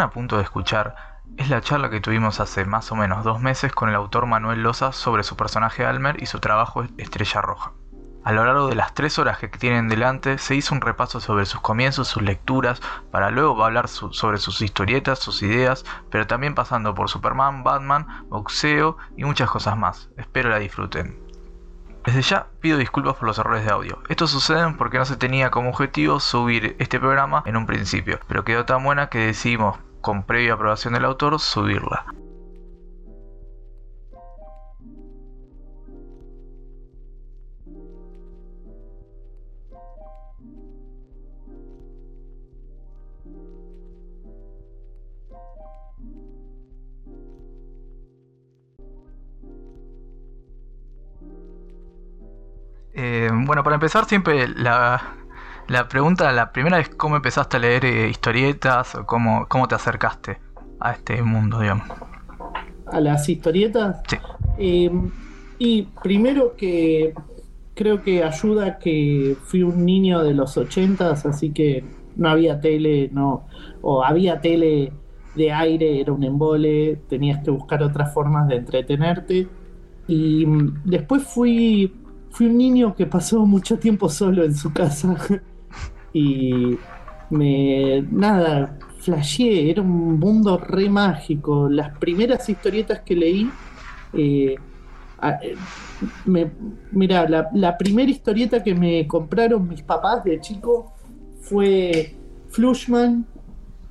A punto de escuchar es la charla que tuvimos hace más o menos dos meses con el autor Manuel Loza sobre su personaje Almer y su trabajo Estrella Roja. A lo largo de las tres horas que tienen delante se hizo un repaso sobre sus comienzos, sus lecturas, para luego hablar sobre sus historietas, sus ideas, pero también pasando por Superman, Batman, boxeo y muchas cosas más. Espero la disfruten. Desde ya pido disculpas por los errores de audio. Esto sucede porque no se tenía como objetivo subir este programa en un principio, pero quedó tan buena que decidimos, con previa aprobación del autor, subirla. Eh, bueno, para empezar, siempre la, pregunta, la primera es cómo empezaste a leer eh, historietas o cómo, cómo te acercaste a este mundo, digamos. ¿A las historietas? Sí. Em, y primero que creo que ayuda que fui un niño de los ochentas, así que no había tele, no, o había tele de aire, era un embole, tenías que buscar otras formas de entretenerte. Y mm, después fui fui un niño que pasó mucho tiempo solo en su casa y me nada, flasheé, era un mundo re mágico. Las primeras historietas que leí, eh, eh, mira, la, primera historieta que me compraron mis papás de chico fue Flushman,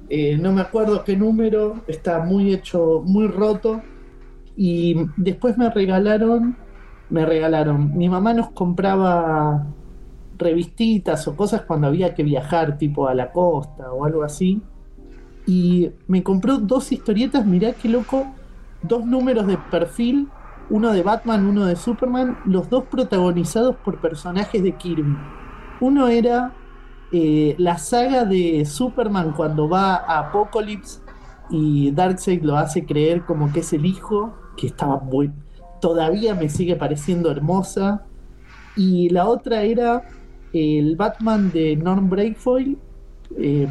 eh, no me acuerdo qué número, está muy hecho, muy roto. Y después me regalaron me regalaron. Mi mamá nos compraba revistitas o cosas cuando había que viajar, tipo a la costa o algo así. Y me compró dos historietas, mirá qué loco, dos números de perfil, uno de Batman, uno de Superman, los dos protagonizados por personajes de Kirby. Uno era eh, la saga de Superman cuando va a Apocalypse y Darkseid lo hace creer como que es el hijo, que estaba muy, todavía me sigue pareciendo hermosa. Y la otra era el Batman de Norm Breakfoil. Em,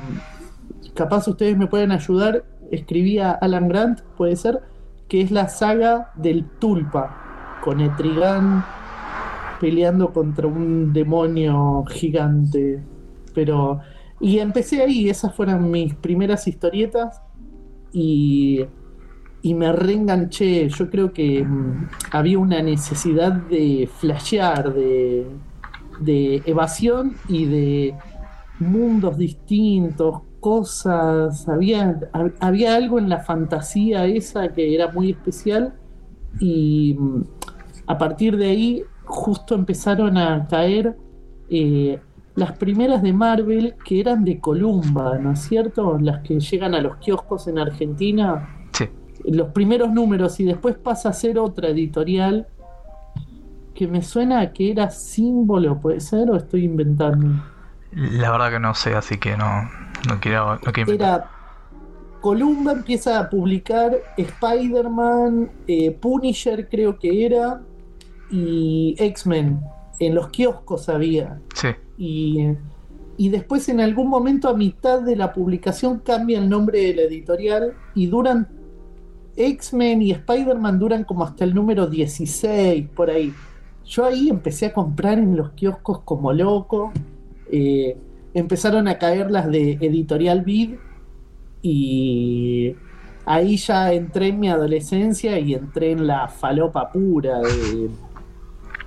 capaz ustedes me pueden ayudar. Escribía Alan Grant, puede ser, que es la saga del Tulpa, con Etrigan peleando contra un demonio gigante. Pero. Y empecé ahí, esas fueron mis primeras historietas. Y y me reenganché. Yo creo que mm, había una necesidad de flashear, de, de evasión y de mundos distintos, cosas. Había, había algo en la fantasía esa que era muy especial y mm, a partir de ahí justo empezaron a caer eh, las primeras de Marvel que eran de Columba, ¿no es cierto? Las que llegan a los kioscos en Argentina los primeros números y después pasa a ser otra editorial que me suena que era símbolo, ¿puede ser? ¿O estoy inventando? La verdad que no sé, así que no, no quiero, no quiero Era. Columba empieza a publicar Spider-Man, eh, Punisher creo que era, y X-Men. En los kioscos había. Sí. Y, y después en algún momento a mitad de la publicación cambia el nombre de la editorial y duran X-Men y Spider-Man duran como hasta el número 16, por ahí. Yo ahí empecé a comprar en los kioscos como loco. Eh, empezaron a caer las de Editorial Vid y ahí ya entré en mi adolescencia y entré en la falopa pura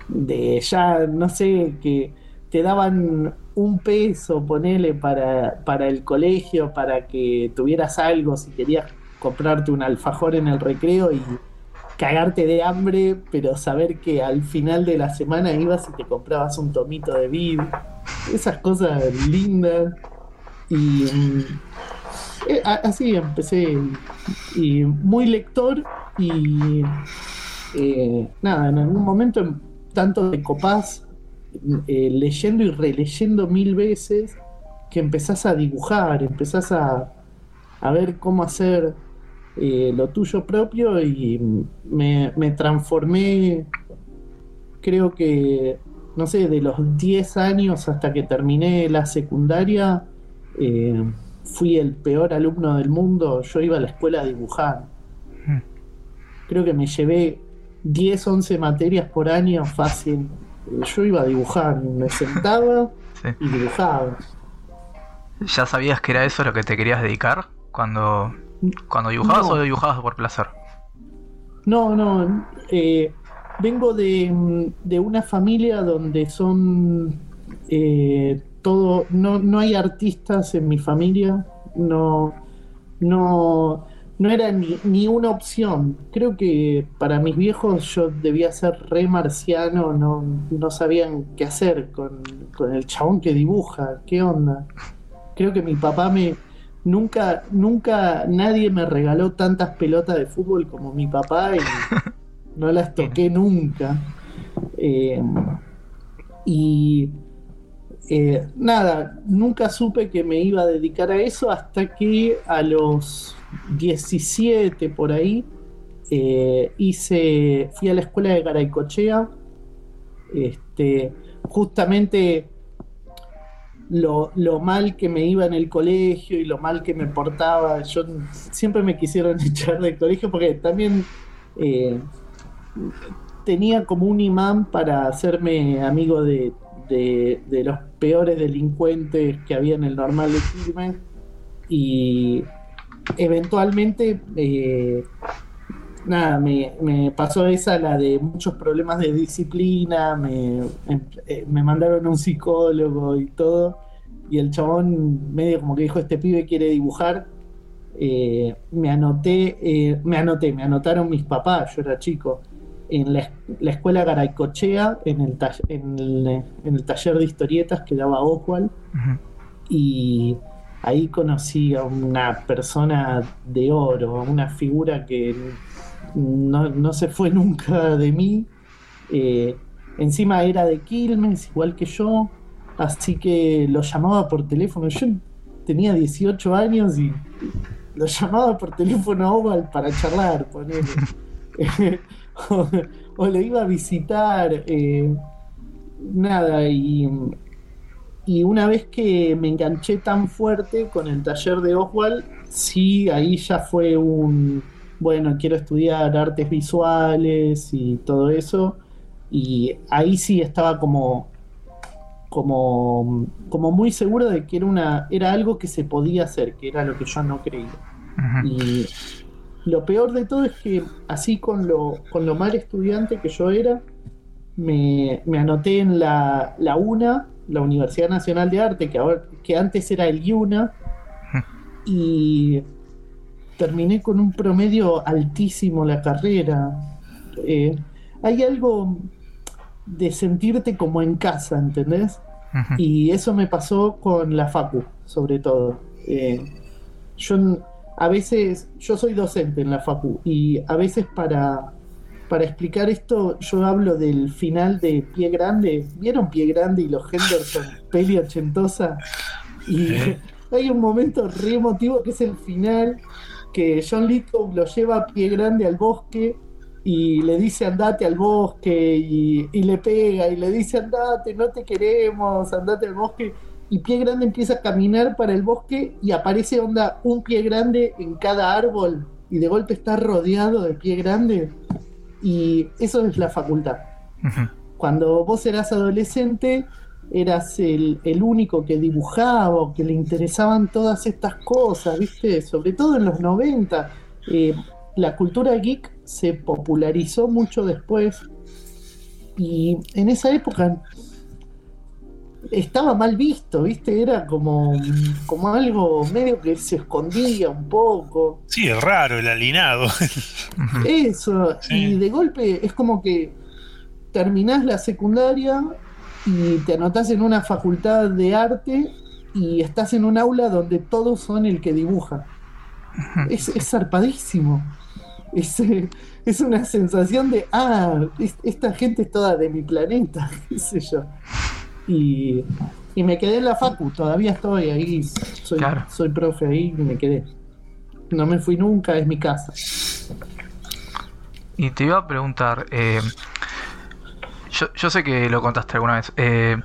de, ya, no sé, que te daban un peso, ponele, para, para el colegio, para que tuvieras algo si querías comprarte un alfajor en el recreo y cagarte de hambre, pero saber que al final de la semana ibas y te comprabas un tomito de vid, esas cosas lindas. Y mm, eh, así empecé, y muy lector y eh, nada, en algún momento tanto de copás, eh, leyendo y releyendo mil veces, que empezás a dibujar, empezás a, a ver cómo hacer eh, lo tuyo propio y me, transformé, creo que, no sé, de los 10 años hasta que terminé la secundaria, eh, fui el peor alumno del mundo, yo iba a la escuela a dibujar. Hmm. Creo que me llevé 10, 11 materias por año fácil. Yo iba a dibujar, me sentaba y dibujaba. ¿Ya sabías que era eso lo que te querías dedicar cuando, cuando dibujabas o dibujabas por placer? No, no. Eh, vengo de, de, una familia donde son eh, todo, no, no hay artistas en mi familia, no, no, no era ni, una opción. Creo que para mis viejos yo debía ser re marciano, no, no sabían qué hacer con, con el chabón que dibuja, qué onda. Creo que mi papá me, nunca, nunca nadie me regaló tantas pelotas de fútbol como mi papá y no las toqué nunca. Eh, y eh, nada, nunca supe que me iba a dedicar a eso hasta que a los 17 por ahí eh, hice, fui a la escuela de Garaycochea. Este, justamente lo, mal que me iba en el colegio y lo mal que me portaba. Yo siempre me quisieron echar del colegio porque también eh, tenía como un imán para hacerme amigo de, los peores delincuentes que había en el normal de Quilmes. Y eventualmente, eh, nada, me, pasó esa, la de muchos problemas de disciplina, me, eh, me mandaron a un psicólogo y todo. Y el chabón medio como que dijo, este pibe quiere dibujar. Eh, me anoté, me anoté, me anotaron mis papás, yo era chico en la, escuela Garaycochea, en el, en, el, taller de historietas que daba Oswald. Y ahí conocí a una persona de oro, una figura que no, se fue nunca de mí. Eh, encima era de Quilmes, igual que yo, así que lo llamaba por teléfono. Yo tenía 18 años y lo llamaba por teléfono a Oval para charlar, o, le iba a visitar, eh, nada, y, y una vez que me enganché tan fuerte con el taller de Oswald, sí, ahí ya fue un, bueno, quiero estudiar artes visuales y todo eso, y ahí sí estaba como como, como muy seguro de que era una era algo que se podía hacer, que era lo que yo no creía. Y lo peor de todo es que, así con lo, con lo mal estudiante que yo era, me, anoté en la, la, UNA, la Universidad Nacional de Arte, que, ahora, que antes era el IUNA, y terminé con un promedio altísimo la carrera. Eh, hay algo de sentirte como en casa, ¿entendés? Y eso me pasó con la Facu, sobre todo. Eh, yo a veces, yo soy docente en la FACU y a veces para, para explicar esto yo hablo del final de Pie Grande. ¿Vieron Pie Grande y los Henderson, peli ochentosa? Y hay un momento re emotivo que es el final, que John Lithgow lo lleva a Pie Grande al bosque y le dice andate al bosque y, y le pega y le dice andate, no te queremos, andate al bosque y Pie Grande empieza a caminar para el bosque y aparece onda un pie grande en cada árbol y de golpe está rodeado de pie grande. Y eso es la facultad. Cuando vos eras adolescente eras el, único que dibujaba o que le interesaban todas estas cosas, ¿viste? Sobre todo en los 90. Eh, la cultura geek se popularizó mucho después y en esa época estaba mal visto, ¿viste? Era como, como algo medio que se escondía un poco. Sí, es raro, el alinado. Eso, y de golpe es como que terminás la secundaria y te anotás en una facultad de arte y estás en un aula donde todos son el que dibuja. Es, es zarpadísimo. Es, es una sensación de, ah, esta gente es toda de mi planeta, qué sé yo. Y, me quedé en la facu, todavía estoy ahí, soy, soy profe ahí y me quedé. No me fui nunca, es mi casa. Y te iba a preguntar, eh, yo, sé que lo contaste alguna vez, eh,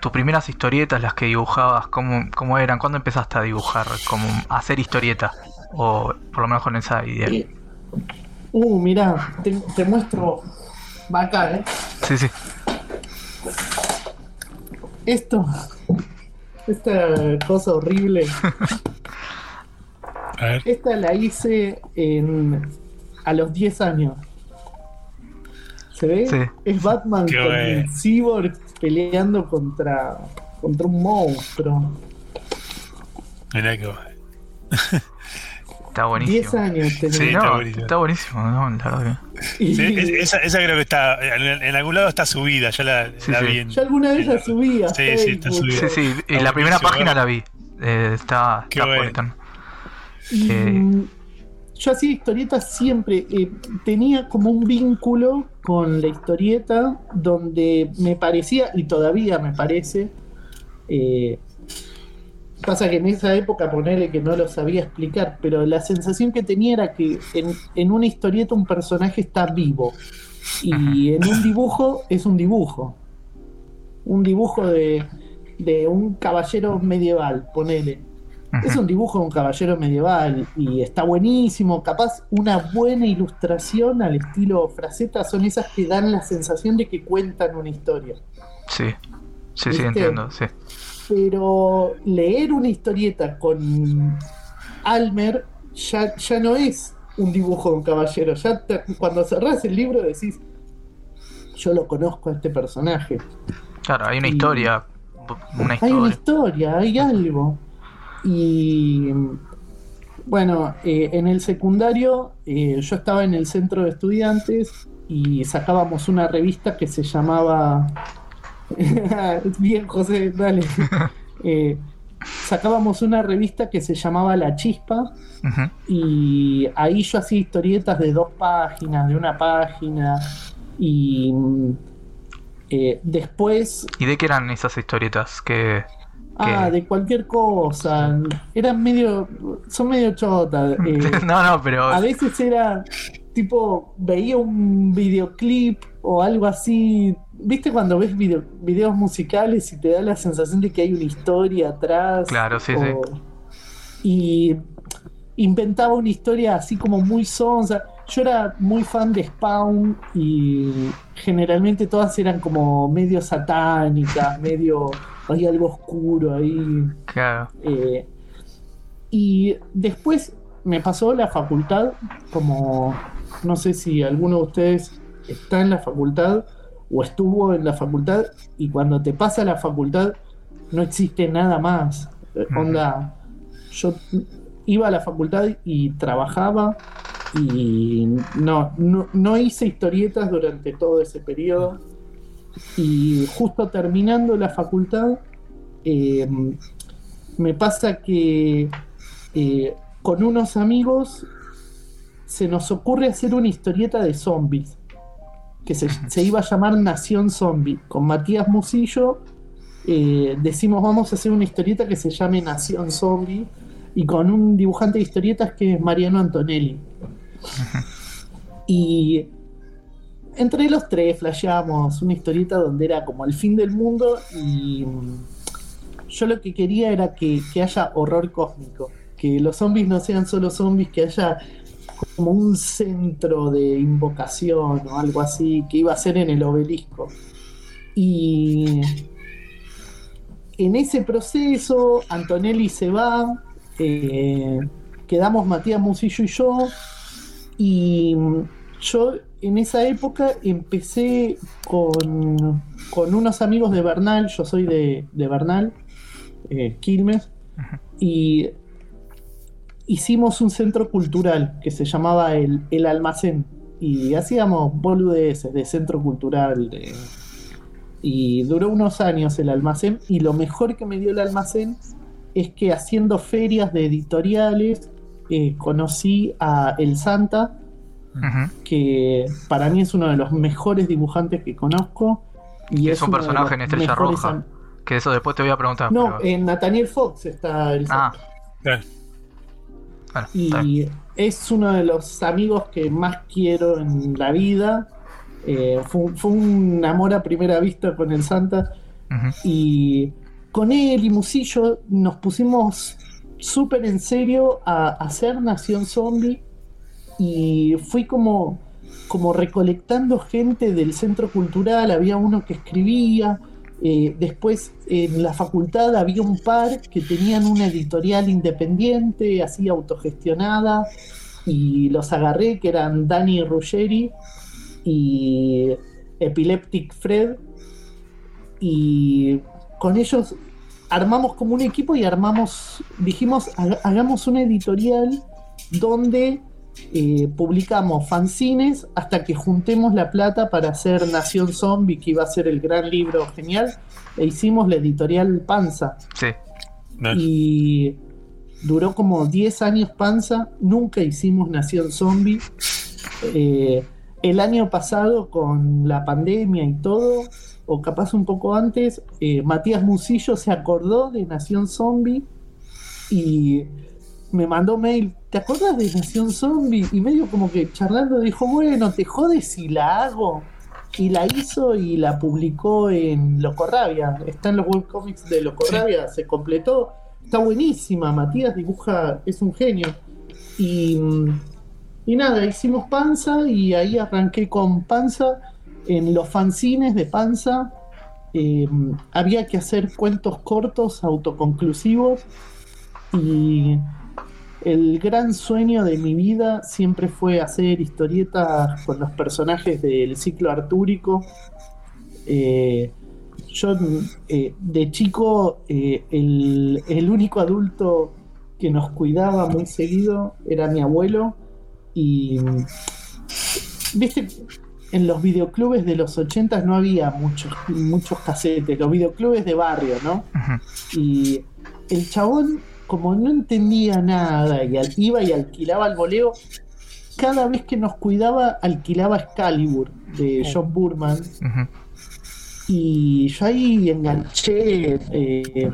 tus primeras historietas, las que dibujabas, ¿cómo, cómo eran? ¿Cuándo empezaste a dibujar? como a hacer historietas? O por lo menos con esa idea. Uh, mirá, te, te muestro. Va acá, ¿eh? Sí, sí. Esto. Esta cosa horrible. A ver. Esta la hice en, a los 10 años. ¿Se ve? Sí. Es Batman Qué con bueno. el cyborg peleando contra, contra un monstruo. Mirá que. Está 10 buenísimo. años tenía. Sí, no, está buenísimo. está buenísimo. No, la verdad que- Sí, esa, esa creo que está. En, en algún lado está subida, ya la, Sí, la sí. vi en- Yo alguna vez la subí Sí, sí, está subida. Sí, sí, y Está la primera página la vi. Eh, está Qué está bueno. Eh. Yo hacía historietas siempre. eh, tenía como un vínculo con la historieta donde me parecía, y todavía me parece, eh, pasa que en esa época ponerle que no lo sabía explicar, pero la sensación que tenía era que en, en una historieta un personaje está vivo y en un dibujo es un dibujo. Un dibujo de, de un caballero medieval, ponele. Es un dibujo de un caballero medieval y está buenísimo. Capaz una buena ilustración al estilo fraseta son esas que dan la sensación de que cuentan una historia. Sí, sí, sí, entiendo. Sí. Pero leer una historieta con Almer ya, ya no es un dibujo de un caballero. Ya te- cuando cerrás el libro decís, yo lo conozco a este personaje. Claro, hay una Y- historia. Una Hay una historia. historia, hay algo. Y bueno, eh, en el secundario eh, yo estaba en el centro de estudiantes y sacábamos una revista que se llamaba... Bien, José, dale. Eh, sacábamos una revista que se llamaba La Chispa y ahí yo hacía historietas de dos páginas, de una página y mm, eh, después ¿Y de qué eran esas historietas? Que. Ah, de cualquier cosa. Eran medio. Son medio chotas. eh, no, no, pero. a veces era tipo. Veía un videoclip o algo así. ¿Viste cuando ves video- videos musicales y te da la sensación de que hay una historia atrás? Claro, sí, O- Y inventaba una historia así como muy sonsa. Yo era muy fan de Spawn y generalmente todas eran como medio satánicas, medio. Hay algo oscuro ahí. Claro. Eh, y después me pasó la facultad, como no sé si alguno de ustedes está en la facultad o estuvo en la facultad, y cuando te pasa la facultad no existe nada más. Eh. Onda, yo iba a la facultad y trabajaba y no, no, no hice historietas durante todo ese periodo. Y justo terminando la facultad, eh, me pasa que eh, con unos amigos se nos ocurre hacer una historieta de zombies que se, se iba a llamar Nación Zombie. Con Matías Musillo eh, decimos vamos a hacer una historieta que se llame Nación Zombie y con un dibujante de historietas que es Mariano Antonelli. Y entre los tres flasheamos una historieta donde era como el fin del mundo y mm, yo lo que quería era que, que haya horror cósmico, que los zombies no sean solo zombies, que haya como un centro de invocación o algo así, que iba a ser en el obelisco. Y en ese proceso, Antonelli se va, eh, quedamos Matías Musillo y yo, y mm, yo en esa época empecé con, con unos amigos de Bernal, yo soy de, de Bernal, eh, Quilmes, y hicimos un centro cultural que se llamaba el, el Almacén, y hacíamos boludeces de centro cultural, de- y duró unos años el almacén, y lo mejor que me dio el almacén es que haciendo ferias de editoriales, eh, conocí a El Santa, Que para mí es uno de los mejores dibujantes que conozco. Y Es un personaje en Estrella Roja. am- Que eso después te voy a preguntar. No, pero- en Nathaniel Fox está el Ah, Santa. Claro. bueno, está bien. Y es uno de los amigos que más quiero en la vida. Eh, fue, fue un amor a primera vista con el Santa. Y con él y Musillo nos pusimos súper en serio a hacer Nación Zombie y fui como, como recolectando gente del centro cultural, había uno que escribía, eh, después en la facultad había un par que tenían una editorial independiente, así autogestionada, y los agarré, que eran Dani Ruggeri y Epileptic Fred, y con ellos armamos como un equipo y armamos, dijimos, hagamos una editorial donde eh, publicamos fanzines hasta que juntemos la plata para hacer Nación Zombie, que iba a ser el gran libro genial, e hicimos la editorial Panza. Sí. Y duró como 10 años Panza, nunca hicimos Nación Zombie. Eh, el año pasado, con la pandemia y todo, o capaz un poco antes, eh, Matías Musillo se acordó de Nación Zombie y me mandó mail, ¿te acuerdas de Nación Zombie? Y medio como que charlando dijo, bueno, te jodes si la hago. Y la hizo y la publicó en Locorrabia. Está en los webcomics de Locorrabia, se completó. Está buenísima, Matías dibuja, es un genio. Y, y nada, hicimos Panza y ahí arranqué con Panza en los fanzines de Panza em, había que hacer cuentos cortos, autoconclusivos, y el gran sueño de mi vida siempre fue hacer historietas con los personajes del ciclo artúrico. Eh, yo eh, de chico, eh, el, el único adulto que nos cuidaba muy seguido era mi abuelo y viste en los videoclubes de los 80 no había muchos, muchos casetes, los videoclubes de barrio, ¿no? Y el chabón, como no entendía nada, y iba y alquilaba el voleo, cada vez que nos cuidaba, alquilaba Excalibur de John Burman. Y yo ahí enganché. Eh,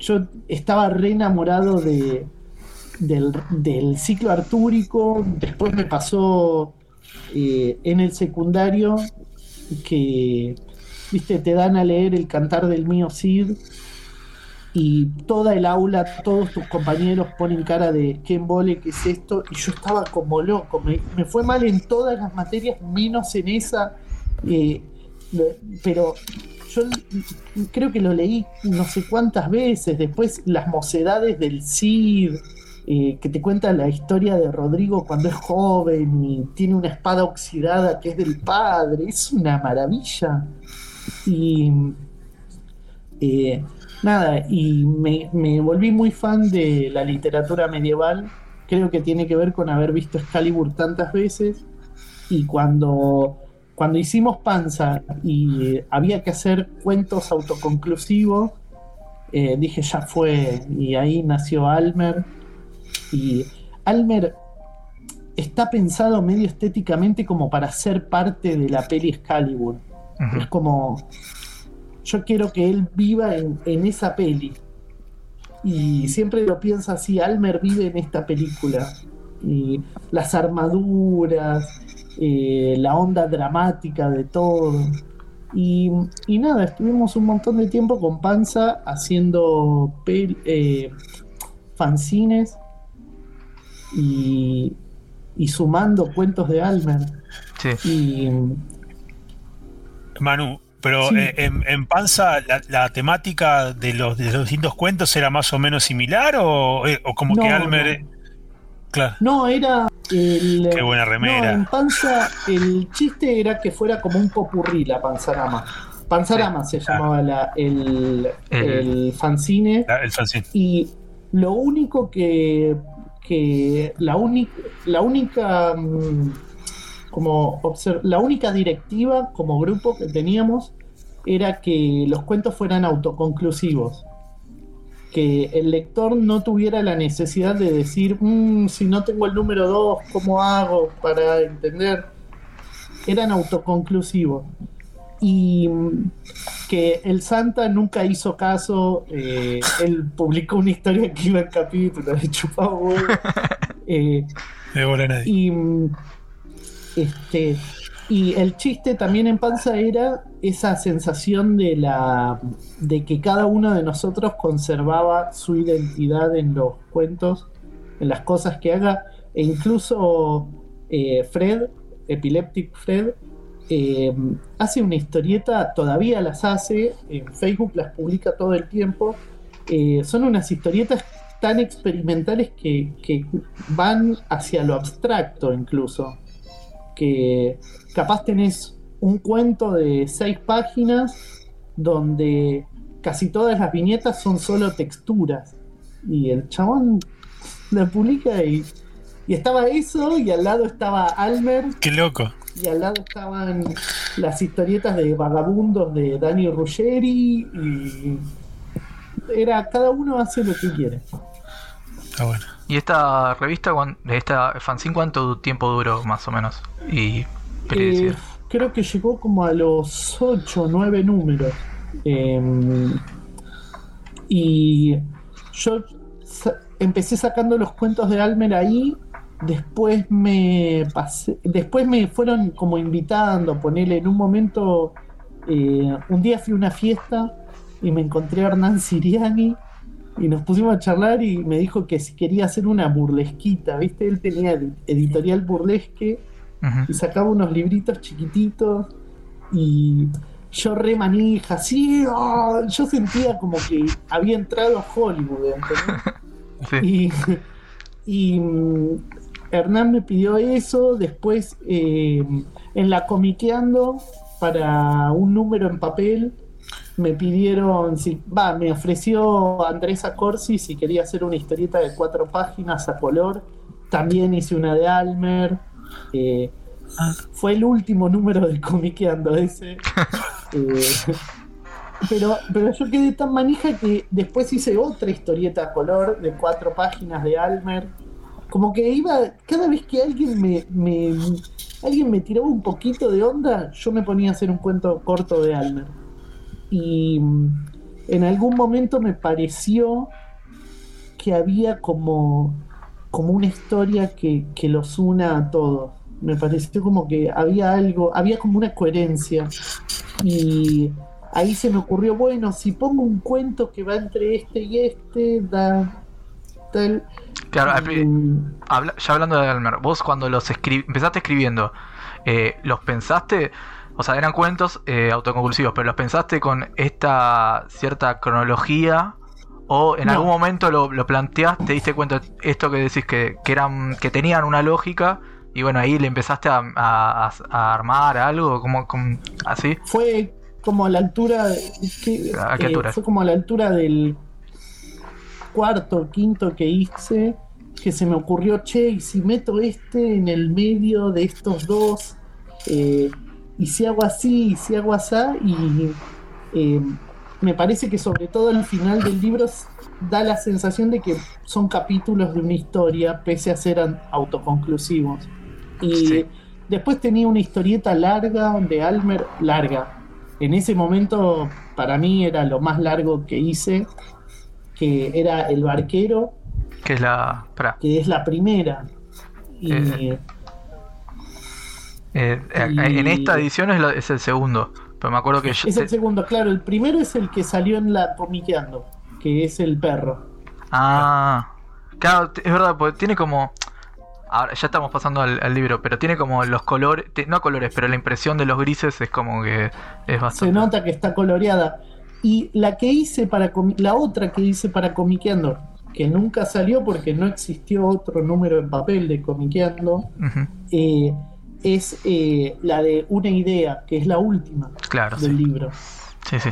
yo estaba re enamorado de, del, del ciclo artúrico. Después me pasó eh, en el secundario que, viste, te dan a leer el cantar del mío Cid y toda el aula, todos tus compañeros ponen cara de qué embole, qué es esto, y yo estaba como loco, me, fue mal en todas las materias, menos en esa, eh, pero yo creo que lo leí no sé cuántas veces, después las mocedades del Cid, eh, que te cuenta la historia de Rodrigo cuando es joven y tiene una espada oxidada que es del padre. Es una maravilla. Y eh, nada, y me, volví muy fan de la literatura medieval. Creo que tiene que ver con haber visto Excalibur tantas veces. Y cuando, cuando hicimos Panza y había que hacer cuentos autoconclusivos, eh, dije ya fue. Y ahí nació Almer y Almer está pensado medio estéticamente como para ser parte de la peli Excalibur. Es como, yo quiero que él viva en, esa peli. Y siempre lo piensa así, Almer vive en esta película. Y las armaduras, eh, la onda dramática de todo. Y, nada, estuvimos un montón de tiempo con Panza haciendo eh, fanzines y, sumando cuentos de Almer. Sí. Manu, pero eh, en, Panza la, temática de los, de los distintos cuentos era más o menos similar o, eh, como que Almer... No. Claro. No, era... El, Qué buena remera. en Panza el chiste era que fuera como un popurrí la Panzarama. Panzarama se llamaba la, el, el, fanzine. el fanzine. Y lo único que que la, la única mm, como la única directiva como grupo que teníamos era que los cuentos fueran autoconclusivos. Que el lector no tuviera la necesidad de decir, mm, si no tengo el número 2, ¿cómo hago para entender? Eran autoconclusivos y que el Santa nunca hizo caso. Eh, él publicó una historia que iba en capítulo de chupado eh, Y este, Y el chiste también en Panza era esa sensación de la de que cada uno de nosotros conservaba su identidad en los cuentos, en las cosas que haga, e incluso eh, Fred, Epileptic Fred, eh, hace una historieta, todavía las hace, en Facebook las publica todo el tiempo. Eh, son unas historietas tan experimentales que, que van hacia lo abstracto incluso. Que capaz tenés un cuento de seis páginas donde casi todas las viñetas son solo texturas. Y el chabón la publica y, y estaba eso y al lado estaba Almer. Qué loco. Y al lado estaban las historietas de vagabundos de Dani Ruggeri y era cada uno hace lo que quiere. Está bueno. ¿Y esta revista, esta fanzine, cuánto tiempo duró más o menos? Y. Eh, creo que llegó como a los 8 o 9 números. Eh, y yo sa- empecé sacando los cuentos de Almer ahí. Después me pasé, después me fueron como invitando a ponerle en un momento. eh, un día fui a una fiesta y me encontré a Hernán Siriani y nos pusimos a charlar y me dijo que si quería hacer una burlesquita, ¿viste? Él tenía edi- editorial burlesque y sacaba unos libritos chiquititos y yo re manija, sí, ah, yo sentía como que había entrado a Hollywood, ¿entendés? Sí. Y, y, mm, Hernán me pidió eso, después eh, en la comiqueando para un número en papel me pidieron, si, va, me ofreció Andrés Acorsi si quería hacer una historieta de cuatro páginas a color, también hice una de Almer, eh, fue el último número de comiqueando ese. Eh, pero, pero yo quedé tan manija que después hice otra historieta a color de cuatro páginas de Almer. Como que iba, cada vez que alguien me, me- alguien me tiraba un poquito de onda, yo me ponía a hacer un cuento corto de Almer. Y mm, en algún momento me pareció que había como, como una historia que, que los una a todos. Me pareció como que había algo, había como una coherencia. Y ahí se me ocurrió, bueno, si pongo un cuento que va entre este y este, da tal. Claro, Mm, habla- ya hablando de Almer, vos cuando los escri- empezaste escribiendo, eh, ¿los pensaste? O sea, eran cuentos eh, autoconclusivos, pero ¿los pensaste con esta cierta cronología? ¿O en No. algún momento lo, lo planteaste, te diste cuenta esto que decís que, que eran que tenían una lógica? Y bueno, ahí le empezaste a, a- a armar algo, como, como así. fue como a la altura. de- que- ¿A qué eh, altura? Fue como a la altura del cuarto, quinto que hice, que se me ocurrió, che, y si meto este en el medio de estos dos, eh, y si hago así, y si hago así, y eh, me parece que sobre todo al final del libro da la sensación de que son capítulos de una historia, pese a ser autoconclusivos. Y Sí. después tenía una historieta larga de Almer, larga. En ese momento, para mí, era lo más largo que hice, que era El Barquero, Que es la. Que es la primera. Y Eh, eh, eh, Y- en esta edición es, el segundo. Pero me acuerdo que yo. es el segundo, claro. El primero es el que salió en la comiqueando, que es el perro. Ah, claro, es verdad, porque tiene como. Ahora ya estamos pasando al, al libro, pero tiene como los colores, no colores, pero la impresión de los grises es como que es Se bastante. nota que está coloreada. Y la que hice para la otra que hice para comiqueando, que nunca salió porque no existió otro número en papel de comiqueando, eh, es eh, la de una idea, que es la última Claro, del sí. libro. Sí, sí.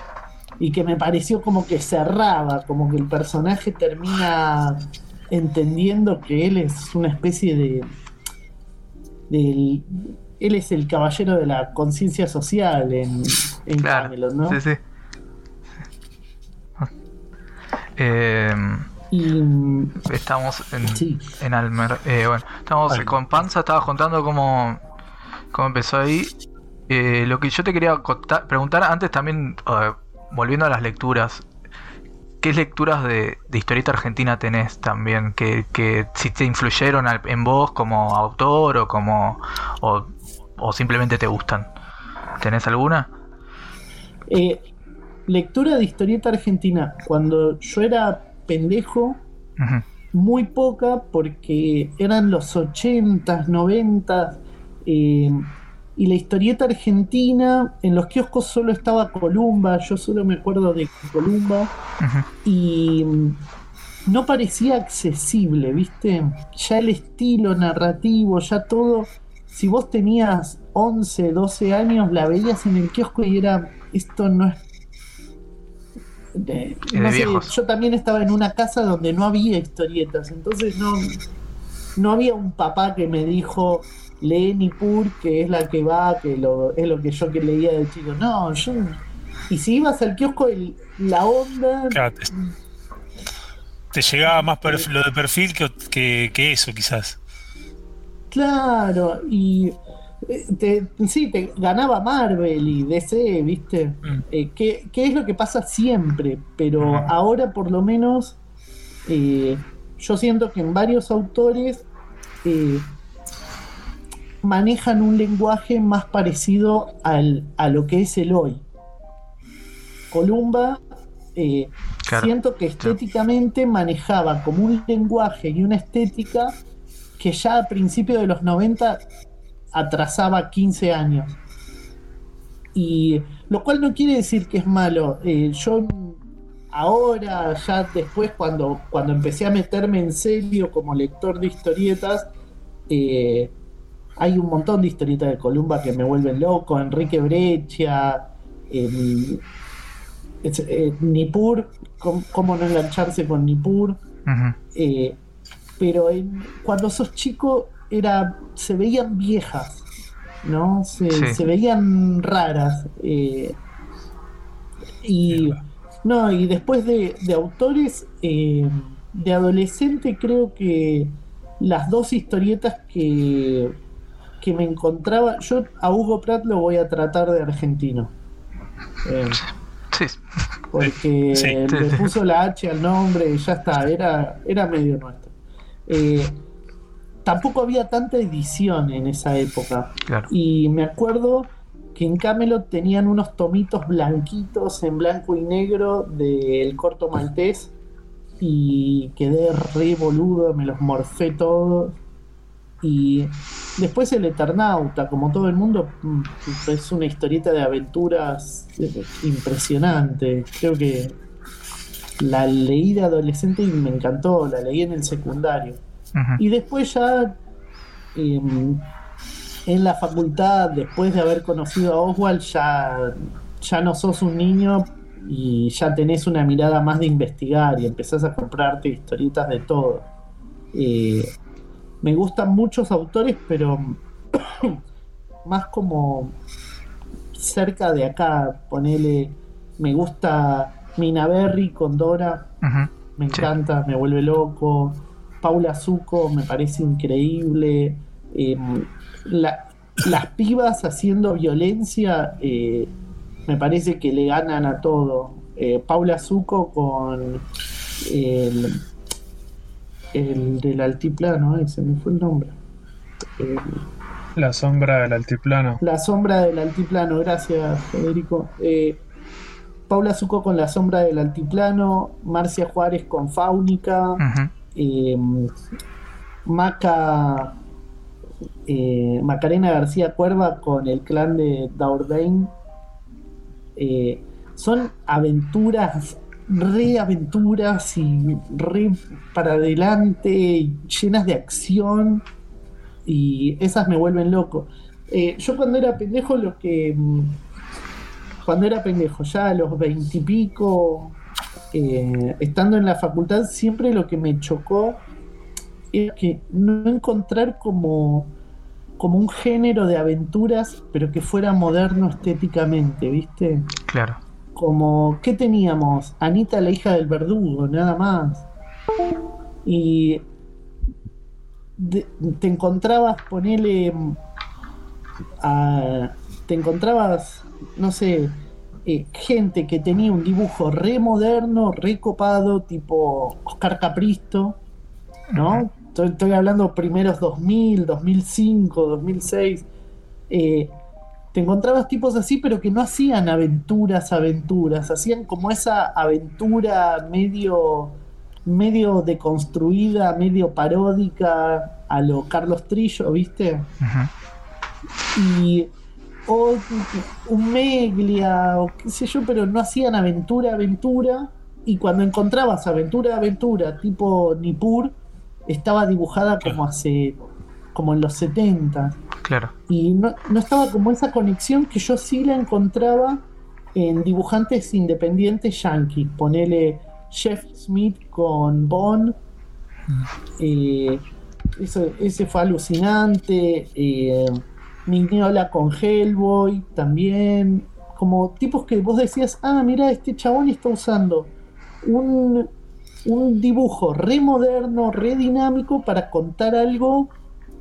Y que me pareció como que cerraba, como que el personaje termina entendiendo que él es una especie de. del- él es el caballero de la conciencia social en, en Claro. Camelot, ¿no? Sí, sí. Eh, Y estamos en, sí, en Almer. Eh, bueno, estamos con Panza, estaba contando cómo, cómo empezó ahí. Eh, lo que yo te quería contar- preguntar antes también, volviendo a las lecturas, ¿qué lecturas de, de historieta argentina tenés también? Que, que si te influyeron al- en vos como autor o como... O, o simplemente te gustan? ¿Tenés alguna? Eh, lectura de historieta argentina. Cuando yo era pendejo, muy poca porque eran los 80s, 90 eh, y la historieta argentina, en los kioscos solo estaba Columba, yo solo me acuerdo de Columba, y mm, no parecía accesible, ¿viste? Ya el estilo narrativo, ya todo, si vos tenías 11, 12 años, la veías en el kiosco y era, esto no es yo también estaba en una casa donde no había historietas, entonces no, no había un papá que me dijo lee Nippur, que es la que va, que lo, es lo que yo que leía de chico. No, yo. Y si ibas al kiosco, la onda. te, llegaba más lo de perfil que, que, eso, quizás. Claro, y te, sí, te ganaba Marvel y DC, ¿viste? Mm. Eh, que, es lo que pasa siempre, pero ahora por lo menos eh, yo siento que en varios autores eh, manejan un lenguaje más parecido al, a lo que es el hoy. Columba, siento que estéticamente manejaba como un lenguaje y una estética que ya a principios de los 90 atrasaba 15 años. Y lo cual no quiere decir que es malo. Eh, yo ahora, ya después, cuando, cuando empecé a meterme en serio como lector de historietas, eh, hay un montón de historietas de Columba que me vuelven loco. Enrique Brecha, eh, Nippur, cómo, no engancharse con Nippur. pero cuando sos chico era, se veían viejas, ¿no? Se, veían raras. Eh, y no, y después de, autores, eh, de adolescente creo que las dos historietas que, que me encontraba, yo a Hugo Pratt lo voy a tratar de argentino. Eh, sí. Porque le puso la H al nombre y ya está, era, era medio nuestro. Eh, tampoco había tanta edición en esa época. Y me acuerdo que en Camelot tenían unos tomitos blanquitos en blanco y negro del corto maltés y quedé re boludo, me los morfé todos. Y después el Eternauta, como todo el mundo, mm, es una historieta de aventuras impresionante. Creo que la leí de adolescente y me encantó, la leí en el secundario. Y después ya em, en la facultad, después de haber conocido a Oswald, ya, ya no sos un niño y ya tenés una mirada más de investigar y empezás a comprarte historietas de todo. Eh, me gustan muchos autores, pero más como cerca de acá, ponele, me gusta Mina Berry con Dora, me encanta, me vuelve loco. Paula Zuco me parece increíble. Em, las pibas haciendo violencia eh, me parece que le ganan a todo. Eh, Paula Zuco con el, el del altiplano, ese me fue el nombre. la sombra del altiplano. La sombra del altiplano, gracias Federico. Eh, Paula Zuco con la sombra del altiplano, Marcia Juárez con Fáunica. Eh, Maca, eh, Macarena García Cuerva con el clan de Daurdain. Eh, son aventuras, re aventuras y re para adelante, llenas de acción. Y esas me vuelven loco. yo cuando era pendejo, lo que. Mm, cuando era pendejo, ya a los veintipico, eh, estando en la facultad, siempre lo que me chocó era que no encontrar como, como un género de aventuras, pero que fuera moderno estéticamente, ¿viste? Claro. Como, ¿qué teníamos? Anita, la hija del verdugo, nada más. Y te encontrabas, ponele. A, te encontrabas, no sé, eh, gente que tenía un dibujo re moderno, re copado, tipo Oscar Capristo, ¿no? estoy, hablando primeros 2000, 2005, 2006. eh, te encontrabas tipos así, pero que no hacían aventuras, aventuras, hacían como esa aventura medio, medio deconstruida, medio paródica a lo Carlos Trillo, ¿viste? Y o un Meglia o qué sé yo, pero no hacían aventura, aventura. Y cuando encontrabas aventura, aventura, tipo Nippur, estaba dibujada como hace, como en los 70. Claro. Y no, no estaba como esa conexión que yo sí la encontraba en dibujantes independientes yankees. Ponele Jeff Smith con Bond. Eh, eso, ese fue alucinante. Eh, Mignola con Hellboy también. Como tipos que vos decías, ah, mira, este chabón está usando un, un dibujo re moderno, re dinámico para contar algo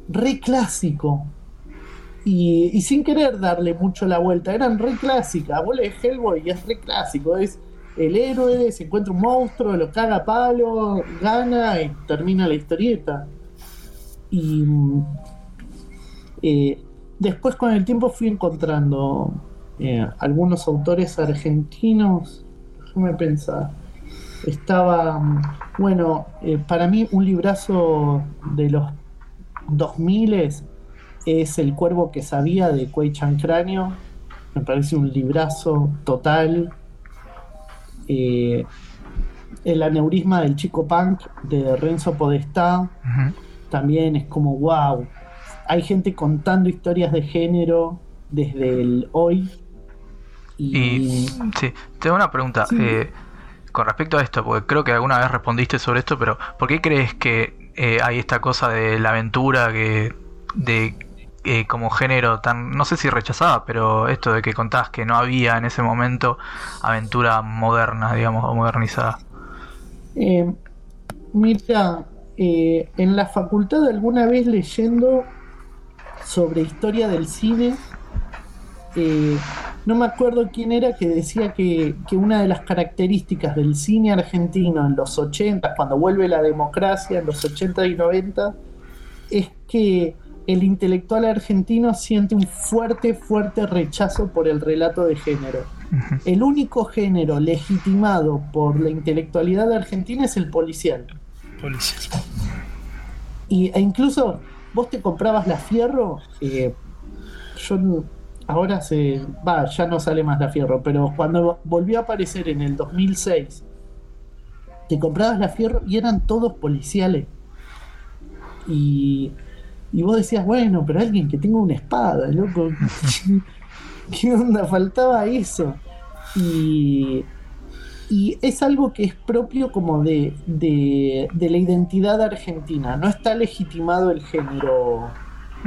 re clásico. Y, sin querer darle mucho la vuelta, eran re clásicas. Vos lees Hellboy y es re clásico. Es el héroe, se encuentra un monstruo, lo caga a palo, gana y termina la historieta. Y eh, después con el tiempo fui encontrando eh, algunos autores argentinos. Déjame pensar. Estaba, bueno, eh, para mí un librazo de los 2000 es El cuervo que sabía de Cuey Chancráneo. Me parece un librazo total. Eh, el aneurisma del chico punk de Renzo Podestá. También es como wow hay gente contando historias de género desde el hoy. Y, sí, tengo una pregunta. Eh, con respecto a esto, porque creo que alguna vez respondiste sobre esto, pero ¿por qué crees que eh, hay esta cosa de la aventura que de eh, como género tan, no sé si rechazada, pero esto de que contás que no había en ese momento aventura moderna, digamos, o modernizada? mira, en la facultad alguna vez leyendo sobre historia del cine. Eh, no me acuerdo quién era que decía que, una de las características del cine argentino en los 80, cuando vuelve la democracia, en los 80 y 90, es que el intelectual argentino siente un fuerte, fuerte rechazo por el relato de género. El único género legitimado por la intelectualidad argentina es el policial. Policial. Y, e incluso vos te comprabas la Fierro, eh, yo ahora se va, ya no sale más la Fierro, pero cuando volvió a aparecer en el 2006, te comprabas la Fierro y eran todos policiales. Y, y vos decías, bueno, pero alguien que tenga una espada, loco. ¿Qué onda? Faltaba eso. Y, y es algo que es propio como de, de, la identidad argentina. No está legitimado el género,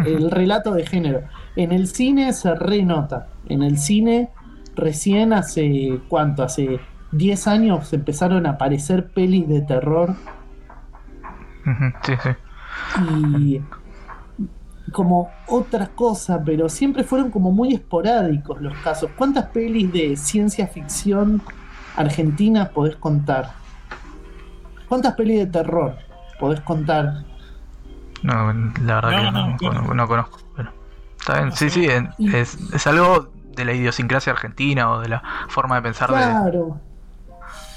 el relato de género. En el cine se renota. En el cine recién hace, ¿cuánto? Hace 10 años empezaron a aparecer pelis de terror. Sí, sí. Y como otra cosa, pero siempre fueron como muy esporádicos los casos. ¿Cuántas pelis de ciencia ficción Argentina podés contar? ¿Cuántas pelis de terror podés contar? No, la verdad que no, conozco. Está bien, sí, sí, es, algo de la idiosincrasia argentina o de la forma de pensar claro.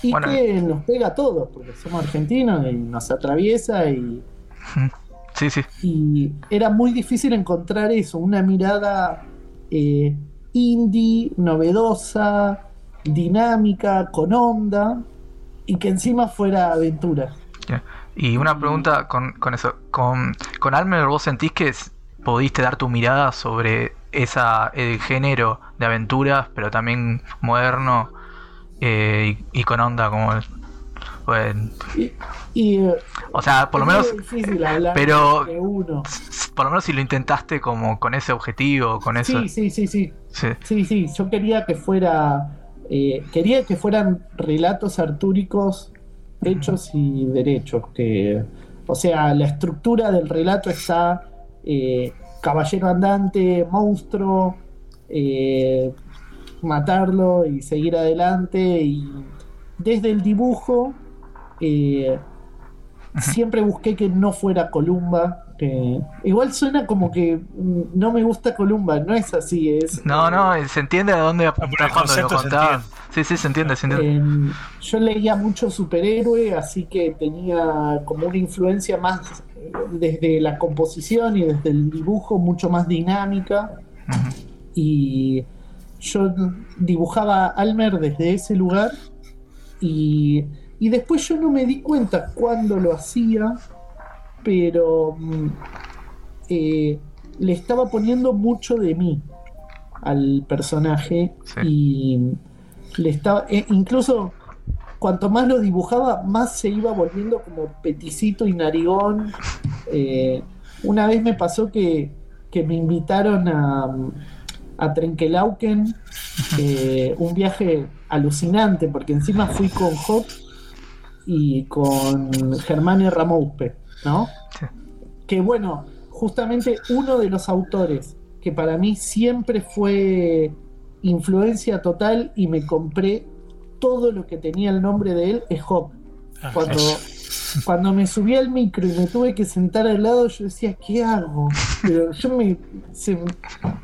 Y que nos pega a todos, porque somos argentinos y nos atraviesa y. Sí, sí. Y era muy difícil encontrar eso, una mirada eh, indie, novedosa, dinámica, con onda y que encima fuera aventura. Y una pregunta con, eso, con, con Almer, ¿vos sentís que pudiste dar tu mirada sobre esa el género de aventuras, pero también moderno eh, y, con onda como y, o sea, por lo menos pero por lo menos si lo intentaste como con ese objetivo, con eso. Sí, sí, sí, sí. Sí, sí, yo quería que fuera eh, quería que fueran relatos artúricos hechos y derechos. Que, o sea, la estructura del relato está eh, caballero andante, monstruo, eh, matarlo y seguir adelante. Y desde el dibujo siempre busqué que no fuera Columba. Que... Igual suena como que mm, no me gusta Columba, no es así, es... No, no, se entiende a dónde apuntar cuando lo contás. Sí, sí, se entiende, se entiende. Eh, yo leía mucho superhéroe, así que tenía como una influencia más eh, desde la composición y desde el dibujo, mucho más dinámica. Y yo dibujaba Almer desde ese lugar y, y, después yo no me di cuenta cuándo lo hacía, pero mm, eh, le estaba poniendo mucho de mí al personaje y le estaba eh, incluso cuanto más lo dibujaba más se iba volviendo como peticito y narigón eh, una vez me pasó que, que me invitaron a a Trenkelauken, eh, un viaje alucinante, porque encima fui con Hop y con Germán Ramouspe, ¿no? Que bueno, justamente uno de los autores que para mí siempre fue influencia total y me compré todo lo que tenía el nombre de él es Hop. Ah, Cuando cuando me subí al micro y me tuve que sentar al lado, yo decía, ¿qué hago? Pero yo me.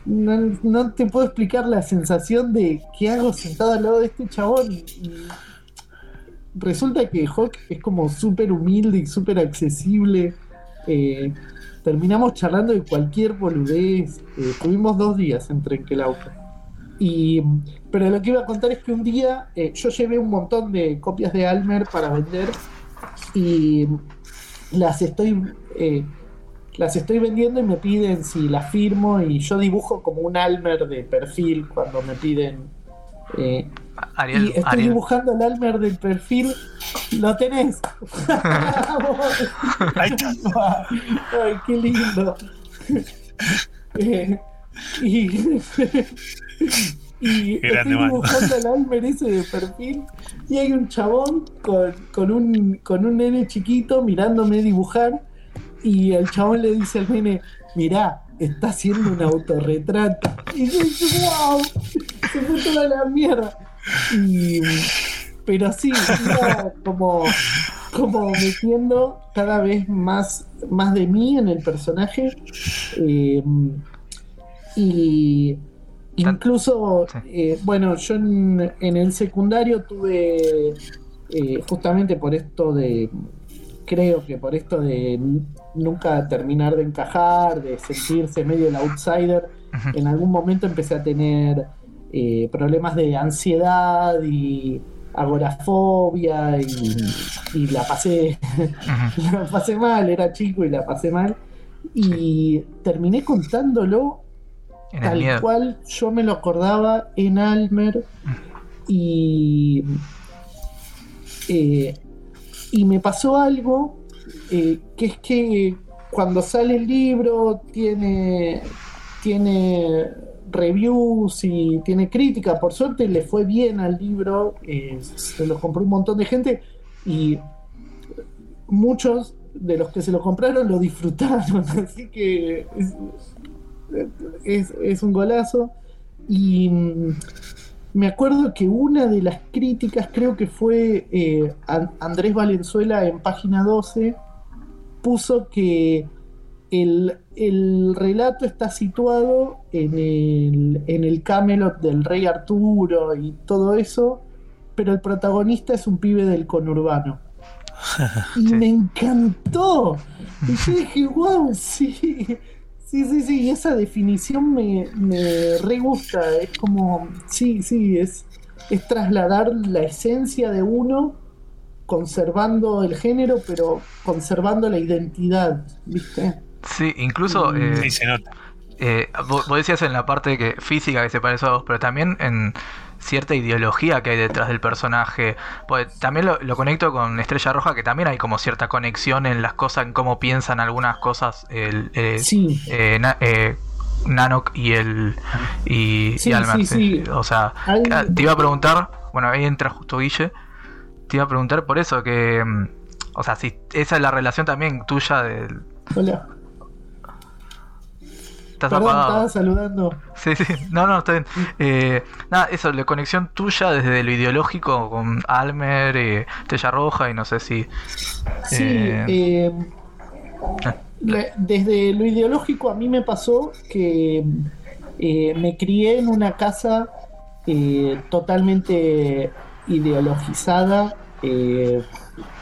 no, te puedo explicar la sensación de qué hago sentado al lado de este chabón. resulta que Hawk es como súper humilde y súper accesible. Eh, terminamos charlando de cualquier boludez. Eh, tuvimos dos días entre auto Y, pero lo que iba a contar es que un día eh, yo llevé un montón de copias de Almer para vender y las estoy eh, las estoy vendiendo y me piden si las firmo y yo dibujo como un Almer de perfil cuando me piden eh, y estoy dibujando el Almer del perfil lo tenés ay qué lindo. Eh, y estoy dibujando al Almer ese de perfil y hay un chabón con, con, un, con un nene chiquito mirándome dibujar y el chabón le dice al nene, mirá, está haciendo un autorretrato. Y yo dije, wow, se fue toda la mierda. Y, pero sí, iba como, como metiendo cada vez más, más de mí en el personaje. Eh, y Incluso, eh, bueno, yo en, el secundario tuve, eh, justamente por esto de, creo que por esto de nunca terminar de encajar, de sentirse medio el outsider, en algún momento empecé a tener eh, problemas de ansiedad y agorafobia y, la pasé la pasé mal, era chico y la pasé mal. Y terminé contándolo tal cual yo me lo acordaba en Almer y eh, y me pasó algo eh, que es que cuando sale el libro tiene tiene reviews y tiene crítica. Por suerte le fue bien al libro eh, se lo compró un montón de gente y muchos de los que se lo compraron lo disfrutaron. Así que es, un golazo. Y mm, me acuerdo que una de las críticas, creo que fue eh, Andrés Valenzuela en página 12, puso que el, relato está situado en el, en el Camelot del rey Arturo y todo eso, pero el protagonista es un pibe del conurbano. Y me encantó. Y yo dije, wow, sí Sí, sí, sí, y esa definición me, me re gusta. Es como, sí, sí, es, es trasladar la esencia de uno conservando el género, pero conservando la identidad, ¿viste? Sí, incluso... Eh, sí, se nota. Eh, vos, decías en la parte que física que se parece a vos, pero también en cierta ideología que hay detrás del personaje. Pues también lo, conecto con Estrella Roja, que también hay como cierta conexión en las cosas, en cómo piensan algunas cosas el, eh, eh, eh, Nanok y el y, O sea, te iba a preguntar, bueno, ahí entra justo Guille, te iba a preguntar por eso que, mm, o sea, si esa es la relación también tuya del... Hola. Estás Perdón, apagado. estaba saludando. Sí, sí, no, no, está bien. Eh, nada, eso, la conexión tuya desde lo ideológico con Almer, eh, Estrella Roja y no sé si... Sí, Eh, eh, ah. la- desde lo ideológico a mí me pasó que me crié en una casa totalmente ideologizada. eh,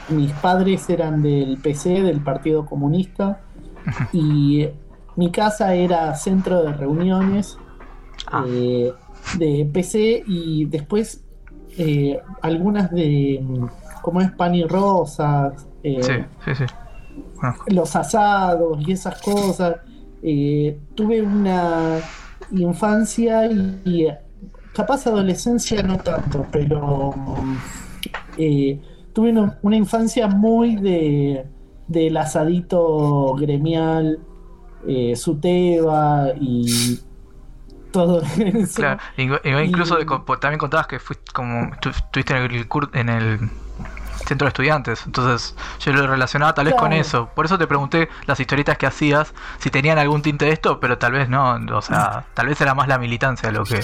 mis padres eran del PC, del Partido Comunista, y mi casa era centro de reuniones Ah. eh, de PC y después eh, algunas de, como es pan y rosas, eh, sí, sí, sí. Bueno, los asados y esas cosas. Tuve una infancia y, y, capaz adolescencia no tanto, pero eh, tuve una, una infancia muy de del asadito gremial, eh, Suteba y todo eso. claro, incluso Y- de co- también contabas que fuiste como estu- estuviste en el, en el centro de estudiantes, entonces yo lo relacionaba tal vez con eso, por eso te pregunté las historietas que hacías, si tenían algún tinte de esto, pero tal vez no, o sea, tal vez era más la militancia lo que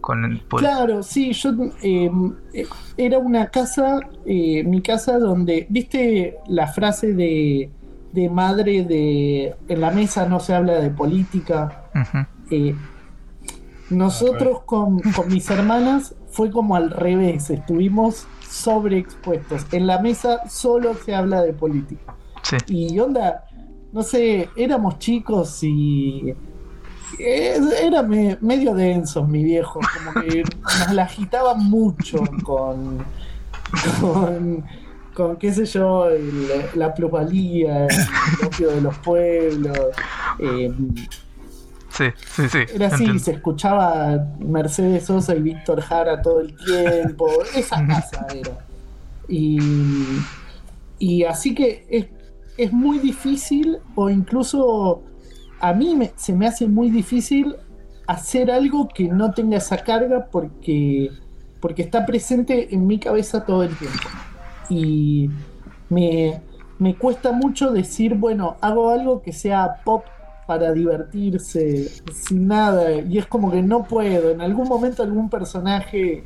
con pues, Claro, sí, yo eh, eh, era una casa, eh, mi casa donde, viste la frase de, de madre de en la mesa no se habla de política. Eh, nosotros con, con mis hermanas fue como al revés, estuvimos sobreexpuestos. En la mesa solo se habla de política. sí, Y onda, no sé, éramos chicos y eh, era me- medio denso mi viejo, como que nos la agitaba mucho con, con, con qué sé yo, el- la plusvalía, el opio de los pueblos. eh, sí, sí, sí, era así, entiendo. se escuchaba Mercedes Sosa y Víctor Jara todo el tiempo. Esa casa era. Y, y así que es, es muy difícil, o incluso a mí me- se me hace muy difícil hacer algo que no tenga esa carga porque, porque está presente en mi cabeza todo el tiempo. Y me, me cuesta mucho decir, bueno, hago algo que sea pop para divertirse, sin nada, y es como que no puedo. En algún momento algún personaje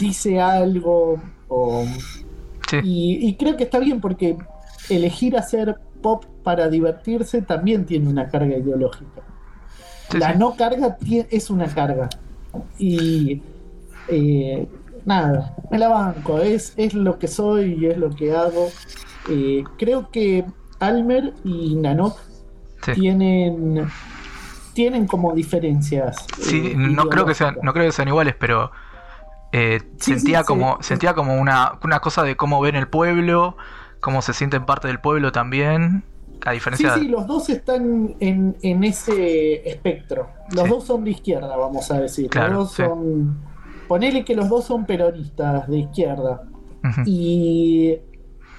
dice algo, o- Sí. y, y creo que está bien porque elegir hacer pop para divertirse también tiene una carga ideológica. Sí, la sí. no carga es una carga. Y eh, nada, me la banco, es, es lo que soy y es lo que hago. Eh, creo que Almer y Nanok Sí. tienen tienen como diferencias. Sí, eh, no creo que sean, no creo que sean iguales, pero eh, Sí, sentía sí, como, sí. sentía como una, una cosa de cómo ven el pueblo, cómo se sienten parte del pueblo también, a Sí, diferencia sí, los dos están en, en ese espectro. Los Sí. dos son de izquierda, vamos a decir. Claro, los dos sí. son. Ponele que los dos son peronistas de izquierda. Y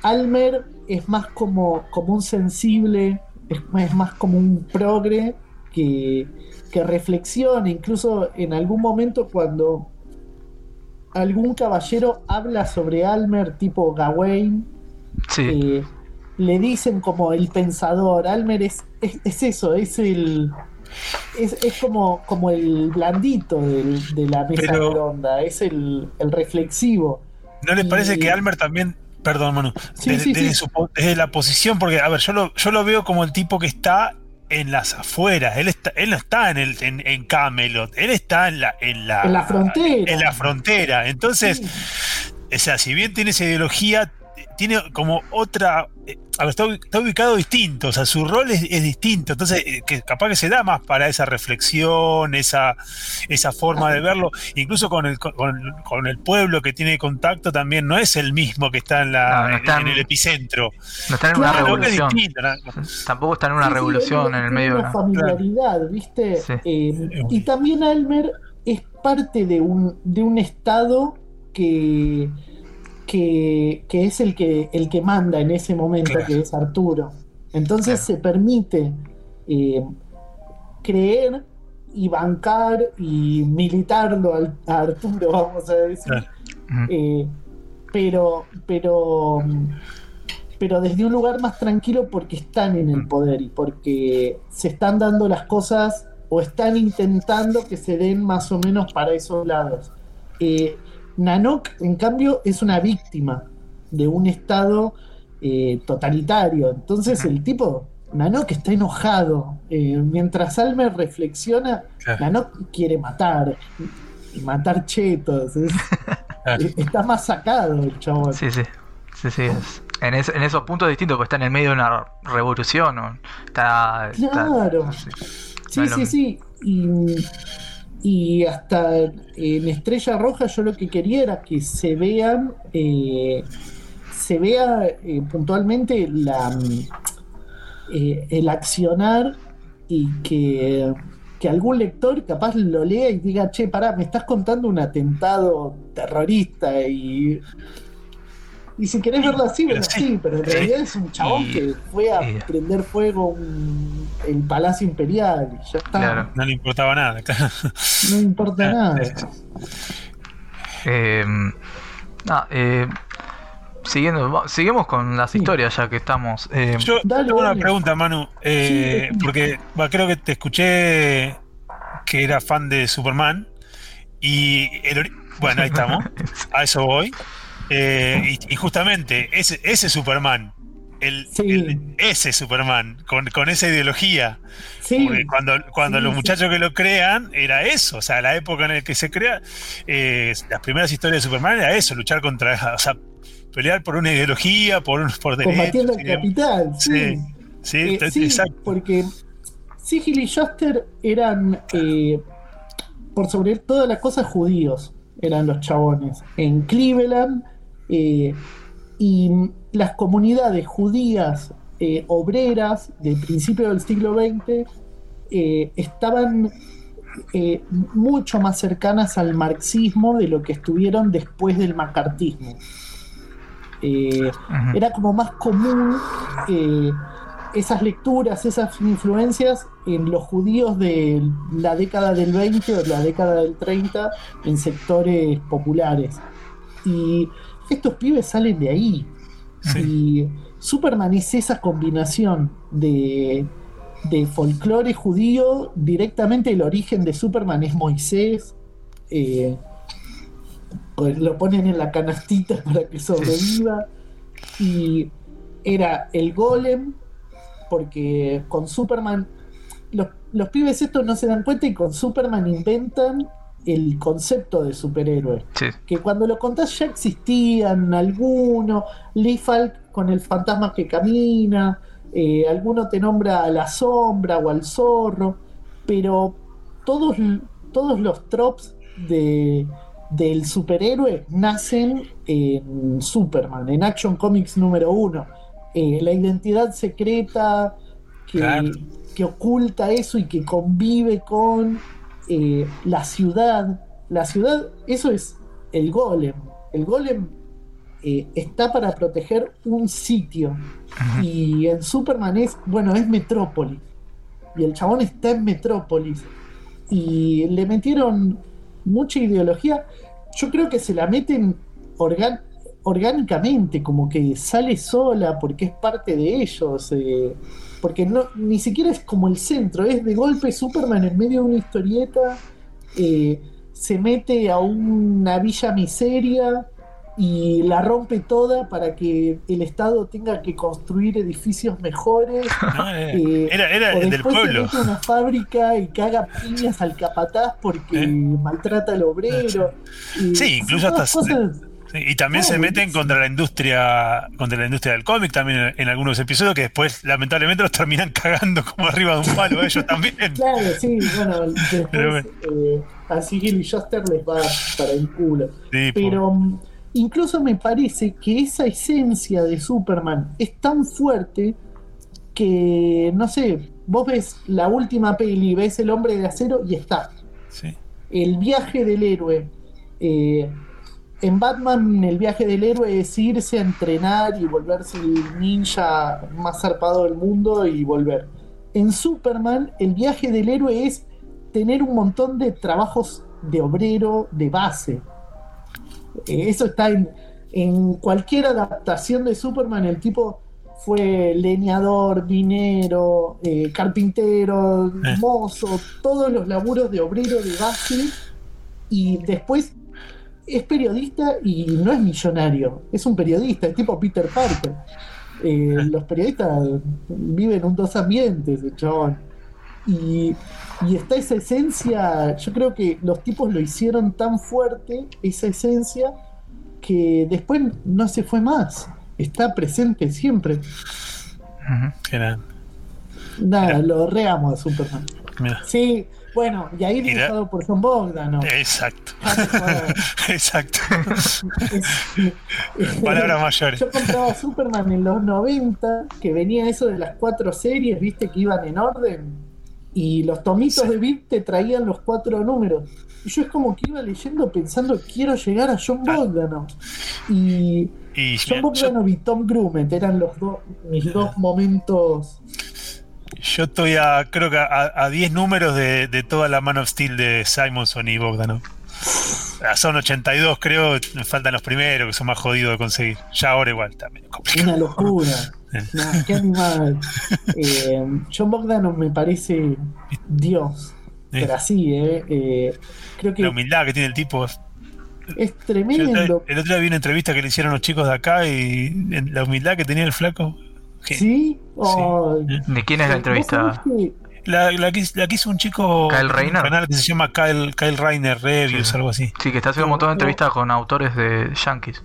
Almer es más como, como un sensible, es, es más como un progre que, que reflexiona. Incluso en algún momento cuando algún caballero habla sobre Almer, tipo Gawain, sí, eh, le dicen como el pensador. Almer es, es, es eso, es el. Es, es como, como el blandito del- de la mesa Pero- redonda, es el, el reflexivo. ¿No les parece Y- que Almer también, perdón Manu, Sí, desde, sí, desde sí. su desde la posición, porque a ver, yo lo, yo lo veo como el tipo que está en las afueras, él está, él no está en el en, en Camelot, él está en la, en la, En la frontera. en la frontera. Entonces, o sea, si bien tiene esa ideología, tiene como otra. A ver, está, ubi- está ubicado distinto, o sea, su rol es, es distinto. Entonces, eh, que capaz que se da más para esa reflexión, esa, esa forma de verlo. Incluso con el, con, con el pueblo que tiene contacto también no es el mismo que está en, la, No, está en, en- el epicentro. no están en una Claro, es revolución, distinto, ¿no? tampoco están en una Sí, revolución en el medio de una una... familiaridad, ¿viste? Sí. Eh, y también Almer es parte de un, de un estado que, que, que es el que, el que manda en ese momento, Claro. que es Arturo. Entonces Claro. se permite eh, creer y bancar y militarlo al- a Arturo, vamos a decir. Claro. Eh, pero, pero, pero desde un lugar más tranquilo porque están en el poder y porque se están dando las cosas o están intentando que se den más o menos para esos lados. Eh, Nanok, en cambio, es una víctima de un estado eh, totalitario. Entonces el tipo, Nanok está enojado. Eh, mientras Almer reflexiona, Nanok quiere matar. Y matar chetos. está más sacado el chabón. Sí, sí. Sí, sí. En, esos puntos distintos, porque está en el medio de una revolución. Está, claro. sí, sí, sí. Y y hasta en Estrella Roja yo lo que quería era que se vean, eh, se vea eh, puntualmente la, eh, el accionar y que, que, algún lector capaz lo lea y diga, che, pará, me estás contando un atentado terrorista y y si querés verlo así, bueno, sí, pero en realidad es un chabón que fue a prender fuego el Palacio Imperial y ya está. Claro, no le importaba nada, claro. No importa nada. Eh, eh, siguiendo, seguimos con las historias ya que estamos. Eh, Yo tengo una pregunta, Manu, eh, porque creo que te escuché que era fan de Superman y bueno, ahí estamos, a eso voy. Eh, y, justamente ese, ese Superman, el, ese Superman, con, con esa ideología. cuando, cuando los muchachos que lo crean, era eso. O sea, la época en la que se crea, eh, las primeras historias de Superman era eso, luchar contra. O sea, pelear por una ideología, por, por derechos. Combatiendo el capital, sí. Sí, eh, exacto. Porque Sigil y Shuster eran, por sobre todas las cosas, judíos. Eran los chabones. En Cleveland eh, y las comunidades judías eh, obreras del principio del siglo XX eh, estaban mucho más cercanas al marxismo de lo que estuvieron después del macartismo. Era como más común esas lecturas, esas influencias en los judíos de la década del 20 o de la década del 30 en sectores populares. Y estos pibes salen de ahí. Y Superman es esa combinación de, de folclore judío, directamente el origen de Superman es Moisés. Eh, pues lo ponen en la canastita para que sobreviva. Y era el golem, porque con Superman, los, los pibes estos no se dan cuenta y con Superman inventan el concepto de superhéroe. Que cuando lo contás ya existían algunos, Lee Falk con el fantasma que camina, eh, alguno te nombra a la sombra o al zorro, pero todos, todos los tropes de, del superhéroe nacen en Superman, en Action Comics número uno. Eh, la identidad secreta que, que oculta eso y que convive con eh, la ciudad, la ciudad, eso es el golem. El golem eh, está para proteger un sitio. Y en Superman es, bueno, es Metrópolis. Y el chabón está en Metrópolis. Y le metieron mucha ideología. Yo creo que se la meten orgánicamente, como que sale sola porque es parte de ellos. Eh, porque no, ni siquiera es como el centro, es de golpe Superman en medio de una historieta, eh, se mete a una villa miseria y la rompe toda para que el Estado tenga que construir edificios mejores. Eh, era, era del pueblo. Se mete a una fábrica y caga piñas al capataz porque eh. maltrata al obrero. Sí, incluso hasta y también se meten contra la industria, contra la industria del cómic también en, algunos episodios que después lamentablemente los terminan cagando como arriba de un palo ellos también. Claro, sí, bueno, después eh, a Sigil y Shuster les va para el culo. Pero mm, incluso me parece que esa esencia de Superman es tan fuerte que, no sé, vos ves la última peli, ves el hombre de acero y está. Sí. El viaje del héroe. Eh, en Batman el viaje del héroe es irse a entrenar y volverse el ninja más zarpado del mundo y volver. En Superman el viaje del héroe es tener un montón de trabajos de obrero de base. Eh, eso está en, en cualquier adaptación de Superman, el tipo fue leñador, minero, eh, carpintero, Eh. mozo, todos los laburos de obrero de base y después es periodista y no es millonario, es un periodista, es tipo Peter Parker. Eh, los periodistas viven en dos ambientes, chabón. Y, y está esa esencia, yo creo que los tipos lo hicieron tan fuerte, esa esencia, que después no se fue más. Está presente siempre. Era- Nada, lo reamos a Superman. mira. Sí, bueno, y ahí dibujado por John Bogdan. Exacto. Joder, Exacto. Palabras mayores. Yo compraba Superman en los 90, que venía eso de las cuatro series, viste, que iban en orden. Y los tomitos Sí. de VIP te traían los cuatro números. Y yo es como que iba leyendo pensando, quiero llegar a John Ah. Bogdanov. Y Y John mira, yo, Bogdanov y Tom Grumet eran los dos mis dos momentos. Yo estoy a, creo que a, a 10 números de, de toda la Man of Steel de Simonson y Bogdanov. Ah, Son 82, creo. Me faltan los primeros, que son más jodidos de conseguir. Ya ahora igual también. es. Una locura. Eh. Qué animal. Eh, John Bogdanov me parece Dios. Pero así, ¿eh? Eh, creo que La humildad que tiene el tipo. es Yo el, tremendo. el otro día vi una entrevista que le hicieron los chicos de acá y la humildad que tenía el flaco. ¿Sí? ¿De quién es la ¿Vos entrevista? La, la que, la que hizo un chico Kyle en un canal que se llama Kyle, Kyle Rainer Reviews, Sí. algo así. Sí, que está haciendo un montón de entrevistas con autores de Yankees.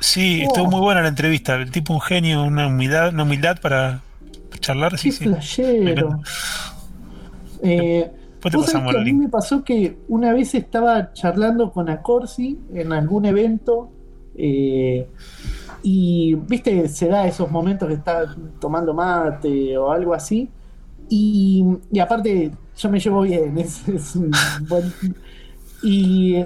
Sí, Oh. estuvo muy buena la entrevista. El tipo un genio, una humildad, una humildad para charlar. Sí, Qué sí. flashero. Eh, vos sabés que a mí me pasó que una vez estaba charlando con Acorsi en algún evento eh, y, viste, se da esos momentos que está tomando mate o algo así. Y, y aparte, yo me llevo bien. Es, es un buen- y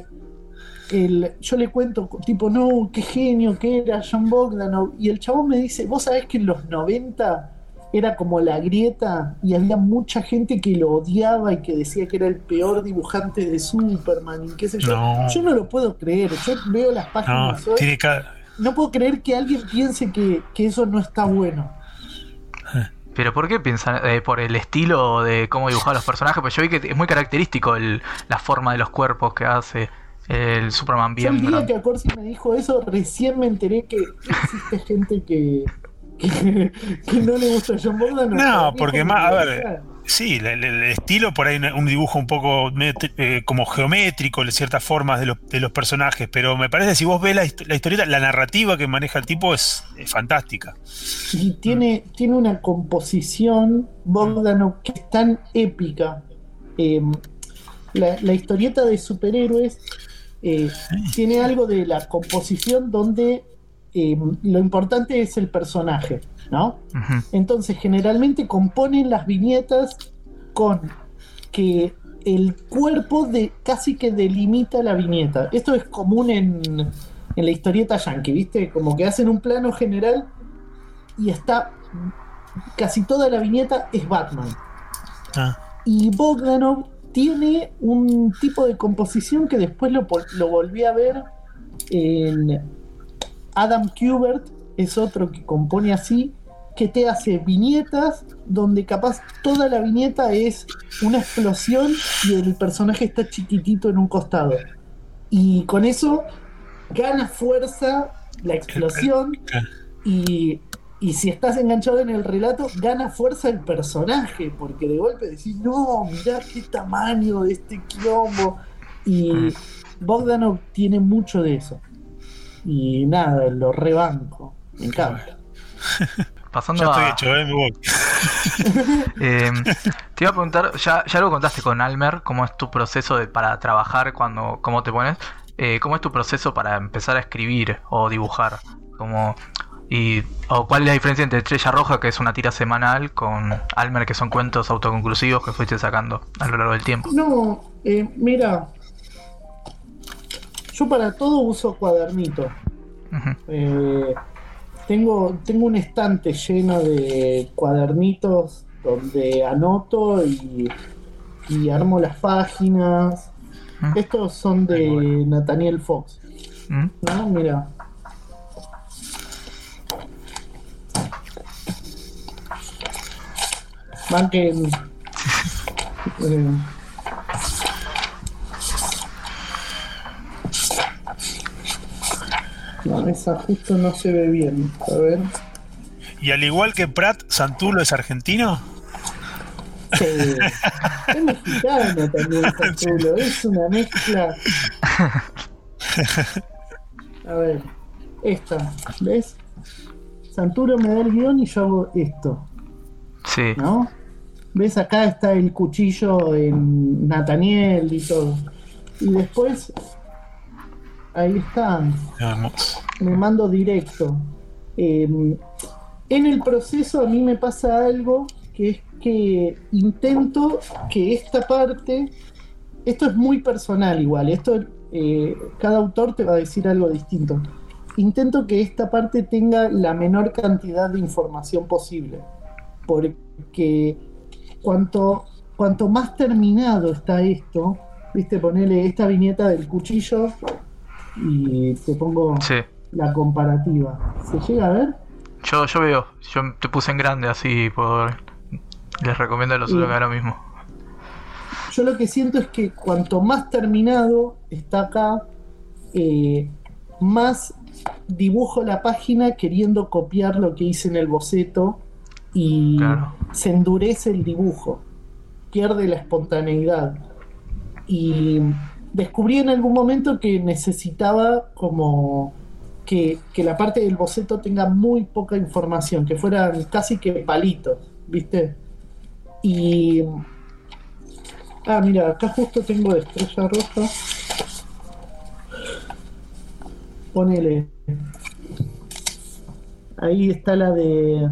el- yo le cuento, tipo, no, qué genio que era John Bogdanov. Y el chabón me dice, vos sabés que en los 90 era como la grieta y había mucha gente que lo odiaba y que decía que era el peor dibujante de Superman y qué sé yo. No. Yo no lo puedo creer. Yo veo las No, páginas hoy, tiene cada. No puedo creer que alguien piense que, que eso no está bueno. ¿Pero por qué piensan? Eh, ¿Por el estilo de cómo dibujar los personajes? Pues yo vi que es muy característico el- la forma de los cuerpos que hace el Superman Yo el bien. día grande. que Acorsi me dijo eso, recién me enteré que existe gente que, que, que no le gusta John Bogdan. No, porque más, a ver, sí, el, estilo por ahí un dibujo un poco eh, como geométrico, de ciertas formas de los, de los personajes, pero me parece si vos ves la, histo- la historieta, la narrativa que maneja el tipo es, es fantástica. Y tiene, tiene una composición Bogdanov que es tan épica. Eh, la, la historieta de superhéroes eh, tiene algo de la composición donde eh, lo importante es el personaje, ¿no? Entonces, generalmente componen las viñetas con que el cuerpo de casi que delimita la viñeta. Esto es común en, en la historieta yankee, ¿viste? Como que hacen un plano general y está casi toda la viñeta es Batman. Ah, Y Bogdanov tiene un tipo de composición que después lo, lo volví a ver en Adam Kubert, es otro que compone así, que te hace viñetas donde capaz toda la viñeta es una explosión y el personaje está chiquitito en un costado. Y con eso gana fuerza la explosión y, y si estás enganchado en el relato, gana fuerza el personaje, porque de golpe decís, no, mirá qué tamaño de este quilombo. Y Mm. Bogdanov tiene mucho de eso. Y nada, lo rebanco. Me encanta. Pasando ya estoy a. hecho, eh, me voy. eh, te iba a preguntar, ya, ya lo contaste con Almer, cómo es tu proceso de, para trabajar, cuando, cómo te pones. Eh, ¿Cómo es tu proceso para empezar a escribir o dibujar? Como, y, ¿O cuál es la diferencia entre Estrella Roja, que es una tira semanal, con Almer, que son cuentos autoconclusivos que fuiste sacando a lo largo del tiempo? No, eh, mira, yo para todo uso cuadernito. Eh, tengo, tengo un estante lleno de cuadernitos donde anoto y, y armo las páginas. Mm. Estos son de. Nathaniel Fox. Mm. ¿No? Mira. Van que. No, esa justo no se ve bien. A ver. Y al igual que Pratt, ¿Santulo es argentino? Sí. Es mexicano también Santulo. Es una mezcla. A ver. Esta. ¿Ves? Santulo me da el guion y yo hago esto. Sí. ¿No? ¿Ves? Acá está el cuchillo en Nathaniel y todo. Y después. Ahí está. Vamos. me mando directo. Eh, en el proceso a mí me pasa algo que es que intento que esta parte, esto es muy personal igual, esto eh, cada autor te va a decir algo distinto. Intento que esta parte tenga la menor cantidad de información posible, porque cuanto, cuanto más terminado está esto, viste, ponele esta viñeta del cuchillo y te pongo Sí. la comparativa. ¿Se llega a ver? Yo, yo veo, yo te puse en grande así por... Les recomiendo los Sí. que ahora mismo. Yo lo que siento es que cuanto más terminado está acá, eh, más dibujo la página queriendo copiar lo que hice en el boceto y Claro. se endurece el dibujo, pierde la espontaneidad. Y descubrí en algún momento que necesitaba como que, que la parte del boceto tenga muy poca información, que fueran casi que palitos, ¿viste? Y Ah, mira, acá justo tengo de estrella roja. Ponele. Ahí está la de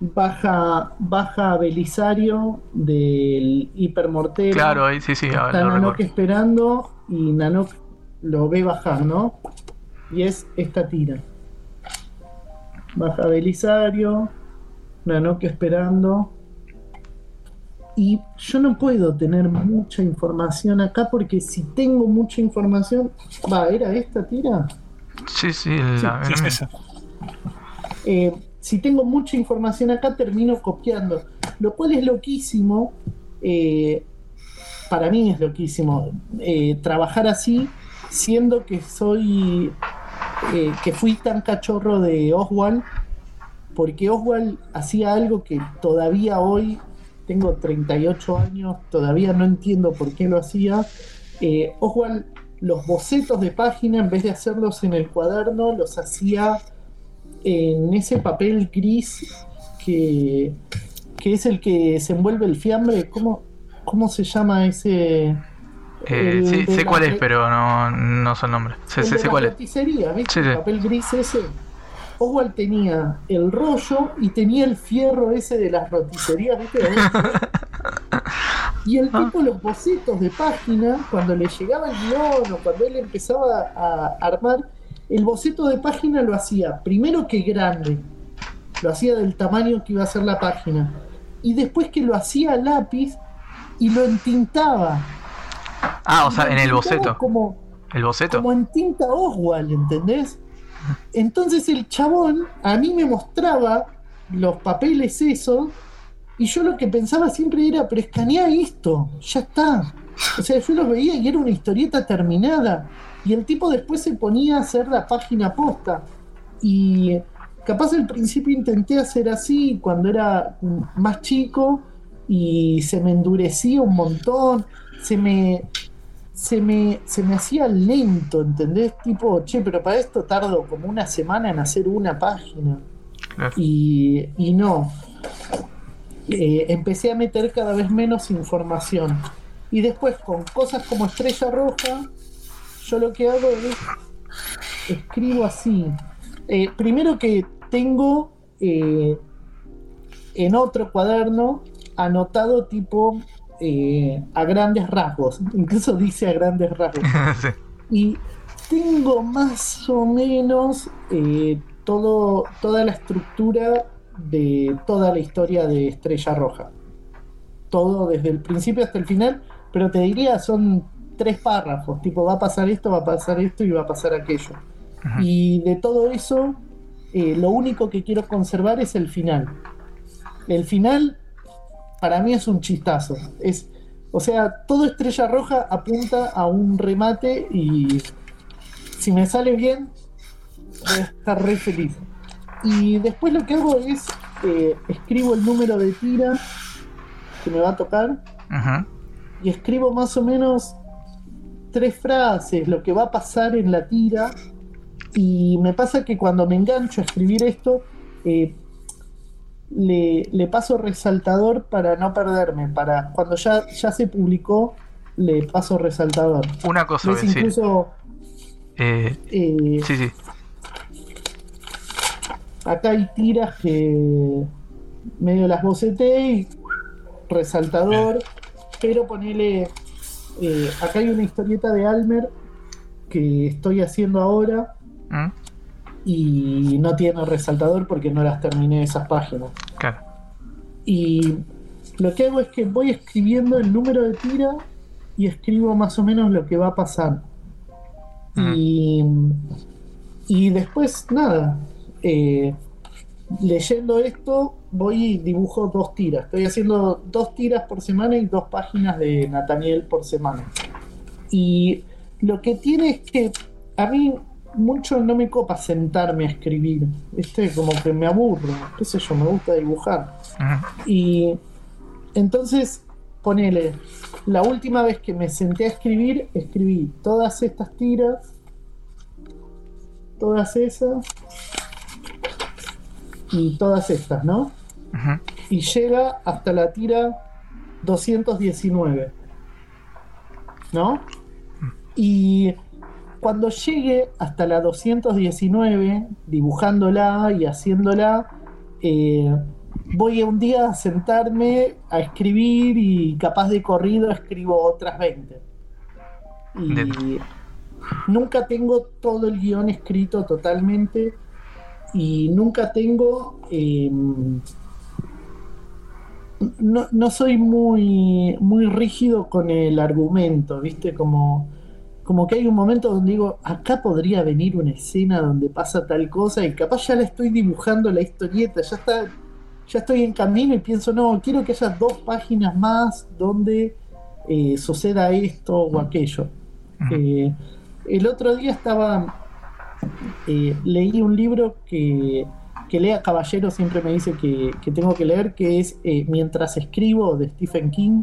baja, baja Belisario del hipermortero. Claro, ahí sí, sí, ahora Está Nanok esperando y Nanok lo ve bajar, ¿no? Y es esta tira. Baja Belisario, Nanok esperando. Y yo no puedo tener mucha información acá porque si tengo mucha información. Va, ¿era esta tira? Sí, sí, la- Sí, es. Eh, si tengo mucha información acá, termino copiando. Lo cual es loquísimo. eh, para mí es loquísimo. eh, trabajar así, siendo que soy. que fui tan cachorro de Oswald. Porque Oswald hacía algo que todavía hoy, tengo 38 años, todavía no entiendo por qué lo hacía. Eh, Oswald, los bocetos de página, en vez de hacerlos en el cuaderno, los hacía en ese papel gris que, que es el que se envuelve el fiambre. ¿Cómo, cómo se llama ese? Eh, sí, sé la cuál es, pero no, no sé el nombre. Sé, el sé, de sé la cuál es. ¿viste? Sí, sí. El papel gris ese. Oswald tenía el rollo y tenía el fierro ese de las roticerías, ¿viste? Y el tipo, los bocetos de página, cuando le llegaba el guion o cuando él empezaba a armar, el boceto de página lo hacía primero que grande, lo hacía del tamaño que iba a ser la página, y después que lo hacía a lápiz y lo entintaba. Ah, o sea, en el boceto. Como, El boceto. como en tinta Oswald, ¿entendés? Entonces el chabón a mí me mostraba los papeles esos y yo lo que pensaba siempre era, pero escanea esto, ya está. O sea, yo los veía y era una historieta terminada. Y el tipo después se ponía a hacer la página posta. Y capaz al principio intenté hacer así cuando era más chico y se me endurecía un montón, se me, se me, se me hacía lento, ¿entendés? Tipo, che, pero para esto tardo como una semana en hacer una página. Y, y no. Eh, empecé a meter cada vez menos información. Y después con cosas como Estrella Roja, yo lo que hago es escribo así. Eh, primero que tengo eh, en otro cuaderno anotado tipo eh, a grandes rasgos. Incluso dice a grandes rasgos. Sí. Y tengo más o menos todo, toda la estructura de toda la historia de Estrella Roja. Todo desde el principio hasta el final, pero te diría son tres párrafos, tipo va a pasar esto, va a pasar esto y va a pasar aquello. Y de todo eso, eh, lo único que quiero conservar es el final. El final, para mí es un chistazo. Es, o sea, todo Estrella Roja apunta a un remate y si me sale bien, voy a estar re feliz. Y después lo que hago es eh, escribo el número de tira que me va a tocar y escribo más o menos tres frases, lo que va a pasar en la tira. Y me pasa que cuando me engancho a escribir esto, eh, le, le paso resaltador para no perderme. Para cuando ya, ya se publicó, le paso resaltador. Una cosa decir. Incluso Eh, eh, sí, sí. acá hay tiras que medio las boceté y resaltador, pero ponele. Eh, acá hay una historieta de Almer que estoy haciendo ahora Mm, y no tiene resaltador porque no las terminé esas páginas. Claro. Y lo que hago es que voy escribiendo el número de tira y escribo más o menos lo que va a pasar. Y, y después, nada, eh, leyendo esto, voy y dibujo dos tiras. Estoy haciendo dos tiras por semana y dos páginas de Nathaniel por semana. Y lo que tiene es que a mí mucho no me copa sentarme a escribir. ¿Viste? Como que me aburro. ¿Qué sé yo? Me gusta dibujar. Y entonces, ponele, la última vez que me senté a escribir, escribí todas estas tiras, todas esas y todas estas, ¿no? Y llega hasta la tira 219, ¿no? Y cuando llegue hasta la 219, dibujándola y haciéndola, eh, voy un día a sentarme a escribir y capaz de corrido escribo otras 20. Y nunca tengo todo el guion escrito totalmente y nunca tengo... eh, no, no soy muy, muy rígido con el argumento, ¿viste? Como, como que hay un momento donde digo, acá podría venir una escena donde pasa tal cosa y capaz ya la estoy dibujando la historieta, ya está, ya estoy en camino y pienso, no, quiero que haya dos páginas más donde eh, suceda esto o aquello. Eh, el otro día estaba, eh, leí un libro que, que Lea Caballero siempre me dice que, que tengo que leer, que es eh, Mientras escribo de Stephen King.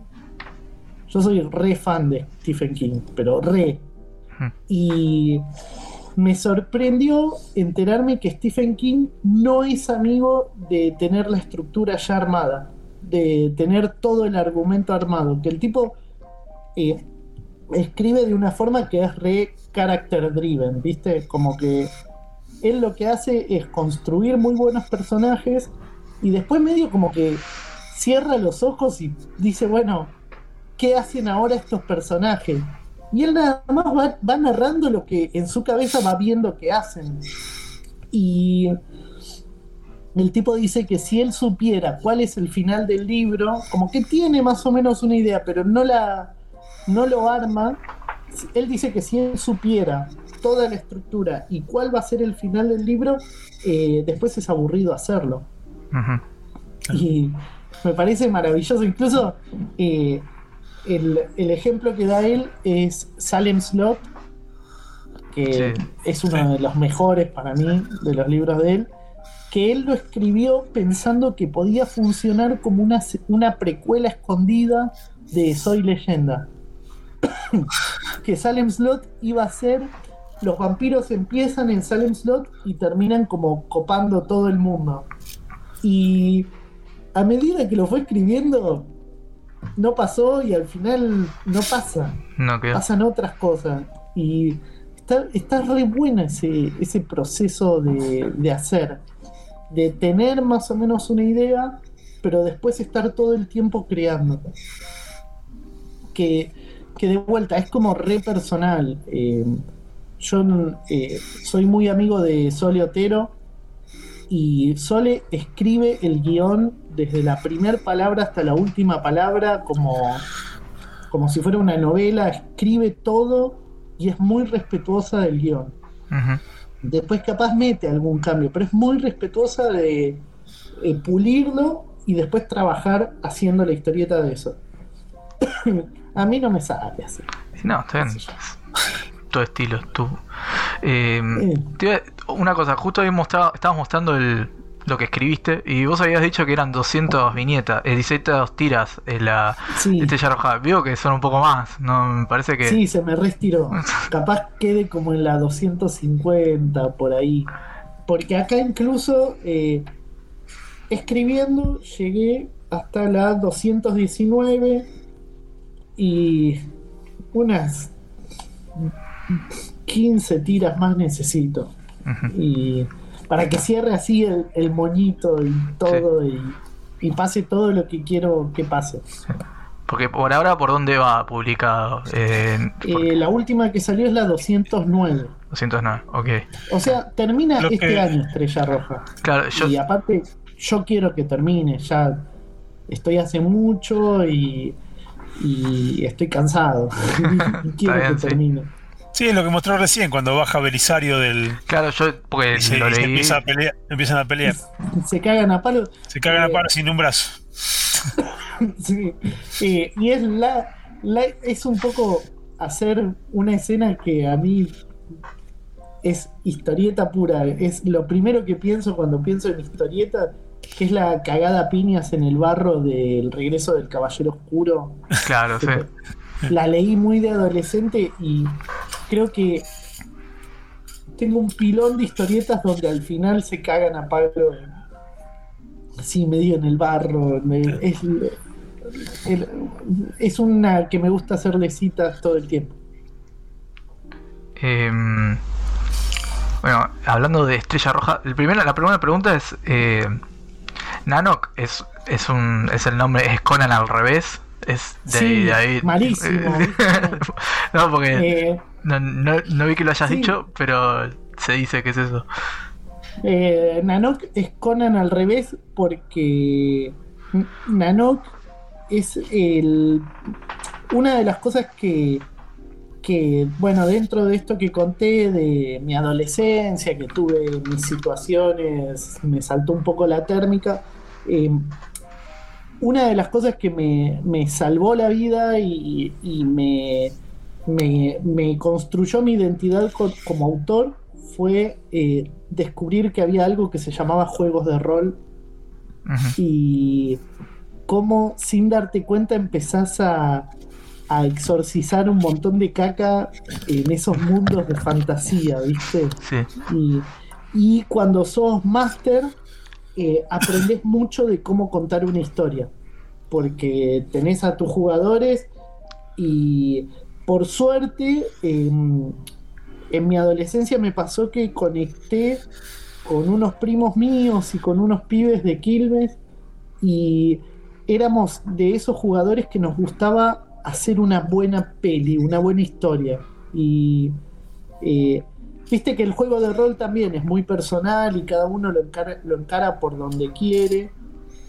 Yo soy re fan de Stephen King, pero re. Ujú. Y me sorprendió enterarme que Stephen King no es amigo de tener la estructura ya armada, de tener todo el argumento armado, que el tipo eh, escribe de una forma que es re character driven, ¿viste? Como que él lo que hace es construir muy buenos personajes y después medio como que cierra los ojos y dice, bueno, ¿qué hacen ahora estos personajes? Y él nada más va, narrando lo que en su cabeza va viendo que hacen. Y el tipo dice que si él supiera cuál es el final del libro, como que tiene más o menos una idea, pero no la no lo arma. Él dice que si él supiera toda la estructura y cuál va a ser el final del libro, eh, después es aburrido hacerlo. Y me parece maravilloso. Incluso eh, el, el ejemplo que da él es Salem Slot, que Sí. es uno de los mejores para mí de los libros de él, que él lo escribió pensando que podía funcionar como una, una precuela escondida de Soy Leyenda. que Salem Slot iba a ser. Los vampiros empiezan en Salem Slot y terminan como copando todo el mundo. Y a medida que lo fue escribiendo, no pasó y al final no pasa. No quedó. Pasan otras cosas. Y está, está re bueno ese, ese proceso de, de hacer. De tener más o menos una idea, pero después estar todo el tiempo creando. Que, que de vuelta es como re personal. Eh, yo eh, soy muy amigo de Sole Otero y Sole escribe el guion desde la primera palabra hasta la última palabra como, como si fuera una novela, escribe todo y es muy respetuosa del guion. Después capaz mete algún cambio, pero es muy respetuosa de eh, pulirlo y y después trabajar haciendo la historieta de eso. a mí no me sale así. No, está bien. Tu estilo, tú. Eh, te iba- una cosa, justo habíamos mostrado, estabas mostrando el, lo que escribiste y vos habías dicho que eran 200 viñetas, eh, 16 tiras en la Sí. Estrella Roja. Veo que son un poco más, no me parece que... Sí, se me restiró. Capaz quede como en la 250 por ahí. Porque acá incluso eh, escribiendo llegué hasta la 219 y unas 15 tiras más necesito. Y para que cierre así el, el moñito y todo y, y pase todo lo que quiero que pase. Porque por ahora, ¿por dónde va publicado? Eh, por- Eh, la última que salió es la 209. 209, ok. O sea, termina Lo este que- año Estrella Roja. Claro, yo... Y aparte, yo quiero que termine. Ya estoy hace mucho y, y estoy cansado. y quiero bien, que termine. Sí, es lo que mostró recién cuando baja Belisario del. Claro, yo... Porque Y se, lo y se leí... empieza a pelear, empiezan a pelear. Se cagan a palo. Se cagan a Eh, paro sin un brazo. Sí. Eh, y es la, la- es un poco hacer una escena que a mí es historieta pura. Es lo primero que pienso cuando pienso en historieta, que es la cagada a piñas en el barro del regreso del Caballero Oscuro. Claro, sí. La leí muy de adolescente y creo que tengo un pilón de historietas donde al final se cagan a palo así medio en el barro. es, el- es una que me gusta hacerle citas todo el tiempo. Em, bueno, hablando de Estrella Roja, el primero, la primera pregunta es: eh, Nanok es, es, un, es el nombre, es Conan al revés. Es de Sí, ahí. de ahí- malísimo. no, porque Eh, no, no, no vi que lo hayas sí. dicho, pero se dice que es eso. Eh, Nanok es Conan al revés porque Nanok es el una de las cosas que que bueno dentro de esto que conté de mi adolescencia que tuve mis situaciones me saltó un poco la térmica eh, una de las cosas que me, me salvó la vida y, y me, me, me construyó mi identidad co- como autor fue eh, descubrir que había algo que se llamaba juegos de rol. Y cómo sin darte cuenta empezás a, a exorcizar un montón de caca en esos mundos de fantasía, ¿viste? Sí, Y, y cuando sos máster, eh, aprendés mucho de cómo contar una historia. Porque tenés a tus jugadores y por suerte, em, en mi adolescencia me pasó que conecté con unos primos míos y con unos pibes de Quilmes y éramos de esos jugadores que nos gustaba hacer una buena peli, una buena historia. Y eh, viste que el juego de rol también es muy personal y cada uno lo encara, lo encara por donde quiere.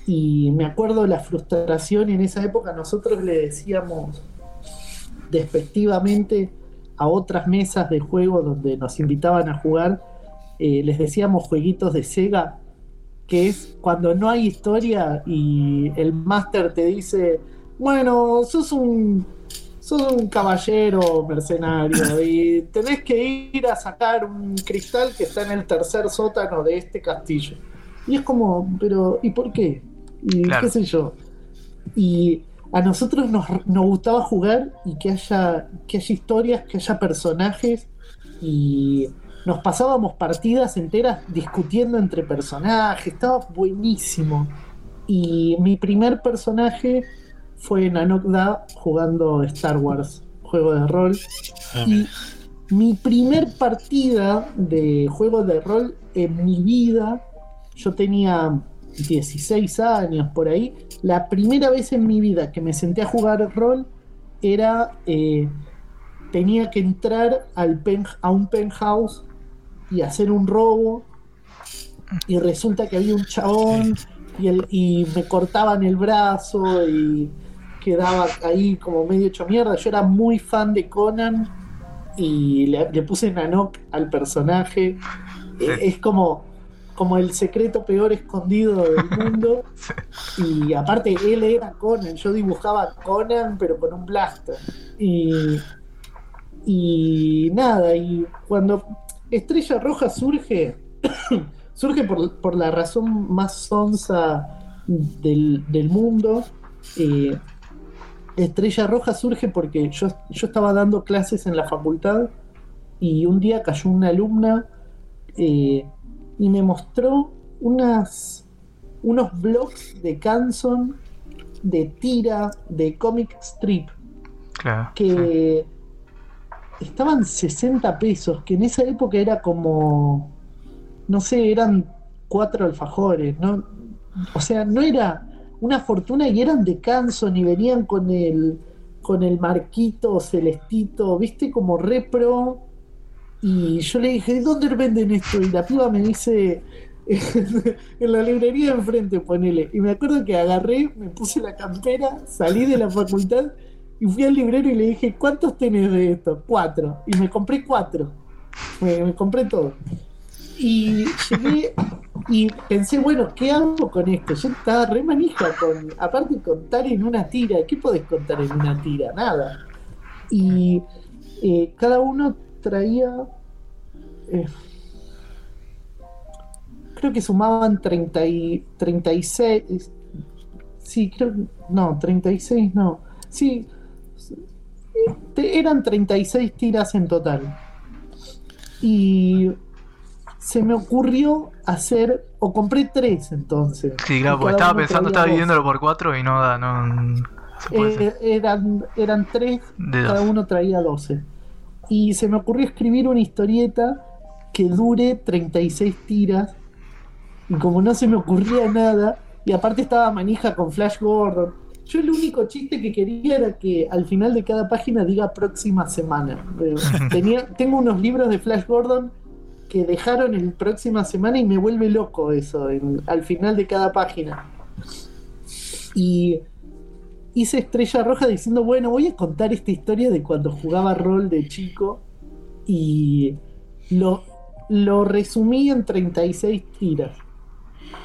Y me acuerdo la frustración en esa época nosotros le decíamos despectivamente a otras mesas de juego donde nos invitaban a jugar, eh, les decíamos jueguitos de Sega, que es cuando no hay historia y el máster te dice, bueno, sos un, sos un caballero mercenario y tenés que ir a sacar un cristal que está en el tercer sótano de este castillo. Y es como, pero ¿y por qué? Y Claro. qué sé yo. Y a nosotros nos, nos gustaba jugar y que haya, que haya historias, que haya personajes y nos pasábamos partidas enteras discutiendo entre personajes, estaba buenísimo. Y mi primer personaje fue Nanok Da jugando Star Wars, juego de rol. Ah, Y mi primer partida de juego de rol en mi vida, yo tenía 16 años por ahí, la primera vez en mi vida que me senté a jugar rol era, eh, tenía que entrar al pen- a un penthouse y hacer un robo. Y resulta que había un chabón y, el- y me cortaban el brazo y quedaba ahí como medio hecho mierda. Yo era muy fan de Conan y le, le puse Nanok al personaje. Eh, Es como, como el secreto peor escondido del mundo. Y aparte, él era Conan. Yo dibujaba Conan, pero con un blaster. Y, y nada, y cuando Estrella Roja surge, surge por, por la razón más sonsa del, del mundo. Eh, Estrella Roja surge porque yo, yo estaba dando clases en la facultad y un día cayó una alumna eh, y me mostró unas, unos blogs de Canson, de tira, de comic strip, Claro. que estaban 60 pesos, que en esa época era como, no sé, eran cuatro alfajores, ¿no? O sea, no era una fortuna y eran de Canson y venían con el, con el marquito celestito, viste, como repro. Y yo le dije, ¿dónde venden esto? Y la piba me dice, en la librería de enfrente, ponele. Y me acuerdo que agarré, me puse la campera, salí de la facultad y fui al librero y le dije, ¿cuántos tenés de esto? Cuatro. Y me compré cuatro. Me, me compré todo. Y llegué y pensé, bueno, ¿qué hago con esto? Yo estaba re manija con, aparte contar en una tira, ¿qué podés contar en una tira? Nada. Y eh, cada uno traía, eh, creo que sumaban 30 y, 36, sí, creo, no, 36 no, sí, te- eran 36 tiras en total. Y se me ocurrió hacer, o compré tres entonces. Sí, claro, porque estaba pensando, estaba dividiéndolo por cuatro y no da, no. Eh, eran, eran tres, De cada dos. uno traía 12. Y se me ocurrió escribir una historieta que dure 36 tiras. Y como no se me ocurría nada, y aparte estaba manija con Flash Gordon, yo el único chiste que quería era que al final de cada página diga próxima semana. Eh, Tenía, tengo unos libros de Flash Gordon que dejaron en próxima semana y me vuelve loco eso, al final de cada página. Y hice Estrella Roja diciendo, bueno, voy a contar esta historia de cuando jugaba rol de chico y lo, lo resumí en 36 tiras.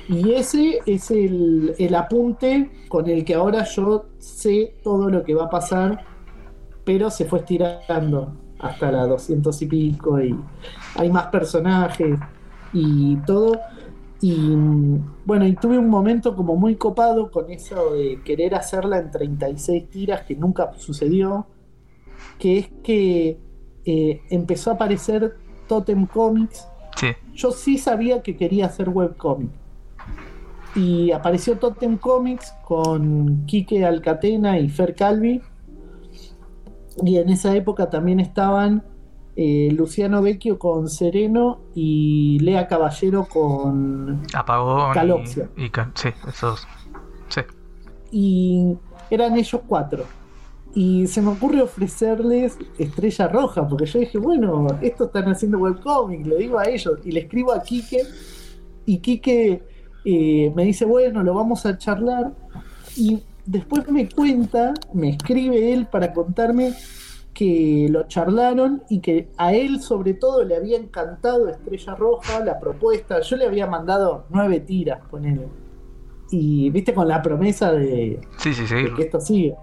Y ese es el, el apunte con el que ahora yo sé todo lo que va a pasar, pero se fue estirando hasta la 200 y pico y hay más personajes y todo. Y bueno, y tuve un momento como muy copado con eso de querer hacerla en 36 tiras que nunca sucedió, que es que eh, empezó a aparecer Totem Comics. Sí, Yo sí sabía que quería hacer webcomic. Y apareció Totem Comics con Quique Alcatena y Fer Calvi. Y en esa época también estaban eh, Luciano Vecchio con Sereno y Lea Caballero con apagón. y- Caloxia. Y, sí, esos. Sí. y eran ellos cuatro. Y se me ocurre ofrecerles Estrella Roja, porque yo dije, bueno, estos están haciendo webcomic, le digo a ellos, y le escribo a Quique, y Quique eh, me dice, bueno, lo vamos a charlar, y después me cuenta, me escribe él para contarme que lo charlaron y que a él sobre todo le había encantado Estrella Roja, la propuesta, yo le había mandado nueve tiras, ponele. Y viste con la promesa de, Sí, sí, sí. de que esto sigue.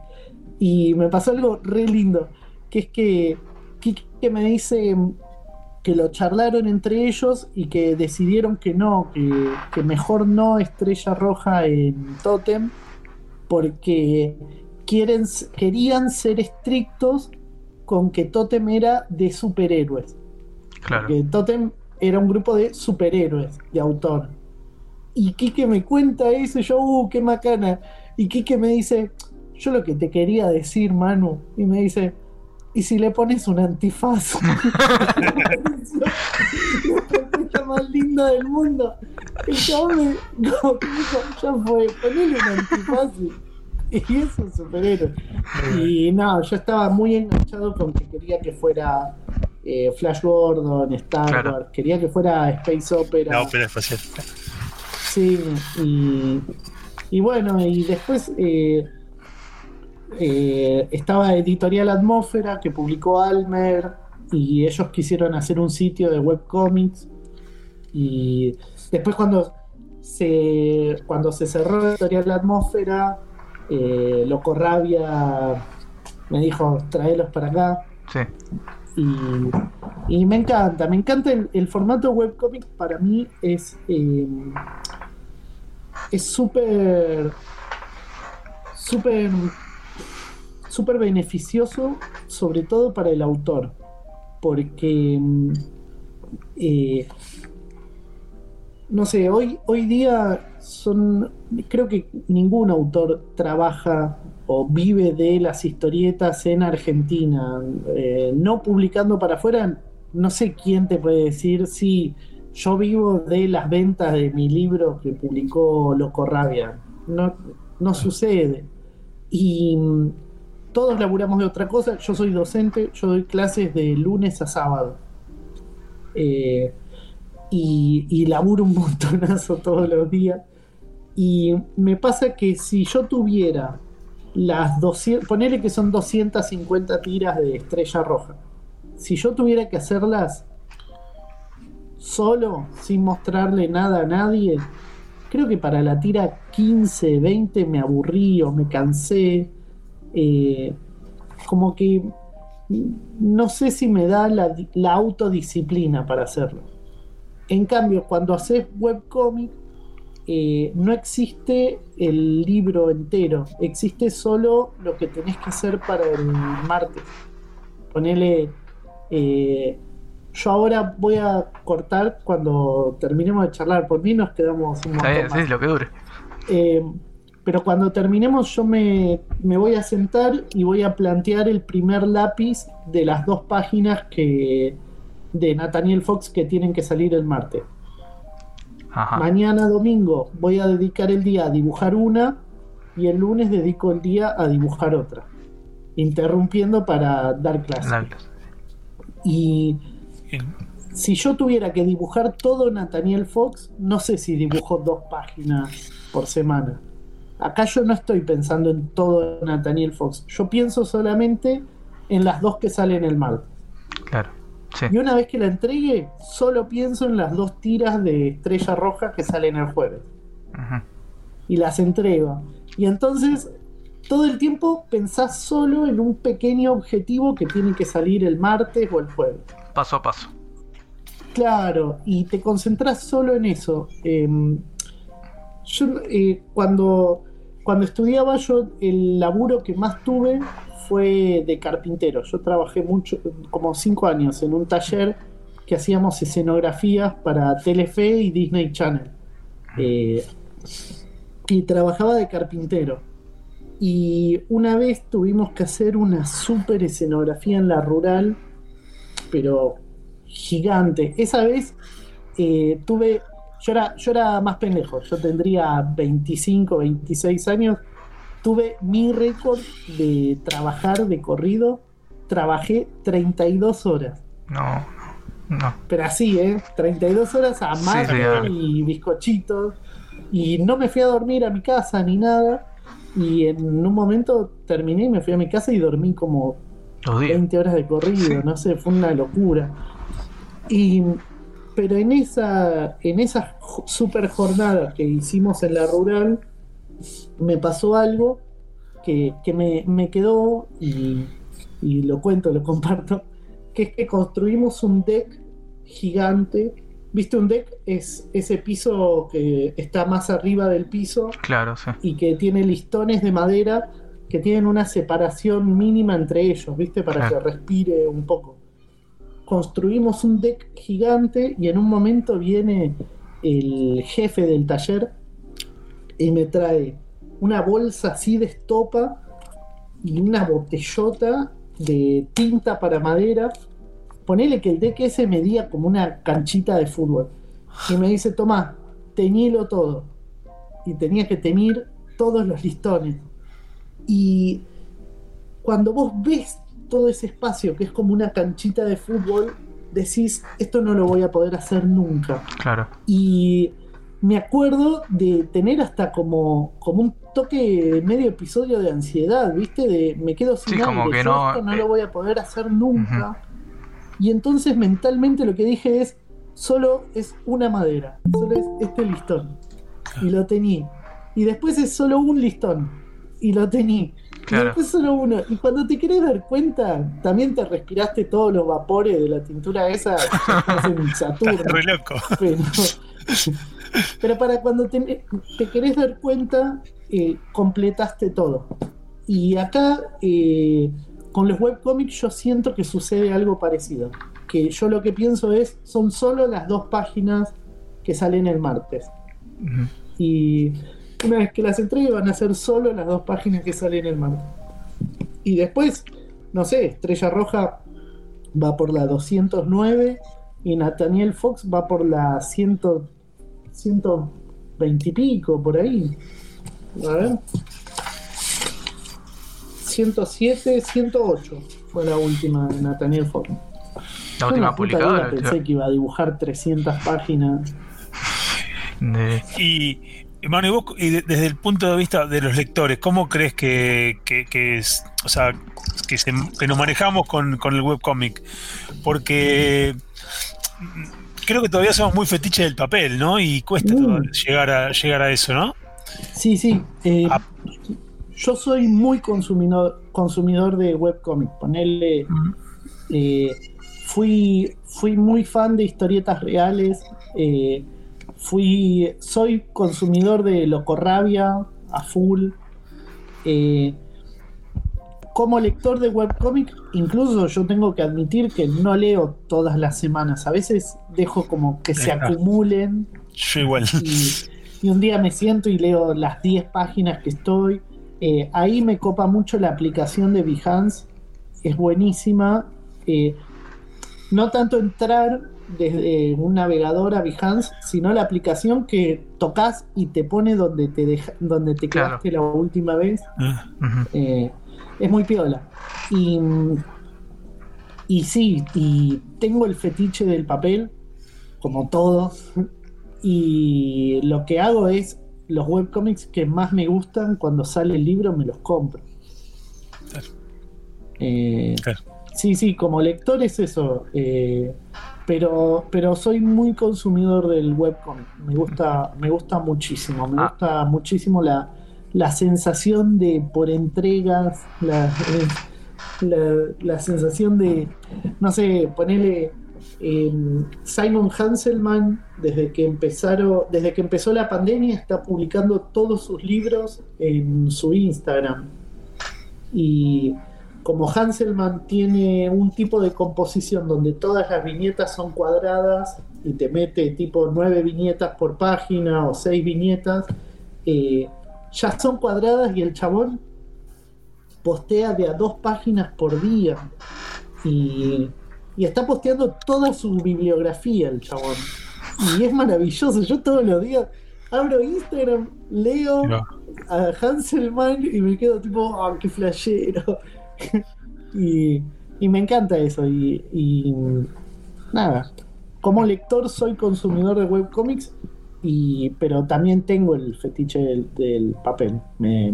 Y me pasó algo re lindo, que es que Kike me dice que lo charlaron entre ellos y que decidieron que no, que, que mejor no Estrella Roja en Totem, porque quieren, querían ser estrictos con que Totem era de superhéroes. Claro. Que Totem era un grupo de superhéroes, de autor. Y Quique me cuenta eso y yo, uh, qué macana. Y Quique me dice, yo lo que te quería decir, Manu. Y me dice, ¿y si le pones un antifaz? la más linda del mundo. El chabón me, como que dijo, ya fue, ponele un antifaz. Y es un superhéroe. Y no, yo estaba muy enganchado con que quería que fuera eh, Flash Gordon, Star Claro. Wars, quería que fuera Space Opera. La ópera espacial. Sí, y, y bueno, y después eh, eh, estaba Editorial Atmósfera que publicó Almer y ellos quisieron hacer un sitio de webcomics y después cuando se, cuando se cerró editorial Atmósfera, eh, Loco Rabia me dijo, traelos para acá. Sí. Y, y me encanta, me encanta el, el formato webcomic, para mí es eh, es súper súper súper beneficioso, sobre todo para el autor, porque mm, eh, no sé, hoy, hoy día son, creo que ningún autor trabaja o vive de las historietas en Argentina, eh, no publicando para afuera, no sé quién te puede decir si yo vivo de las ventas de mi libro que publicó Loco Rabia. No, no sucede. Y mm, todos laburamos de otra cosa. Yo soy docente, yo doy clases de lunes a sábado. Eh, y, laburo un montonazo todos los días. Y me pasa que si yo tuviera las 200, ponele que son 250 tiras de estrella roja. Si yo tuviera que hacerlas solo, sin mostrarle nada a nadie, creo que para la tira 15, 20 me aburrí o me cansé. Eh, como que no sé si me da la, la, autodisciplina para hacerlo. En cambio, cuando haces webcomic, eh, no existe el libro entero, existe solo lo que tenés que hacer para el martes. Ponele. Eh, yo ahora voy a cortar cuando terminemos de charlar. Por mí nos quedamos un montón Sí, lo que dure. Eh, pero cuando terminemos yo me, me, voy a sentar y voy a plantear el primer lápiz de las dos páginas que de Nathaniel Fox que tienen que salir el martes. Ajá. Mañana domingo voy a dedicar el día a dibujar una y el lunes dedico el día a dibujar otra, interrumpiendo para dar clases. Y si yo tuviera que dibujar todo Nathaniel Fox, no sé si dibujo dos páginas por semana. Acá yo no estoy pensando en todo Nathaniel Fox. Yo pienso solamente en las dos que salen el martes. Claro. Sí. Y una vez que la entregue, solo pienso en las dos tiras de Estrella Roja que salen el jueves. Ajá. Y las entrego. Y entonces, todo el tiempo pensás solo en un pequeño objetivo que tiene que salir el martes o el jueves. Paso a paso. Claro, y te concentras solo en eso. Eh, yo, eh, cuando, cuando estudiaba, yo el laburo que más tuve fue de carpintero. Yo trabajé mucho, como cinco años, en un taller que hacíamos escenografías para Telefe y Disney Channel. Eh, y trabajaba de carpintero. Y una vez tuvimos que hacer una super escenografía en la rural, pero gigante. Esa vez eh, tuve, yo era, yo era más pendejo, yo tendría 25, 26 años tuve mi récord de trabajar de corrido. Trabajé 32 horas. No, no. Pero así, ¿eh? 32 horas a sí, sí, y bizcochitos. Y no me fui a dormir a mi casa ni nada. Y en un momento terminé y me fui a mi casa y dormí como 20 horas de corrido. No sé, fue una locura. Y, pero en esa, en esa super jornada que hicimos en la rural, me pasó algo que, que me, me, quedó y, y, lo cuento, lo comparto, que es que construimos un deck gigante. ¿Viste un deck? Es ese piso que está más arriba del piso. Claro, sí. Y que tiene listones de madera que tienen una separación mínima entre ellos, ¿viste? Para claro. que respire un poco. Construimos un deck gigante y en un momento viene el jefe del taller y me trae una bolsa así de estopa y una botellota de tinta para madera. Ponele que el deck ese medía como una canchita de fútbol. Y me dice, toma, teñilo todo. Y tenía que teñir todos los listones. Y cuando vos ves todo ese espacio que es como una canchita de fútbol, decís, esto no lo voy a poder hacer nunca. Claro. Y me acuerdo de tener hasta como, como un toque medio episodio de ansiedad, ¿viste? De me quedo sin sí, aire, como que no, esto no lo voy a poder hacer nunca. Uh -huh. Y entonces mentalmente lo que dije es, solo es una madera, solo es este listón. Y lo tení. Y después es solo un listón. Y lo tení. Y después solo uno. Y cuando te querés dar cuenta, también te respiraste todos los vapores de la tintura esa en Saturno. Re loco. Pero, para cuando te, querés dar cuenta, eh, completaste todo. Y acá, eh, con los webcomics, yo siento que sucede algo parecido. Que yo lo que pienso es, son solo las dos páginas que salen el martes. Y una vez que las entregue van a ser solo las dos páginas que salen el martes. Y después, no sé, Estrella Roja va por la 209 y Nathaniel Fox va por la 100, 120 y pico, por ahí. A ver. 107, 108 fue la última de Nathaniel Fox. La última publicada. Pensé que iba a dibujar 300 páginas. Y, y desde el punto de vista de los lectores, ¿cómo crees que, es, o sea, que, nos manejamos con, el webcomic? Porque creo que todavía somos muy fetiches del papel, ¿no? Y cuesta mm. llegar, a, llegar a eso, ¿no? Sí, sí. Eh, ah. Yo soy muy consumidor, consumidor de webcomic. Ponerle. Eh, fui, fui muy fan de historietas reales. Eh, fui. Soy consumidor de Locorrabia a full. como lector de webcomic, incluso yo tengo que admitir que no leo todas las semanas. A veces dejo como que se acumulen. Yo igual. y un día me siento y leo las 10 páginas que estoy. Eh, ahí me copa mucho la aplicación de Behance, es buenísima. Eh, no tanto entrar desde un navegador a Behance, sino la aplicación que tocas y te pone donde te deja, donde te quedaste la última vez. Ah, eh, es muy piola. Y, y sí, y tengo el fetiche del papel, como todos. Y lo que hago es los webcomics que más me gustan cuando sale el libro me los compro. Eh, sí, sí, como lector es eso. Eh, pero, pero soy muy consumidor del webcomic. Me gusta, me gusta muchísimo. Me ah. gusta muchísimo la, la, sensación de por entregas, la, eh, la, la sensación de, no sé, ponerle Simon Hanselman, desde que empezaron, desde que empezó la pandemia, está publicando todos sus libros en su Instagram. Y como Hanselman tiene un tipo de composición donde todas las viñetas son cuadradas y te mete tipo nueve viñetas por página o seis viñetas, eh, ya son cuadradas y el chabón postea de a dos páginas por día. Y y está posteando toda su bibliografía el chabón. Y es maravilloso. Yo todos los días abro Instagram, leo a Hanselman y me quedo tipo, ¡ah, qué flashero! y, me encanta eso. Y, nada, como lector soy consumidor de webcomics, y, pero también tengo el fetiche del, papel. Me,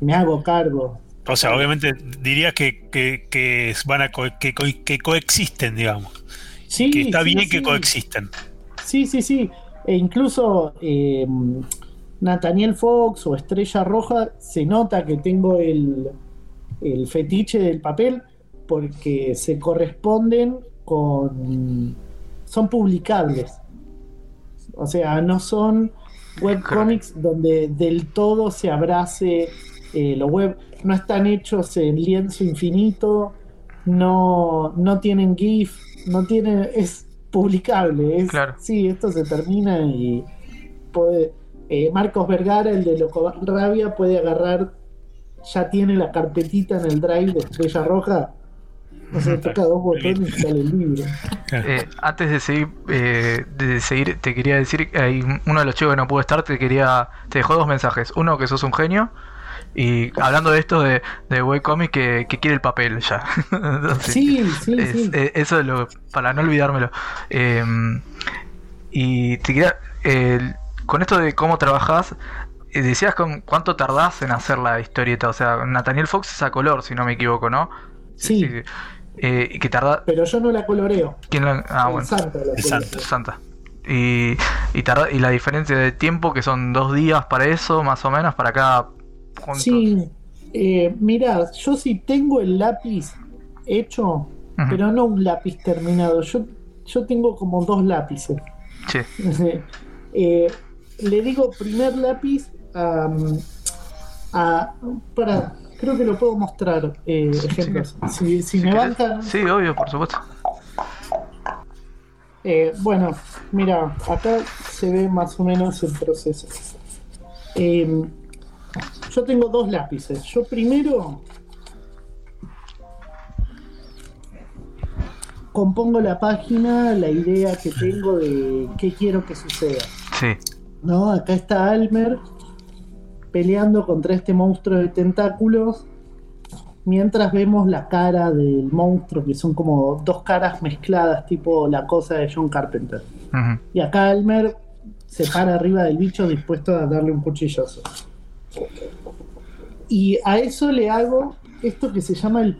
me hago cargo o sea, obviamente dirías que, que, van a que, que, coexisten, digamos. Sí, que está bien que coexisten. Sí, sí, sí. E incluso eh, Nathaniel Fox o Estrella Roja se nota que tengo el, el fetiche del papel porque se corresponden con. son publicables. O sea, no son webcomics donde del todo se abrace eh, lo web no están hechos en lienzo infinito, no, no tienen GIF, no tiene, es publicable. Es, Sí, esto se termina y puede. Eh, Marcos Vergara, el de Loco Rabia, puede agarrar, ya tiene la carpetita en el drive de Estrella Roja. No se toca dos botones y sale el libro. Eh, antes de seguir, eh, de seguir, te quería decir que hay uno de los chicos que no pudo estar, te quería, te dejó dos mensajes. Uno que sos un genio y hablando de esto de, de webcomic que, que quiere el papel ya. sí, sí, sí. Eh, eso es lo, para no olvidármelo. Y te quería, con esto de cómo trabajas, eh, decías con cuánto tardás en hacer la historieta. O sea, Nathaniel Fox es a color, si no me equivoco, ¿no? Sí. Eh, y que tarda. Pero yo no la coloreo. ¿Quién la.? Ah, El bueno. Santa la. Santa. Santa. Y, y, tarda, y la diferencia de tiempo, que son dos días para eso, más o menos, para cada punto. Sí, eh, mirá, yo sí tengo el lápiz hecho, pero no un lápiz terminado. Yo, yo tengo como dos lápices. Sí. Eh, le digo primer lápiz a- para creo que lo puedo mostrar eh, ejemplos. Si, si me bancan, Sí, obvio, por supuesto. eh, bueno, mira, acá se ve más o menos el proceso. Eh, yo tengo dos lápices. Yo primero compongo la página, la idea que tengo de qué quiero que suceda. Sí. ¿no? Acá está Almer peleando contra este monstruo de tentáculos. Mientras vemos la cara del monstruo, que son como dos caras mezcladas, tipo la cosa de John Carpenter. Y acá Almer se para arriba del bicho dispuesto a darle un cuchillazo. Y a eso le hago esto que se llama el...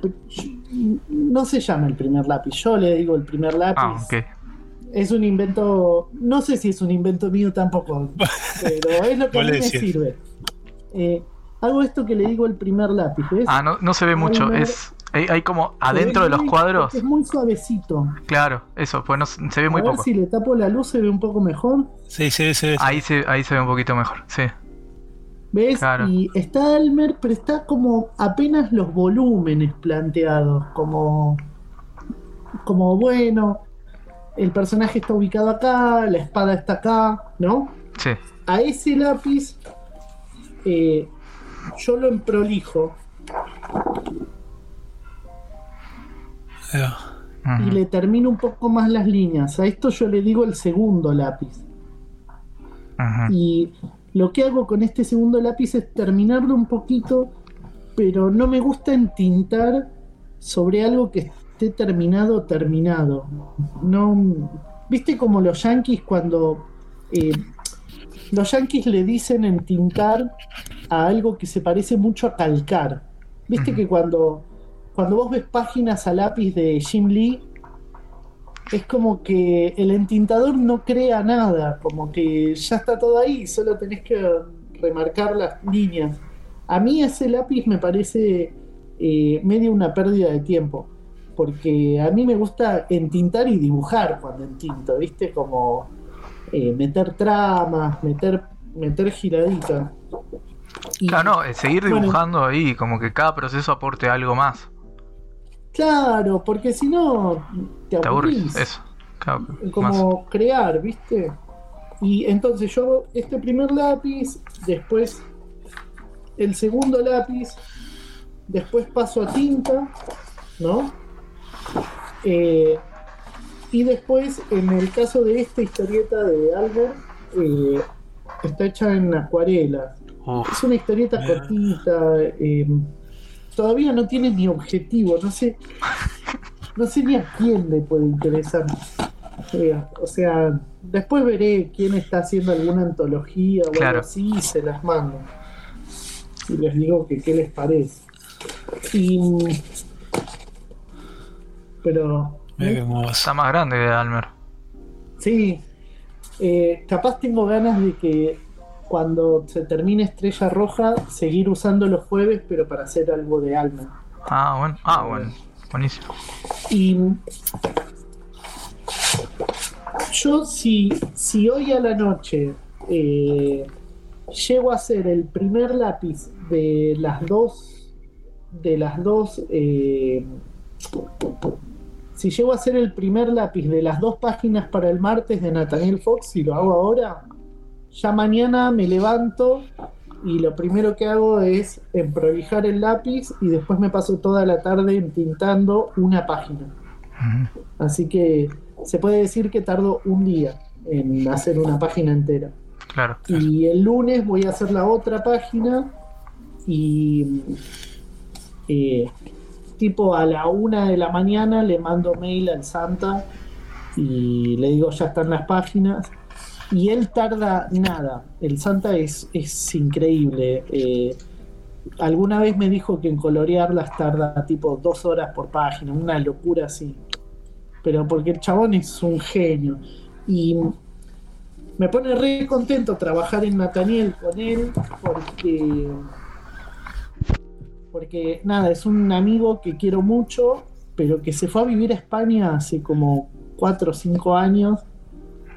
No se llama el primer lápiz, yo le digo el primer lápiz. Ah. Es un invento, no sé si es un invento mío tampoco, pero es lo que a mí me sirve. Eh, hago esto que le digo el primer lápiz, ¿ves? Ah, no, no se ve mucho. Es, hay, hay como adentro de los muy- cuadros. Es muy suavecito. Claro, eso, pues no, se ve muy a ver poco. si le tapo la luz se ve un poco mejor. Sí, sí, sí. Ahí se, ahí se ve un poquito mejor, sí. ¿Ves? Claro. Y está Almer, pero está como apenas los volúmenes planteados, como, como bueno, el personaje está ubicado acá, la espada está acá, ¿no? Sí. a ese lápiz eh, yo lo emprolijo y le termino un poco más las líneas. A esto yo le digo el segundo lápiz. Y lo que hago con este segundo lápiz es terminarlo un poquito, pero no me gusta entintar sobre algo que esté terminado, terminado. No, ¿Viste como los yankees cuando eh, los yankees le dicen entintar a algo que se parece mucho a calcar? ¿Viste que cuando, cuando vos ves páginas a lápiz de Jim Lee, es como que el entintador no crea nada, como que ya está todo ahí, solo tenés que remarcar las líneas. A mí ese lápiz me parece eh, medio una pérdida de tiempo, porque a mí me gusta entintar y dibujar cuando entinto, ¿viste? Como eh, meter tramas, meter, meter giraditas. Y- Claro, no, eh, seguir Bueno. dibujando ahí, como que cada proceso aporte algo más. Claro, porque si no te Te aburres, aburrís. eso. Claro, más. como crear, ¿viste? Y entonces yo hago este primer lápiz, después el segundo lápiz, después paso a tinta, ¿no? Eh, y después, en el caso de esta historieta de Albert, eh, está hecha en acuarela. Uf, Es una historieta cortita. eh, todavía no tiene ni objetivo. No sé. No sé ni a quién le puede interesar. Eh, o sea, después veré quién está haciendo alguna antología o Claro. algo así y se las mando. Y les digo que qué les parece. Y. Pero. Mira está más grande de Almer. Sí, eh, capaz tengo ganas de que cuando se termine Estrella Roja, seguir usando los jueves, pero para hacer algo de alma. Ah, bueno. Ah, bueno. Buenísimo. Y yo, si, si hoy a la noche eh, llego a hacer el primer lápiz de las dos, de las dos, eh, si llego a hacer el primer lápiz de las dos páginas para el martes de Nathaniel Fox, y lo hago ahora, ya mañana me levanto y lo primero que hago es emprolijar el lápiz y después me paso toda la tarde entintando una página. Así que se puede decir que tardo un día en hacer una página entera. Claro. Y el lunes voy a hacer la otra página y eh, tipo a la una de la mañana le mando mail al Santa y le digo ya están las páginas y él tarda nada. El Santa es, es increíble. Eh, alguna vez me dijo que en colorearlas tarda tipo dos horas por página, una locura así. Pero porque el chabón es un genio. Y me pone re contento trabajar en Nathaniel con él porque porque nada, es un amigo que quiero mucho, pero que se fue a vivir a España hace como 4 o 5 años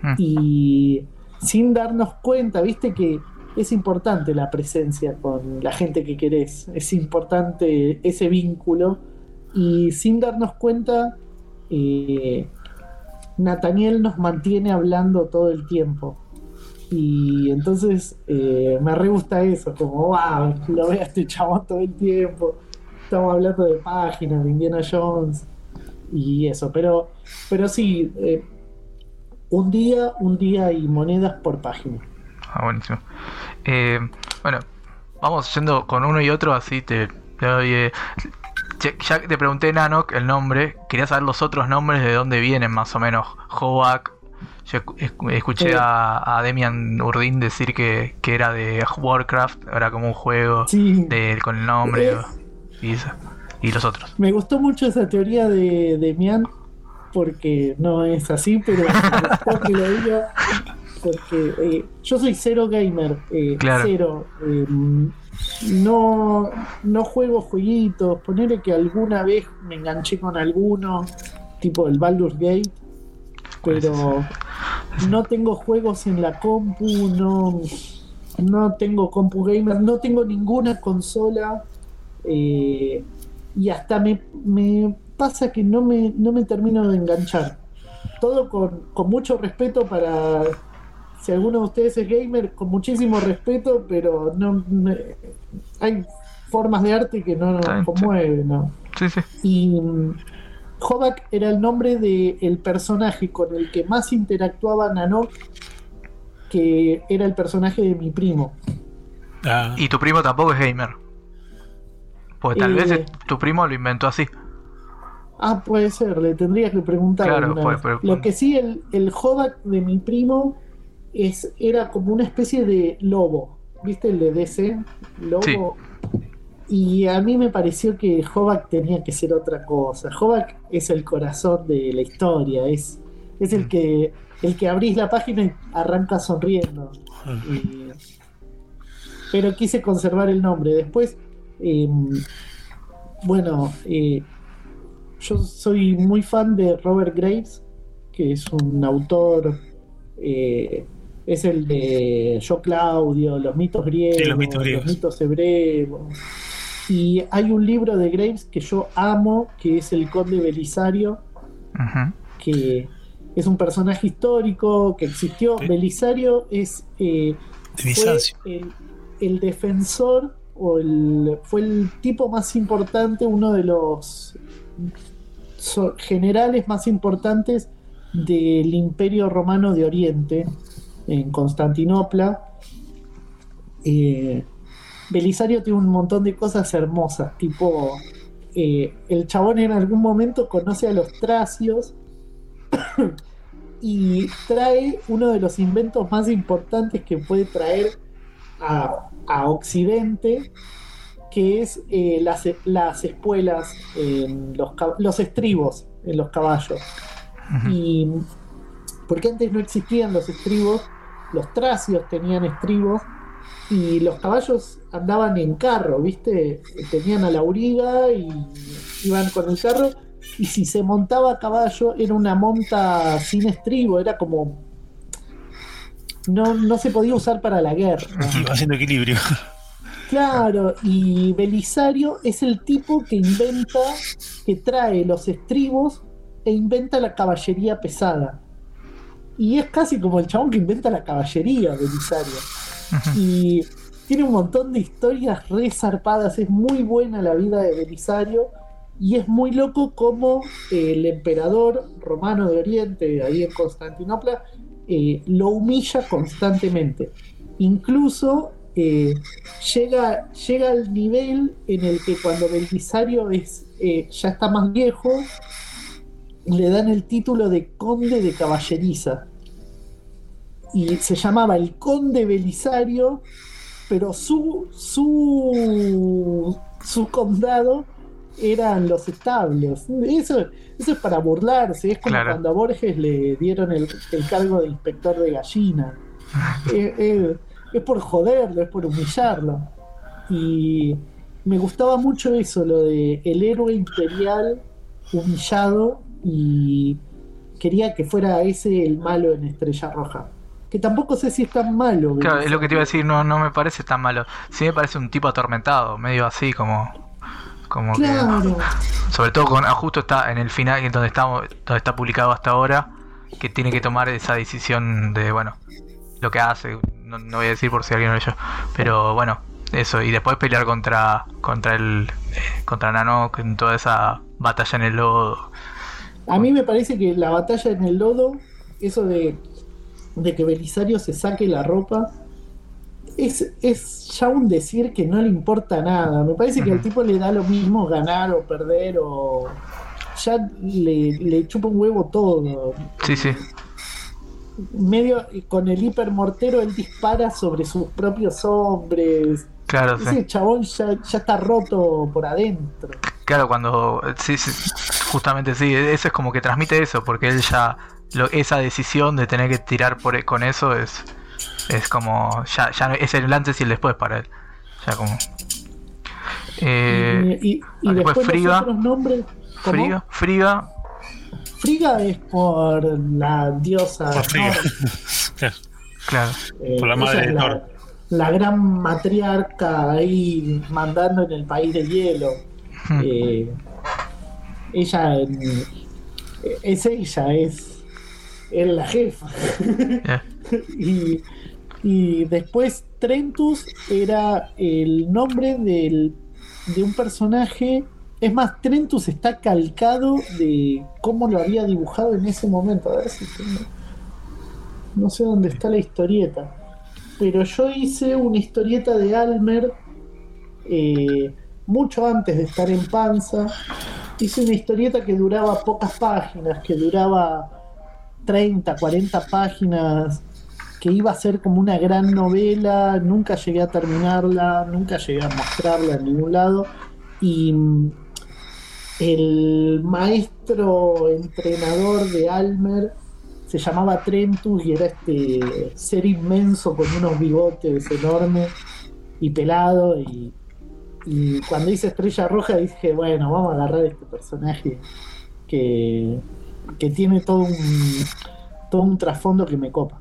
Mm. y sin darnos cuenta, viste que es importante la presencia con la gente que querés, es importante ese vínculo y sin darnos cuenta, eh, Nathaniel nos mantiene hablando todo el tiempo. Y entonces eh, me re gusta eso, como wow, lo veo a este chabón todo el tiempo. Estamos hablando de páginas, de Indiana Jones y eso, pero, pero sí, eh, un día, un día y monedas por página. Ah, buenísimo. Eh, bueno, vamos yendo con uno y otro, así te, doy. ya- te pregunté, Nanok, el nombre, quería saber los otros nombres de dónde vienen, más o menos. Hobak. Yo escu- escu- escuché Sí. a, a Demian Urdin decir que, que era de Warcraft, era como un juego Sí, de, con el nombre Es- y, eso. y los otros. me gustó mucho esa teoría de, de Mian, porque no es así, pero que lo diga, porque eh, yo soy cero gamer, eh, Claro. cero. eh, no, no juego jueguitos, ponerle que alguna vez me enganché con alguno, tipo el Baldur's Gate, ¿Cuál es pero no tengo juegos en la compu, no, no tengo compu gamer, no tengo ninguna consola. eh, y hasta me, me pasa que no me, no me termino de enganchar. Todo con, con mucho respeto para. Si alguno de ustedes es gamer, con muchísimo respeto, pero no me- hay formas de arte que no nos conmueven. ¿no? Sí, sí. Y Hobak era el nombre del personaje con el que más interactuaba Nanok, que era el personaje de mi primo. Ah, Y tu primo tampoco es gamer. Pues tal Eh. vez es- tu primo lo inventó así. Ah, puede ser, le tendría que preguntar. Claro, alguna puede- vez. puede- Lo que sí, el, el Hobak de mi primo es, era como una especie de lobo. ¿Viste el de DC? Lobo. Y a mí me pareció que Hobak tenía que ser otra cosa. Hobak es el corazón de la historia, es, es el Mm. que el que abrís la página y arranca sonriendo. Y- pero quise conservar el nombre. Después, eh, bueno, eh, yo soy muy fan de Robert Graves, que es un autor, eh, es el de Yo Claudio, Los mitos griegos, Sí, los mitos griegos. mitos hebreos. Y hay un libro de Graves que yo amo, que es El Conde Belisario, que es un personaje histórico que existió. Sí. Belisario es eh, fue el, el defensor o el, fue el tipo más importante, uno de los generales más importantes del Imperio Romano de Oriente en Constantinopla. Eh, Belisario tiene un montón de cosas hermosas, tipo eh, el chabón en algún momento conoce a los tracios y trae uno de los inventos más importantes que puede traer a, a Occidente, que es eh, las, las espuelas, en los, los estribos en los caballos. Y porque antes no existían los estribos, los tracios tenían estribos y los caballos andaban en carro, ¿viste? Tenían a la auriga y iban con el carro y si se montaba a caballo era una monta sin estribo, era como no, no se podía usar para la guerra. Va haciendo equilibrio. Claro, y Belisario es el tipo que inventa, que trae los estribos e inventa la caballería pesada. Y es casi como el chabón que inventa la caballería, Belisario. Y tiene un montón de historias re zarpadas, es muy buena la vida de Belisario. Y es muy loco como eh, el emperador romano de Oriente, ahí en Constantinopla, eh, lo humilla constantemente. Incluso eh, llega, llega al nivel en el que cuando Belisario es, eh, ya está más viejo, le dan el título de conde de caballeriza. Y se llamaba el conde Belisario, pero su, su, su condado eran los establos. Eso, eso es para burlarse, es como Claro. cuando a Borges le dieron el, el cargo de inspector de gallina. Eh, eh, es por joderlo, es por humillarlo. Y me gustaba mucho eso, lo de el héroe imperial humillado y quería que fuera ese el malo en Estrella Roja. Que tampoco sé si es tan malo. Claro, es lo que te iba a decir, no, no me parece tan malo. Sí me parece un tipo atormentado, medio así como. Como Claro. que. Sobre todo con. ah, Justo está en el final, donde estamos, donde está publicado hasta ahora, que tiene que tomar esa decisión de, bueno, lo que hace. No, no voy a decir por si alguien lo leyó. Pero bueno, eso. Y después pelear contra. contra el. eh, contra Nanok en toda esa batalla en el lodo. A mí me parece que la batalla en el lodo, eso de, de que Belisario se saque la ropa, es, es ya un decir que no le importa nada. Me parece que al tipo le da lo mismo ganar o perder o ya le, le chupa un huevo todo. Sí, sí. Medio con el hipermortero él dispara sobre sus propios hombres. Claro, sí. Ese chabón ya, ya está roto por adentro. Claro, cuando. Sí, sí, justamente sí, eso es como que transmite eso, porque él ya. Lo, esa decisión de tener que tirar por, e, con eso es. Es como. Ya, ya no- es el antes y el después para él. Ya como. Eh, y, y- y ah, después después Friga. los otros nombres. Friga, Friga. Friga es por la diosa. Por Frigga. Nor, Claro. eh, Por la madre de la, Thor. la gran matriarca ahí mandando en el país de hielo. Hmm. Eh, ella es ella, es, es la jefa. Ya. y, y después Trentus era el nombre del, de un personaje. Es más, Trentus está calcado de cómo lo había dibujado en ese momento. A ver si tengo- No sé dónde está la historieta. Pero yo hice una historieta de Almer eh, mucho antes de estar en Panza. Hice una historieta que duraba pocas páginas, que duraba 30, 40 páginas, que iba a ser como una gran novela, nunca llegué a terminarla, nunca llegué a mostrarla en ningún lado. Y mm, el maestro entrenador de Almer se llamaba Trentus y era este ser inmenso con unos bigotes enormes y pelado. Y, y cuando hice Estrella Roja dije, bueno, vamos a agarrar este personaje que, que tiene todo un, todo un trasfondo que me copa.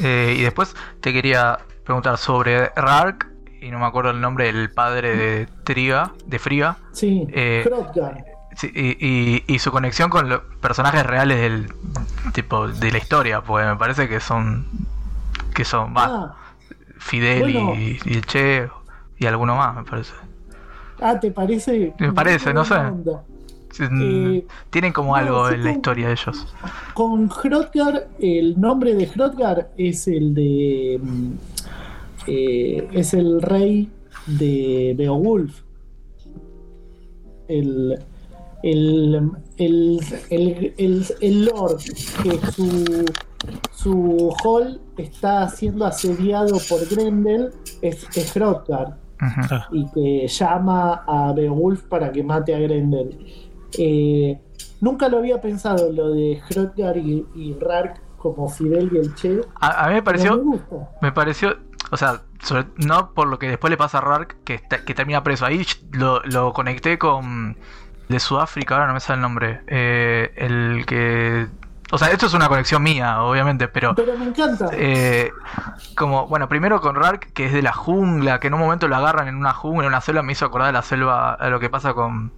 Eh, y después te quería preguntar sobre Rark, y no me acuerdo el nombre del padre de Triga, de Friga, Sí, Eh, sí, y, y- y su conexión con los personajes reales del tipo de la historia, porque me parece que son que son Ah, Fidel bueno. y, Che y alguno más, me parece. ah, ¿te parece? Me parece, no sé. Onda. Eh, Tienen como no, algo sí, en la con- historia de ellos. Con Hrothgar, el nombre de Hrothgar es el de. mm, eh, es el rey de Beowulf. El. El, el, el, el, el Lord, que su, su hall está siendo asediado por Grendel, es, es Hrothgar y que llama a Beowulf para que mate a Grendel. Eh, nunca lo había pensado lo de Hrothgar y, y Rark como Fidel y el Che. A, a mí me pareció me gusta. Me pareció, o sea, sobre- no por lo que después le pasa a Rark, que, está- que termina preso. Ahí lo, lo conecté con de Sudáfrica, ahora no me sale el nombre. Eh, el que. O sea, esto es una conexión mía, obviamente, pero. Pero me encanta. eh, como, bueno, primero con Rark, que es de la jungla, que en un momento lo agarran en una jungla, en una selva, me hizo acordar de la selva, a lo que pasa con,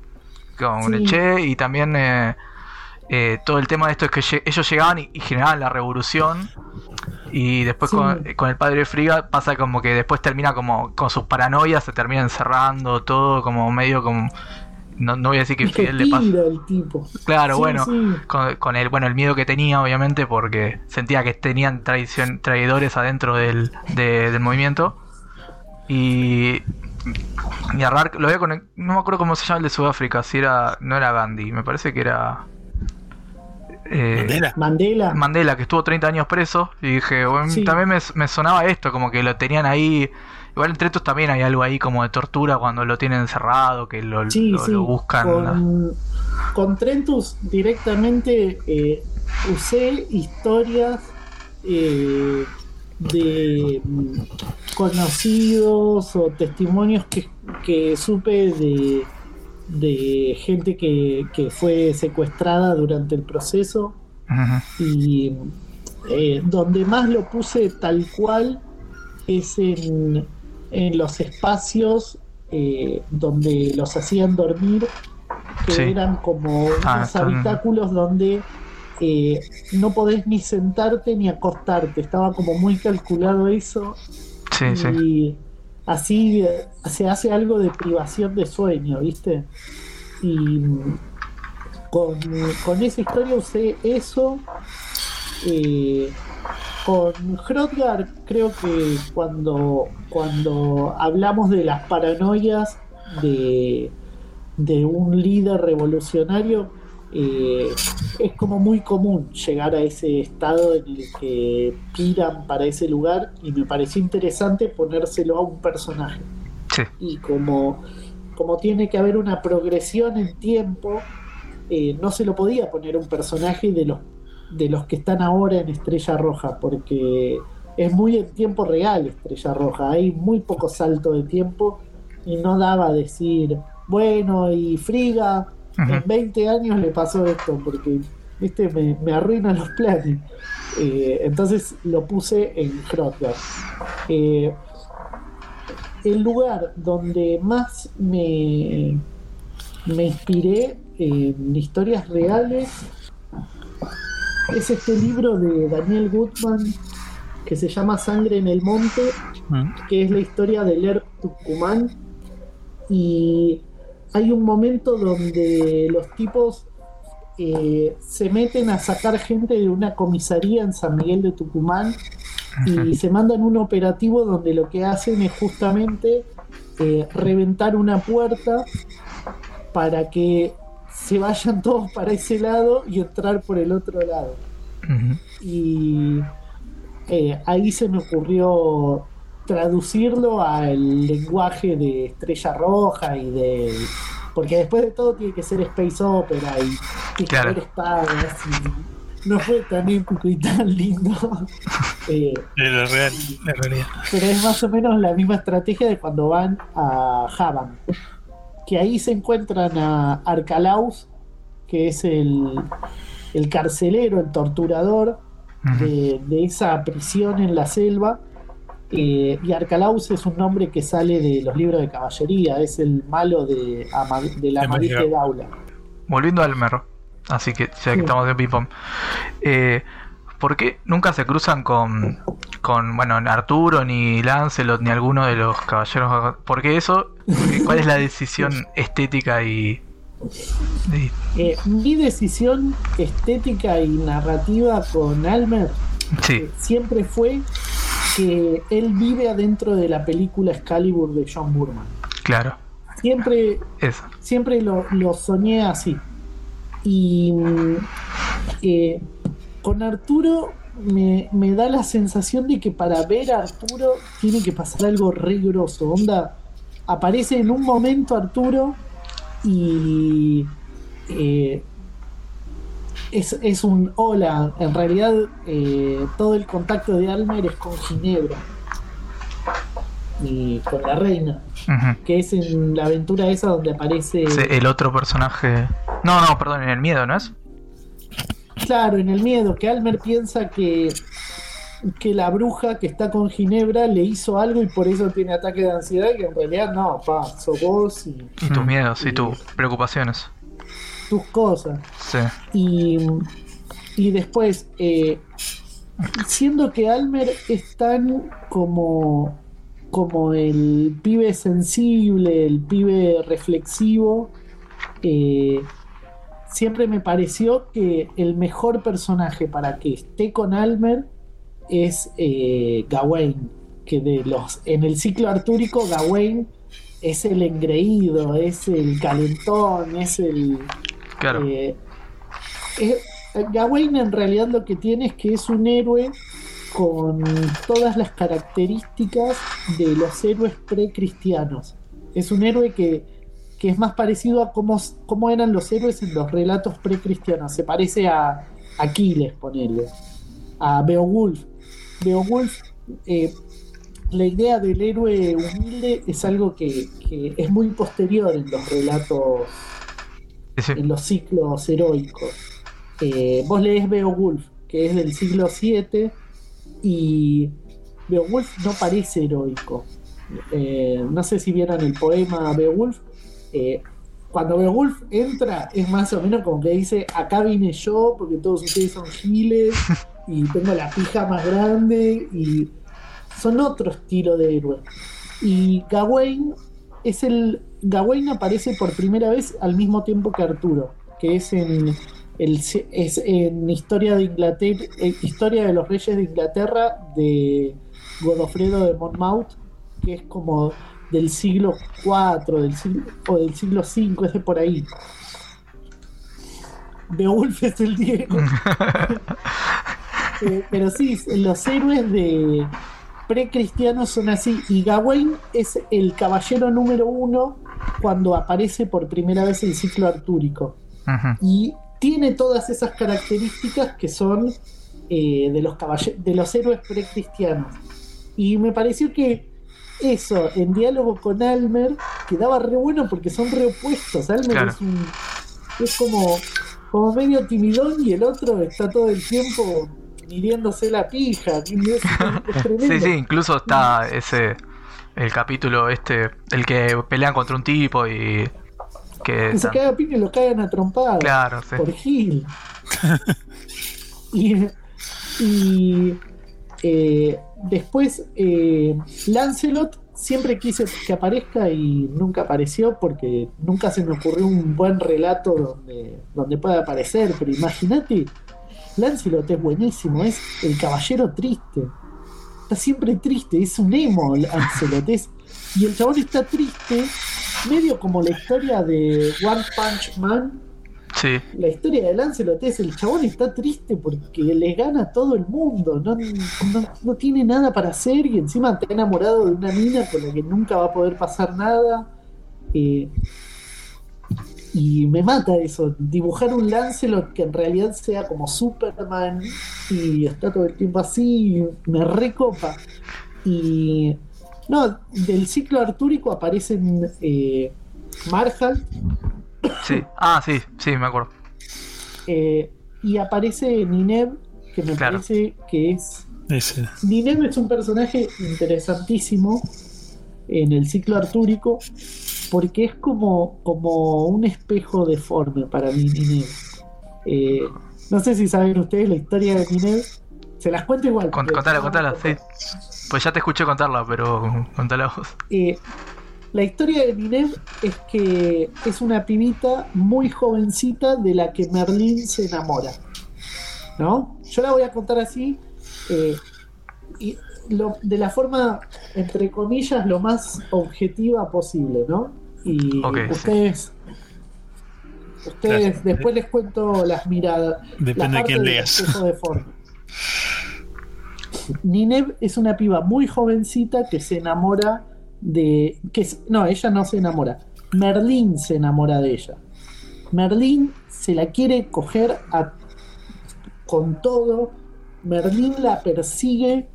con Sí. el Che, y también eh, eh, todo el tema de esto es que ellos llegaban y, y generaban la revolución, y después Sí. con, con el padre Friga pasa como que después termina como con sus paranoias, se termina encerrando, todo como medio como... No, no voy a decir que Fidel le pasa... el tipo. Claro, Sí, bueno, con, con el bueno el miedo que tenía obviamente porque sentía que tenían traición, traidores adentro del, de- del movimiento y y a Rark lo voy a conect- no me acuerdo cómo se llama el de Sudáfrica si era no era Gandhi me parece que era eh, Mandela. Mandela. Mandela, que estuvo 30 años preso. Y dije, bueno, Sí. también me, me sonaba esto, como que lo tenían ahí. Igual entre estos también hay algo ahí como de tortura cuando lo tienen encerrado, que lo, Sí, lo- sí. lo buscan. Con, con Trentus directamente eh, usé historias eh, de mm, conocidos o testimonios que, que supe de, de gente que, que fue secuestrada durante el proceso y eh, donde más lo puse tal cual es en, en los espacios eh, donde los hacían dormir, que Sí. eran como Ah, unos habitáculos donde eh, no podés ni sentarte ni acostarte, estaba como muy calculado eso Sí, sí. y así eh, se hace algo de privación de sueño, ¿viste? Y con, con esa historia usé eso. eh, con Hrodgar creo que cuando, cuando hablamos de las paranoias de, de un líder revolucionario, eh, es como muy común llegar a ese estado en el que piran para ese lugar y me pareció interesante ponérselo a un personaje. Sí. Y como, como tiene que haber una progresión en tiempo, eh, no se lo podía poner un personaje de los, de los que están ahora en Estrella Roja, porque es muy en tiempo real Estrella Roja, hay muy poco salto de tiempo y no daba a decir, bueno, y Friga, en Ujú. 20 años le pasó esto, porque viste me, me arruinan los planes. Eh, entonces lo puse en Hrodgar. Eh, el lugar donde más me, me inspiré en historias reales es este libro de Daniel Goodman que se llama Sangre en el Monte, Mm. que es la historia del ERP Tucumán. Y hay un momento donde los tipos eh, se meten a sacar gente de una comisaría en San Miguel de Tucumán y se mandan un operativo donde lo que hacen es justamente eh, reventar una puerta para que se vayan todos para ese lado y entrar por el otro lado. Y eh, ahí se me ocurrió traducirlo al lenguaje de Estrella Roja y de... Porque después de todo tiene que ser space opera y tiene que Claro. haber espadas y no fue tan épico y tan lindo. Eh, real, realidad. pero es más o menos la misma estrategia de cuando van a Havan. Que ahí se encuentran a Arcalaus, que es el, el carcelero, el torturador de esa prisión en la selva. Eh, y Arcalaus es un nombre que sale de los libros de caballería, es el malo de, Ama- de la De Amadiste Magia. Daula. Volviendo al Almer, así que ya que Sí. estamos en ping-pong. Eh, ¿Por qué nunca se cruzan con, con, bueno, Arturo, ni Lancelot, ni alguno de los caballeros? Porque eso, ¿cuál es la decisión estética y, y- Eh, mi decisión estética y narrativa con Almer sí, eh, siempre fue que él vive adentro de la película Excalibur de John Burman. claro, Siempre eso. siempre lo, lo soñé así. Y eh, con Arturo me, me da la sensación de que para ver a Arturo tiene que pasar algo re grosso. Onda, aparece en un momento Arturo y eh, es, es un hola. En realidad, eh, todo el contacto de Almer es con Ginebra y con la reina que es en la aventura esa donde aparece, Sí, el otro personaje. No, no, perdón, en el miedo, ¿no es? claro, en el miedo, que Almer piensa que, que la bruja que está con Ginebra le hizo algo y por eso tiene ataque de ansiedad, que en realidad no, pa, sos vos y Y tus Mm. miedos y tus preocupaciones. Tus cosas. Sí. Y, y después, eh, siendo que Almer es tan como, como el pibe sensible, el pibe reflexivo, eh, siempre me pareció que el mejor personaje para que esté con Almer es eh, Gawain, que de los en el ciclo artúrico Gawain es el engreído, es el calentón, es el Eh, es, Gawain en realidad lo que tiene es que es un héroe con todas las características de los héroes precristianos. Es un héroe que, que es más parecido a cómo, cómo, eran los héroes en los relatos precristianos. Se parece a Aquiles, ponerle, a Beowulf. Beowulf, eh, la idea del héroe humilde es algo que, es muy posterior en los relatos, En los ciclos heroicos. Eh, vos lees Beowulf, que es del siglo VII, y Beowulf no parece heroico. Eh, no sé si vieron el poema Beowulf. Eh, cuando Beowulf entra, es más o menos como que dice: Acá vine yo, porque todos ustedes son giles, y tengo la pija más grande, y son otro estilo de héroe. Y Gawain es el. Gawain aparece por primera vez al mismo tiempo que Arturo, que es en el, es en Historia de Inglaterra, eh, Historia de los Reyes de Inglaterra de Godofredo de Monmouth, que es como del siglo IV del siglo, o del siglo V, es de por ahí. Beowulf es el Diego. eh, pero sí, los héroes de precristianos son así. Y Gawain es el caballero número uno cuando aparece por primera vez el ciclo artúrico. Y tiene todas esas características que son eh, de, los de los héroes precristianos. Y me pareció que eso, en diálogo con Almer, quedaba re bueno porque son re opuestos. Almer Claro. es, un, es como, como medio timidón y el otro está todo el tiempo midiéndose la pija. Es, es tremendo. Sí, sí, incluso está ese el capítulo este, el que pelean contra un tipo y que Que se caga a piña y lo cagan a trompadas. claro, sí. por Gil. y y, eh, después eh, Lancelot siempre quise que aparezca y nunca apareció porque nunca se me ocurrió un buen relato donde, donde pueda aparecer. Pero imagínate, Lancelot es buenísimo, es el caballero triste. Está siempre triste, es un emo Lancelot. Es, y el chabón está triste, medio como la historia de One Punch Man, Sí, la historia de Lancelot es el chabón está triste porque le gana a todo el mundo, no, no, no tiene nada para hacer y encima está enamorado de una mina con la que nunca va a poder pasar nada. eh, y me mata eso, dibujar un Lancelot que en realidad sea como Superman y está todo el tiempo así, me recopa. Y no, del ciclo artúrico aparecen eh, Marshall, sí. Ah, sí, sí, me acuerdo. Eh, y aparece Nineb, que me Claro. parece que es. Ese. Nineb es un personaje interesantísimo en el ciclo artúrico, porque es como, como un espejo deforme para mí, Nineb. Eh, no sé si saben ustedes la historia de Nineb. Se las cuento igual. Contala, contala, sí. Pues ya te escuché contarla, pero contala vos. Eh, la historia de Nineb es que es una pibita muy jovencita de la que Merlín se enamora. ¿No? Yo la voy a contar así. eh, y lo- de la forma, entre comillas, lo más objetiva posible, ¿no? Y sí. ustedes. Ustedes, después les cuento las miradas. la Depende de parte quién del leas. de forma. Nineb es una piba muy jovencita que se enamora de. Que, es- no, ella no se enamora. Merlín se enamora de ella. Merlín se la quiere coger a- con todo. Merlín la persigue.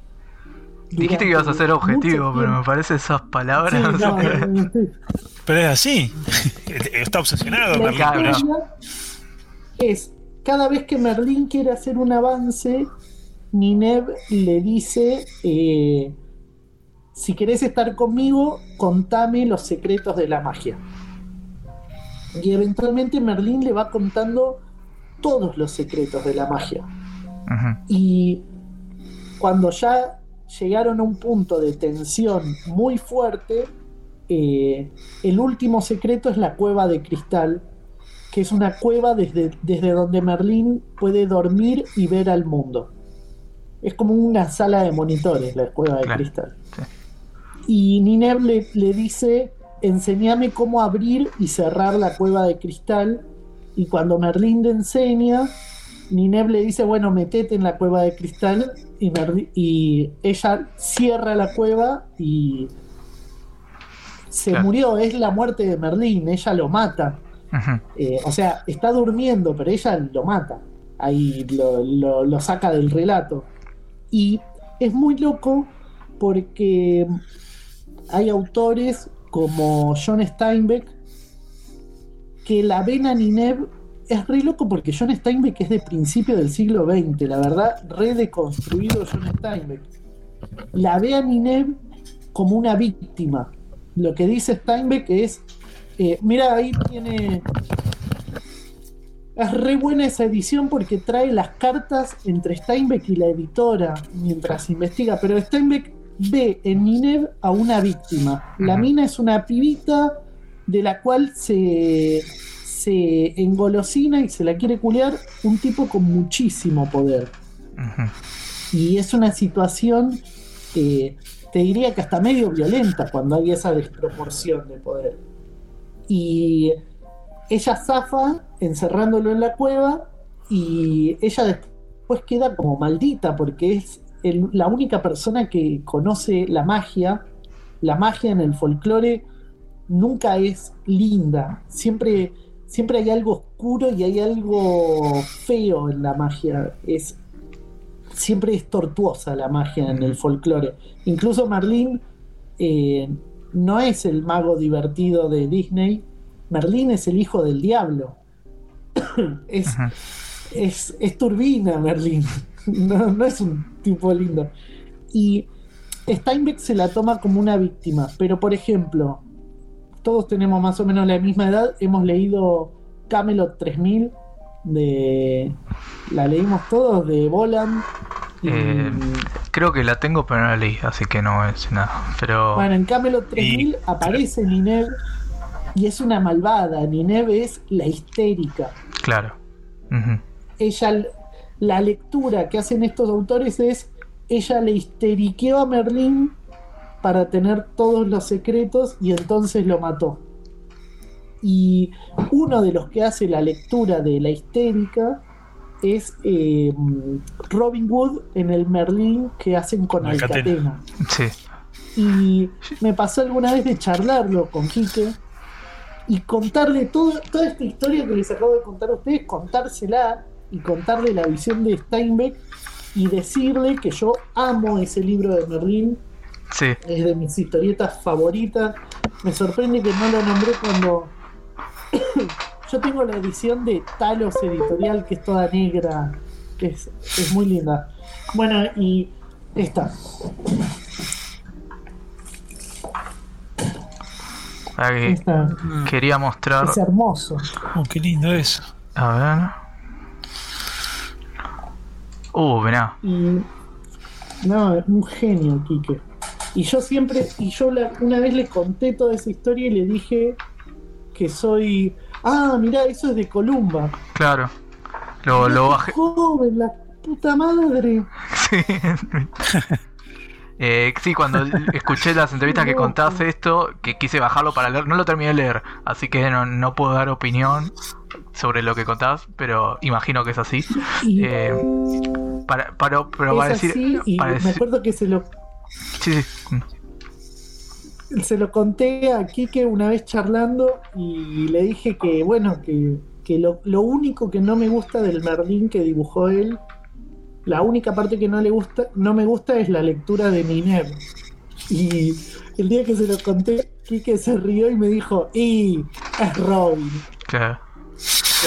Dijiste que ibas a ser objetivo, pero me parece esas palabras. Sí, no sé. no. Pero es así. Está obsesionado La Merlín es cada vez que Merlín quiere hacer un avance, Nineb le dice: eh, Si querés estar conmigo, contame los secretos de la magia. Y eventualmente Merlín le va contando todos los secretos de la magia. Y cuando ya llegaron a un punto de tensión muy fuerte, eh, el último secreto es la cueva de cristal, que es una cueva desde, desde donde Merlín puede dormir y ver al mundo. Es como una sala de monitores, la cueva de Claro, cristal. Y Nineb le, le dice, enséñame cómo abrir y cerrar la cueva de cristal. Y cuando Merlín le enseña, Nineb le dice, bueno, metete en la cueva de cristal y, y ella cierra la cueva y se Claro. murió, es la muerte de Merlín, ella lo mata. Eh, o sea, está durmiendo, pero ella lo mata. Ahí lo, lo- lo saca del relato. Y es muy loco porque hay autores como John Steinbeck que la ven a Nineb. Es re loco porque John Steinbeck es de principio del siglo XX, la verdad, re deconstruido John Steinbeck. La ve a Nineb como una víctima. Lo que dice Steinbeck es, eh, mira, ahí tiene es re buena esa edición porque trae las cartas entre Steinbeck y la editora mientras investiga, pero Steinbeck ve en Nineb a una víctima. La mina es una pibita de la cual se, se engolosina y se la quiere culear un tipo con muchísimo poder. Y es una situación, eh, te diría que hasta medio violenta cuando hay esa desproporción de poder. Y ella zafa encerrándolo en la cueva y ella después queda como maldita porque es el- la única persona que conoce la magia. La magia en el folclore nunca es linda, siempre, siempre hay algo oscuro y hay algo feo en la magia. Es, siempre es tortuosa la magia en el folclore. Incluso Merlín eh, no es el mago divertido de Disney. Merlín es el hijo del diablo. es, es, es turbina Merlín. No, no es un tipo lindo. Y Steinbeck se la toma como una víctima. Pero, por ejemplo, todos tenemos más o menos la misma edad. Hemos leído Camelot 3000 de. La leímos todos de Boland. Eh, Creo que la tengo, pero no la leí, así que no es nada. Pero. Bueno, en Camelot 3000 Y- aparece Nineve y es una malvada. Nineve es la histérica. Claro. Ella, la lectura que hacen estos autores es, ella le histeriqueó a Merlín para tener todos los secretos y entonces lo mató. Y uno de los que hace la lectura de la histérica es eh, Robin Wood en el Merlín que hacen con Alcatena. Sí. Y me pasó alguna vez de charlarlo con Quique y contarle todo- toda esta historia que les acabo de contar a ustedes, contársela y contarle la visión de Steinbeck y decirle que yo amo ese libro de Merlín, Sí. es de mis historietas favoritas. Me sorprende que no lo nombré cuando yo tengo la edición de Talos Editorial, que es toda negra, que es, es muy linda. Bueno, y esta. Ahí esta quería mostrar. es hermoso. Oh, qué lindo eso. A ver. Uh, mirá. Y no, es un genio, Quique. Y yo siempre, y yo la- una vez le conté toda esa historia y le dije que soy. Ah, mirá, eso es de Columba. Claro. Lo, lo bajé. Joven, la puta madre. Sí. Eh, sí, cuando escuché las entrevistas que contabas esto, que quise bajarlo para leer, no lo terminé de leer, así que no, no puedo dar opinión sobre lo que contabas, pero imagino que es así. Eh, para, para, pero es para decir, así, y para me decir- acuerdo que se lo, sí, sí, se lo conté a Quique una vez charlando y le dije que, bueno, que, que lo, lo único que no me gusta del Merlín que dibujó él, la única parte que no le gusta, no me gusta es la lectura de Miner. Y el día que se lo conté, Quique se rió y me dijo, y es Robin. claro.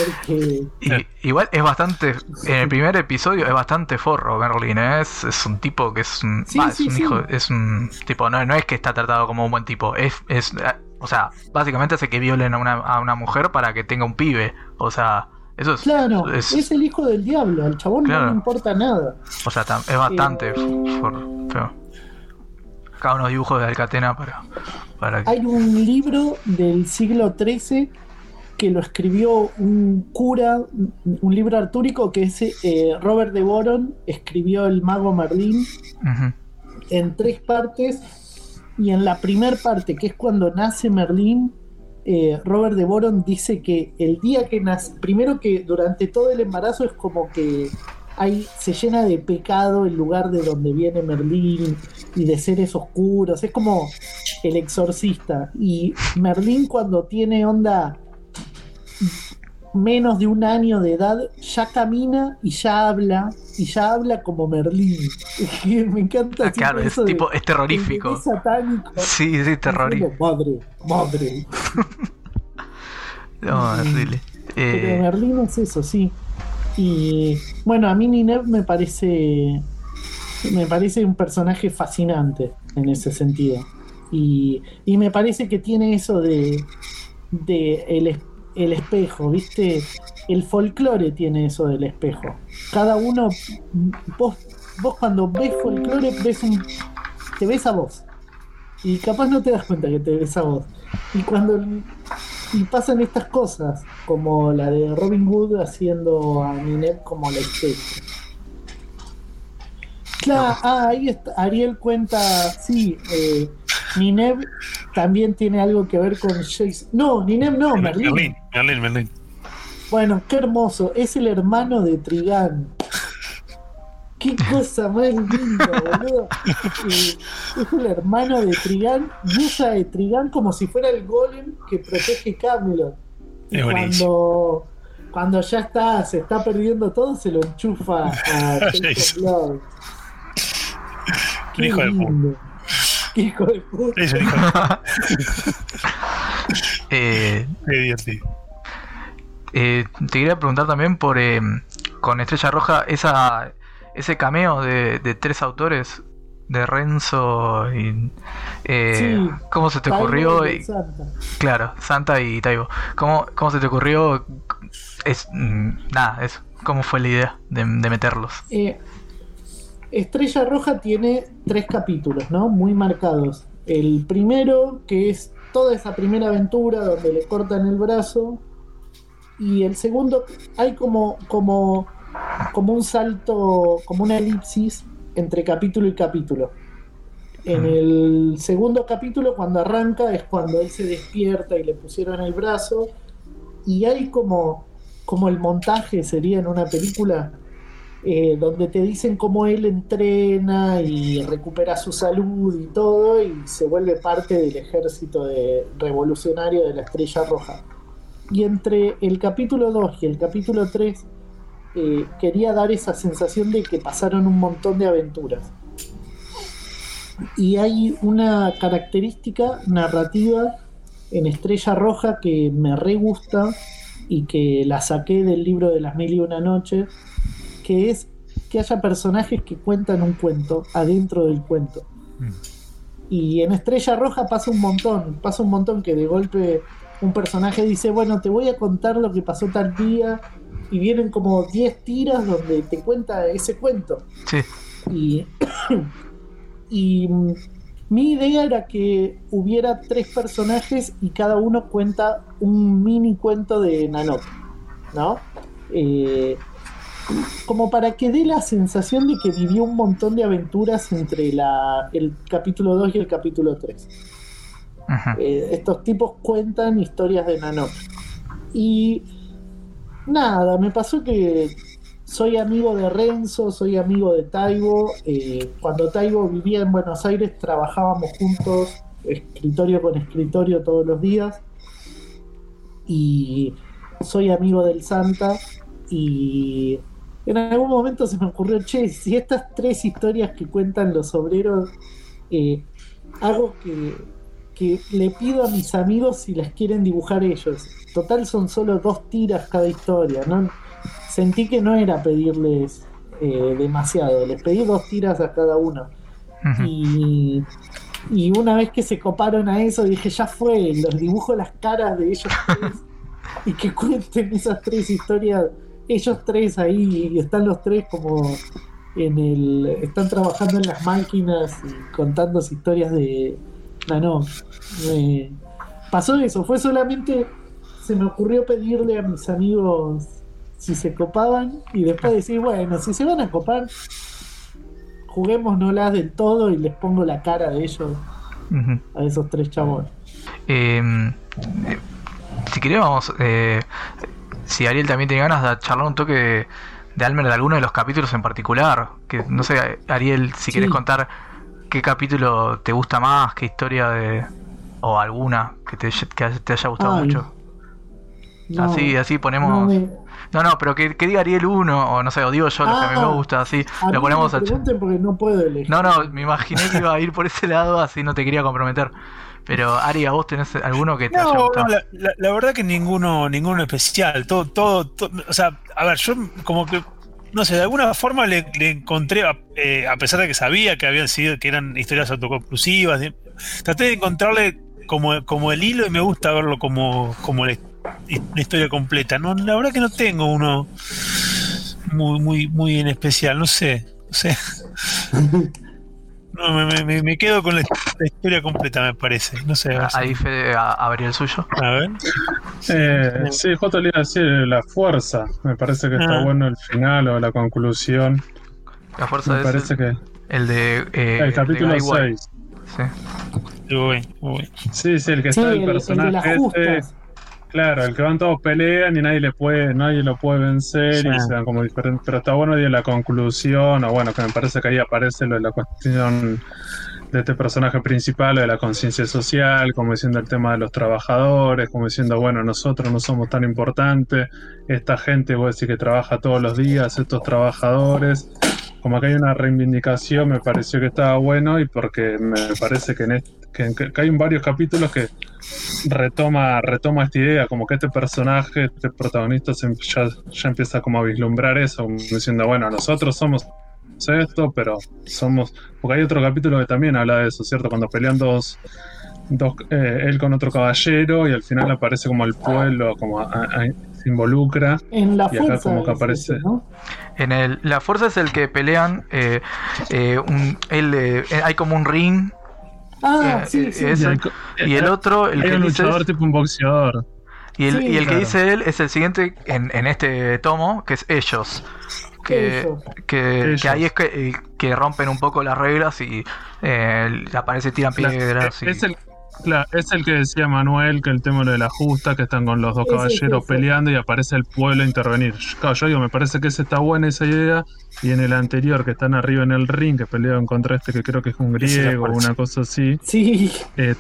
Porque Y- igual es bastante, en el primer episodio es bastante forro Merlin, ¿eh? es, es un tipo que es un, Sí, va, sí, es un sí. hijo, es un tipo, no, no es que está tratado como un buen tipo, es, es eh, o sea, básicamente hace que violen a una, a una mujer para que tenga un pibe, o sea, eso es, claro, es- es, el hijo del diablo, al chabón no le importa nada. o sea, es bastante forro, feo. Acá unos dibujos de Alcatena para, para Hay un libro del siglo XIII que lo escribió un cura, un libro artúrico que es eh, Robert de Boron, escribió El Mago Merlín en tres partes. Y en la primera parte, que es cuando nace Merlín, eh, Robert de Boron dice que el día que nace, primero que durante todo el embarazo es como que hay, se llena de pecado el lugar de donde viene Merlín y de seres oscuros, es como el exorcista. Y Merlín cuando tiene onda menos de un año de edad ya camina y ya habla y ya habla como Merlín. Me encanta. Ah, claro, es tipo, es terrorífico. Es satánico. Sí, sí, terrorífico. Madre, madre. no, horrible. Pero eh, Merlín es eso, sí. Y bueno, a mí Nineb me parece. Me parece un personaje fascinante en ese sentido. Y, y me parece que tiene eso de, de el, el espejo, ¿viste? El folclore tiene eso del espejo. Cada uno, vos, vos cuando ves folclore, ves un, te ves a vos. Y capaz no te das cuenta que te ves a vos. Y cuando y pasan estas cosas, como la de Robin Hood haciendo a Ninette como la espejo. Claro, ah, ahí está, Ariel cuenta, sí, eh, Nineb también tiene algo que ver con Jace. No, Nineb no, Merlin. Merlin, Merlin, Bueno, qué hermoso. Es el hermano de Trigán. Qué cosa más linda, boludo. Eh, es el hermano de Trigán y usa de Trigán como si fuera el golem que protege Camelot. Y cuando, cuando ya está, se está perdiendo todo, se lo enchufa a Jason hijo lindo. Qué hijo de puta. Eso, hijo eh, eh, te quería preguntar también por eh, con Estrella Roja esa ese cameo de, de tres autores de Renzo y eh, cómo se te ocurrió y, claro Santa y Taibo. Cómo, cómo se te ocurrió es mm, nada eso. Cómo fue la idea de, de meterlos eh, Estrella Roja tiene tres capítulos, ¿no? Muy marcados. El primero, que es toda esa primera aventura donde le cortan el brazo. Y el segundo, hay como, como, como un salto, como una elipsis entre capítulo y capítulo. En el segundo capítulo, cuando arranca, es cuando él se despierta y le pusieron el brazo. Y hay como, como el montaje sería en una película, eh, donde te dicen cómo él entrena y recupera su salud y todo, y se vuelve parte del ejército de, revolucionario de la Estrella Roja. Y entre el capítulo 2 y el capítulo 3 eh, quería dar esa sensación de que pasaron un montón de aventuras. Y hay una característica narrativa en Estrella Roja que me re gusta y que la saqué del libro de las mil y una noches, que es que haya personajes que cuentan un cuento adentro del cuento. Mm. Y en Estrella Roja pasa un montón, pasa un montón que de golpe un personaje dice, bueno, te voy a contar lo que pasó tal día, y vienen como 10 tiras donde te cuenta ese cuento. Sí. Y, y mm, mi idea era que hubiera tres personajes y cada uno cuenta un mini cuento de Nanok, ¿no? Eh, como para que dé la sensación de que vivió un montón de aventuras entre la, el capítulo 2 y el capítulo 3. Eh, estos tipos cuentan historias de Nanok. Y nada, me pasó que soy amigo de Renzo, soy amigo de Taibo. Eh, cuando Taibo vivía en Buenos Aires, trabajábamos juntos, escritorio con escritorio todos los días. Y soy amigo del Santa. Y en algún momento se me ocurrió, che, si estas tres historias que cuentan los obreros, eh, hago que, que le pido a mis amigos si las quieren dibujar ellos. Total son solo dos tiras cada historia, ¿no? Sentí que no era pedirles eh, demasiado, les pedí dos tiras a cada uno. y, y una vez que se coparon a eso, dije, ya fue, los dibujo las caras de ellos tres y que cuenten esas tres historias ellos tres ahí y están los tres como en el están trabajando en las máquinas y contando historias de no no pasó eso fue solamente se me ocurrió pedirle a mis amigos si se copaban y después decir bueno si se van a copar juguemos no las del todo y les pongo la cara de ellos a esos tres chabones em, si querés vamos, eh, si Ariel también tiene ganas de charlar un toque de, de Almer de alguno de los capítulos en particular, que no sé, Ariel, si querés Sí. contar qué capítulo te gusta más, qué historia de o alguna que te, que te haya gustado Ay, mucho. No, así, así no ponemos. me- No, no, pero que, que diga Ariel uno, o no sé, o digo yo, lo que a mí Ah, me gusta, así. a Lo ponemos a. porque no puedo elegir. No, no, me imaginé que iba a ir por ese lado, así no te quería comprometer. Pero Ari, ¿a vos tenés alguno que te haya No, gustado? no, la, la- la verdad que ninguno, ninguno especial. Todo, todo, todo- o sea, a ver, yo como que, no sé, de alguna forma le, le encontré, a, eh, a pesar de que sabía que habían sido, que eran historias autoconclusivas, de- traté de encontrarle como, como el hilo y me gusta verlo como, como la, la historia completa. No, la verdad que no tengo uno muy, muy, muy en especial, no sé, no sé. No, me, me- me- quedo con la, la historia completa, me parece. No sé. a Ahí Fede a- abrió el suyo. a ver. Eh, sí, justo le iba a decir la fuerza. Me parece que está Ah. bueno el final o la conclusión. La fuerza Me es parece el, que el de. eh, el capítulo de Guy White. 6. Sí. Muy bien, muy bien. Sí, sí, el que Sí, está el, el, el de personaje las este, justas. Claro, el que van todos pelean y nadie le puede, nadie lo puede vencer Sí. y se dan como diferentes. Pero está bueno de la conclusión, o bueno, que me parece que ahí aparece lo de la cuestión de este personaje principal, lo de la conciencia social, como diciendo el tema de los trabajadores, como diciendo, bueno, nosotros no somos tan importantes, esta gente, voy a decir que trabaja todos los días, estos trabajadores. Como que hay una reivindicación, me pareció que estaba bueno y porque me parece que, en est- que, que hay varios capítulos que retoma, retoma esta idea, como que este personaje, este protagonista se, em- ya, ya empieza como a vislumbrar eso, como diciendo, bueno, nosotros somos esto, pero somos... Porque hay otro capítulo que también habla de eso, ¿cierto? Cuando pelean dos, dos eh, él con otro caballero y al final aparece como el pueblo, como a- a- se involucra. En la Y acá fuerza. como que aparece- ese, ¿no? En el, la fuerza es el que pelean. eh, eh, un- eh, eh, hay como un ring. Ah, Eh, sí, eh, sí. es- y, el otro, el hay que un dice. luchador tipo un boxeador. Y el, Sí, y el que claro. dice él es el siguiente en, en este tomo, que es ellos. Que, que, Ellos. que ahí es que, eh, que rompen un poco las reglas y eh, aparece tiran piedras. y- Es el, claro, es el que decía Manuel que el tema de la justa, que están con los dos caballeros peleando y aparece el pueblo a intervenir. Claro, yo digo, me parece que esa está buena esa idea. Y en el anterior, que están arriba en el ring, que pelean contra este que creo que es un griego o una cosa así. Sí, eh,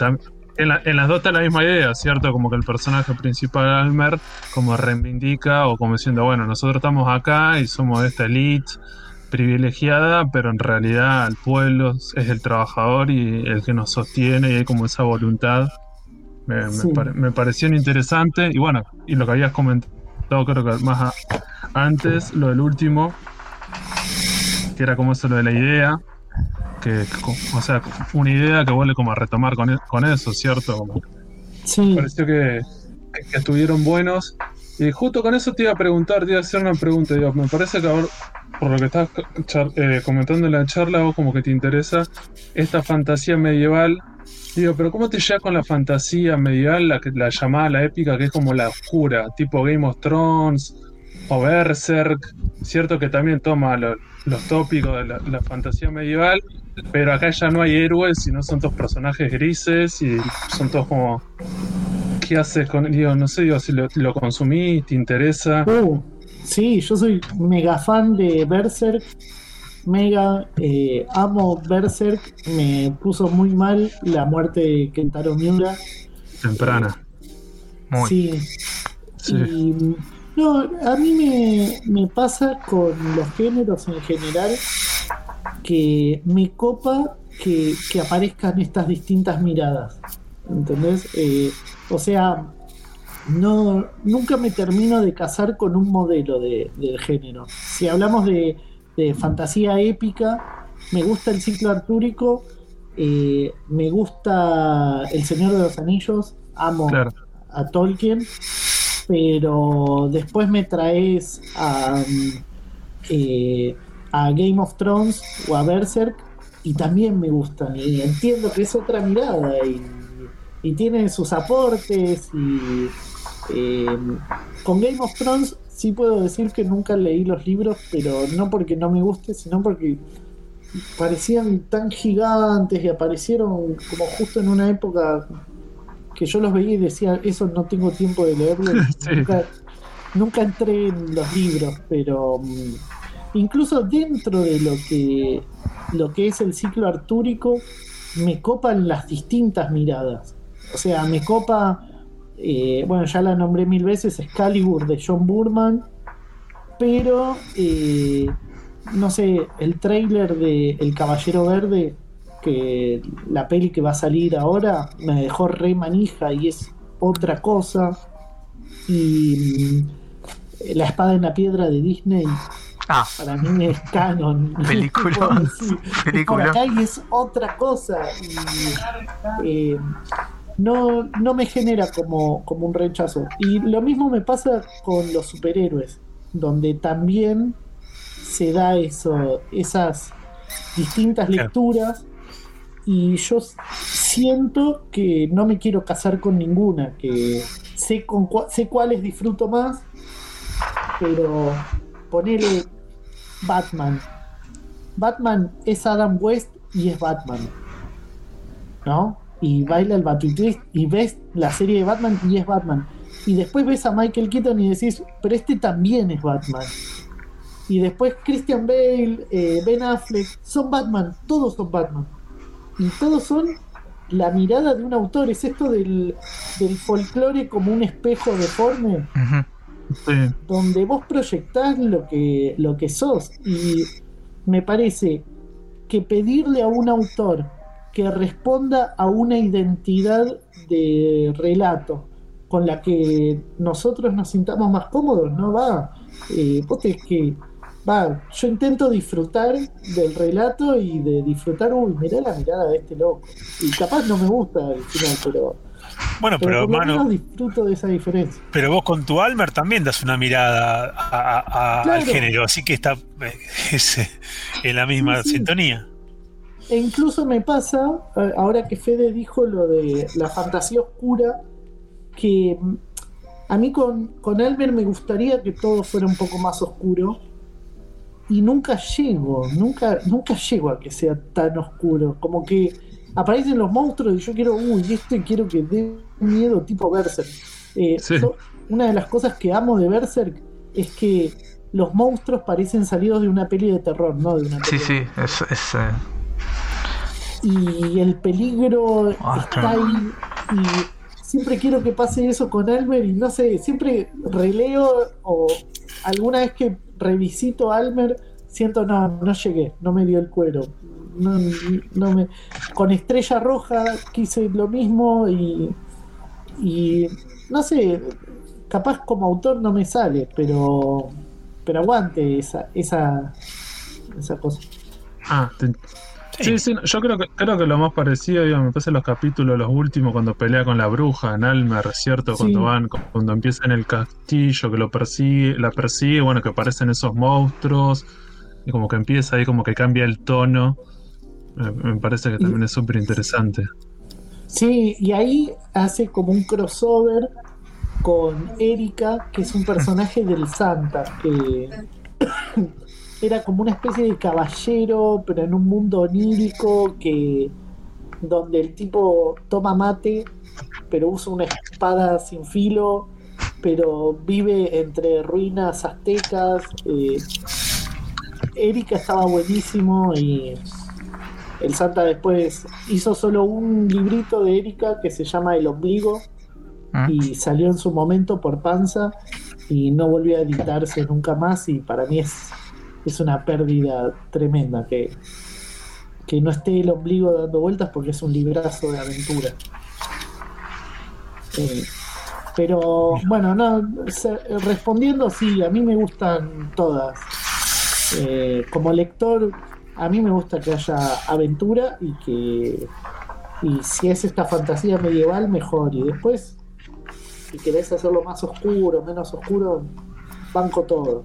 en, la- en las dos está la misma idea, ¿cierto? Como que el personaje principal, Almer, como reivindica o como diciendo, bueno, nosotros estamos acá y somos de esta elite privilegiada, pero en realidad el pueblo es el trabajador y el que nos sostiene y hay como esa voluntad. Me, me Sí. pare- me pareció interesante y bueno, y lo que habías comentado creo que más a- antes, lo del último, que era como eso lo de la idea, que, o sea, una idea que vuelve como a retomar con, e- con eso, ¿cierto? Como sí. me pareció que, que- que estuvieron buenos. Y justo con eso te iba a preguntar, te iba a hacer una pregunta. Digo, me parece que ahora, por lo que estás eh, comentando en la charla, vos como que te interesa esta fantasía medieval. Digo, pero ¿cómo te llevas con la fantasía medieval, la, la llamada, la épica, que es como la oscura, tipo Game of Thrones o Berserk? Cierto que también toma lo- los tópicos de la, la fantasía medieval, pero acá ya no hay héroes, sino son todos personajes grises y son todos como ¿qué haces con Digo, no sé, digo, si lo, lo consumís, te interesa. Uh, sí, yo soy mega fan de Berserk. Mega, eh, amo Berserk. Me puso muy mal la muerte de Kentaro Miura. Temprana. Muy. Sí. Sí. Y no, a mí me, me pasa con los géneros en general que me copa que, que aparezcan estas distintas miradas. ¿Entendés? Eh, o sea, no, nunca me termino de casar con un modelo de- del género. Si hablamos de, de fantasía épica, me gusta el ciclo artúrico, eh, me gusta El Señor de los Anillos, amo Claro. a Tolkien, pero después me traes a, mm, eh, a Game of Thrones o a Berserk y también me gustan y entiendo que es otra mirada y, y tiene sus aportes y eh, con Game of Thrones sí puedo decir que nunca leí los libros pero no porque no me guste sino porque parecían tan gigantes y aparecieron como justo en una época que yo los veía y decía, eso no tengo tiempo de leerlo. Sí. Nunca, nunca entré en los libros, pero mm, incluso dentro de lo que, lo que es el ciclo artúrico, me copan las distintas miradas. O sea, me copa, eh, bueno, ya la nombré mil veces, Excalibur de John Burman, pero, eh, no sé, el trailer de El Caballero Verde, que la peli que va a salir ahora, me dejó re manija y es otra cosa. Y mm, La Espada en la Piedra de Disney, Ah, para mí es canon. Sí, por acá y es otra cosa. Y, eh, no, no me genera como, como un rechazo. Y lo mismo me pasa con los superhéroes, donde también se da eso, esas distintas lecturas. Y yo siento que no me quiero casar con ninguna, que sé, con sé cuáles disfruto más, pero ponele Batman. Batman es Adam West y es Batman. ¿No? Y baila el Batutwist y ves la serie de Batman y es Batman. Y después ves a Michael Keaton y decís, pero este también es Batman. Y después Christian Bale, eh, Ben Affleck, son Batman, todos son Batman. Y todos son la mirada de un autor. Es esto del, del folclore como un espejo deforme. Sí. donde vos proyectás lo que, lo que sos. Y me parece que pedirle a un autor que responda a una identidad de relato con la que nosotros nos sintamos más cómodos, no va. Eh, vos tenés que. Va, yo intento disfrutar del relato y de disfrutar, uy, mirá la mirada de este loco. Y capaz no me gusta al final, pero, Bueno, pero pero mano, disfruto de esa diferencia. pero vos con tu Almer también das una mirada a- a- a- Claro. al género, así que está eh, es, eh, en la misma Sí, sí. sintonía. E incluso me pasa, eh, ahora que Fede dijo lo de la fantasía oscura, que mm, a mí con, con Elmer me gustaría que todo fuera un poco más oscuro. Y nunca llego, nunca, nunca llego a que sea tan oscuro. Como que aparecen los monstruos y yo quiero, uy, este quiero que dé miedo tipo Berserk. Eh, Sí. una de las cosas que amo de Berserk es que los monstruos parecen salidos de una peli de terror, no de una Sí, sí, es, es, eh, y el peligro Ah, está ahí y siempre quiero que pase eso con Almer y no sé, siempre releo o alguna vez que revisito Almer siento no, no llegué, no me dio el cuero. No, no me con Estrella Roja quise lo mismo y y no sé, capaz como autor no me sale, pero pero aguante esa esa esa cosa. Ah, te- Sí. Sí, yo creo que, creo que lo más parecido, me parece los capítulos, los últimos, cuando pelea con la bruja en Almer, ¿cierto? Sí. Cuando van, cuando empieza en el castillo, que lo persigue, la persigue, bueno, que aparecen esos monstruos, y como que empieza ahí, como que cambia el tono. Me, me parece que también es súper interesante. Sí, y ahí hace como un crossover con Erika, que es un personaje del Santa, que era como una especie de caballero, pero en un mundo onírico, que donde el tipo toma mate, pero usa una espada sin filo, pero vive entre ruinas aztecas. eh, Erika estaba buenísimo y el Santa después hizo solo un librito de Erika que se llama El Ombligo ¿Mm? y salió en su momento por panza y no volvió a editarse nunca más y para mí es, es una pérdida tremenda que, que no esté el ombligo dando vueltas porque es un librazo de aventura. Eh, pero bueno, no, respondiendo, sí, a mí me gustan todas. Eh, como lector, a mí me gusta que haya aventura y que y si es esta fantasía medieval, mejor. Y después, si querés hacerlo más oscuro, menos oscuro, banco todo.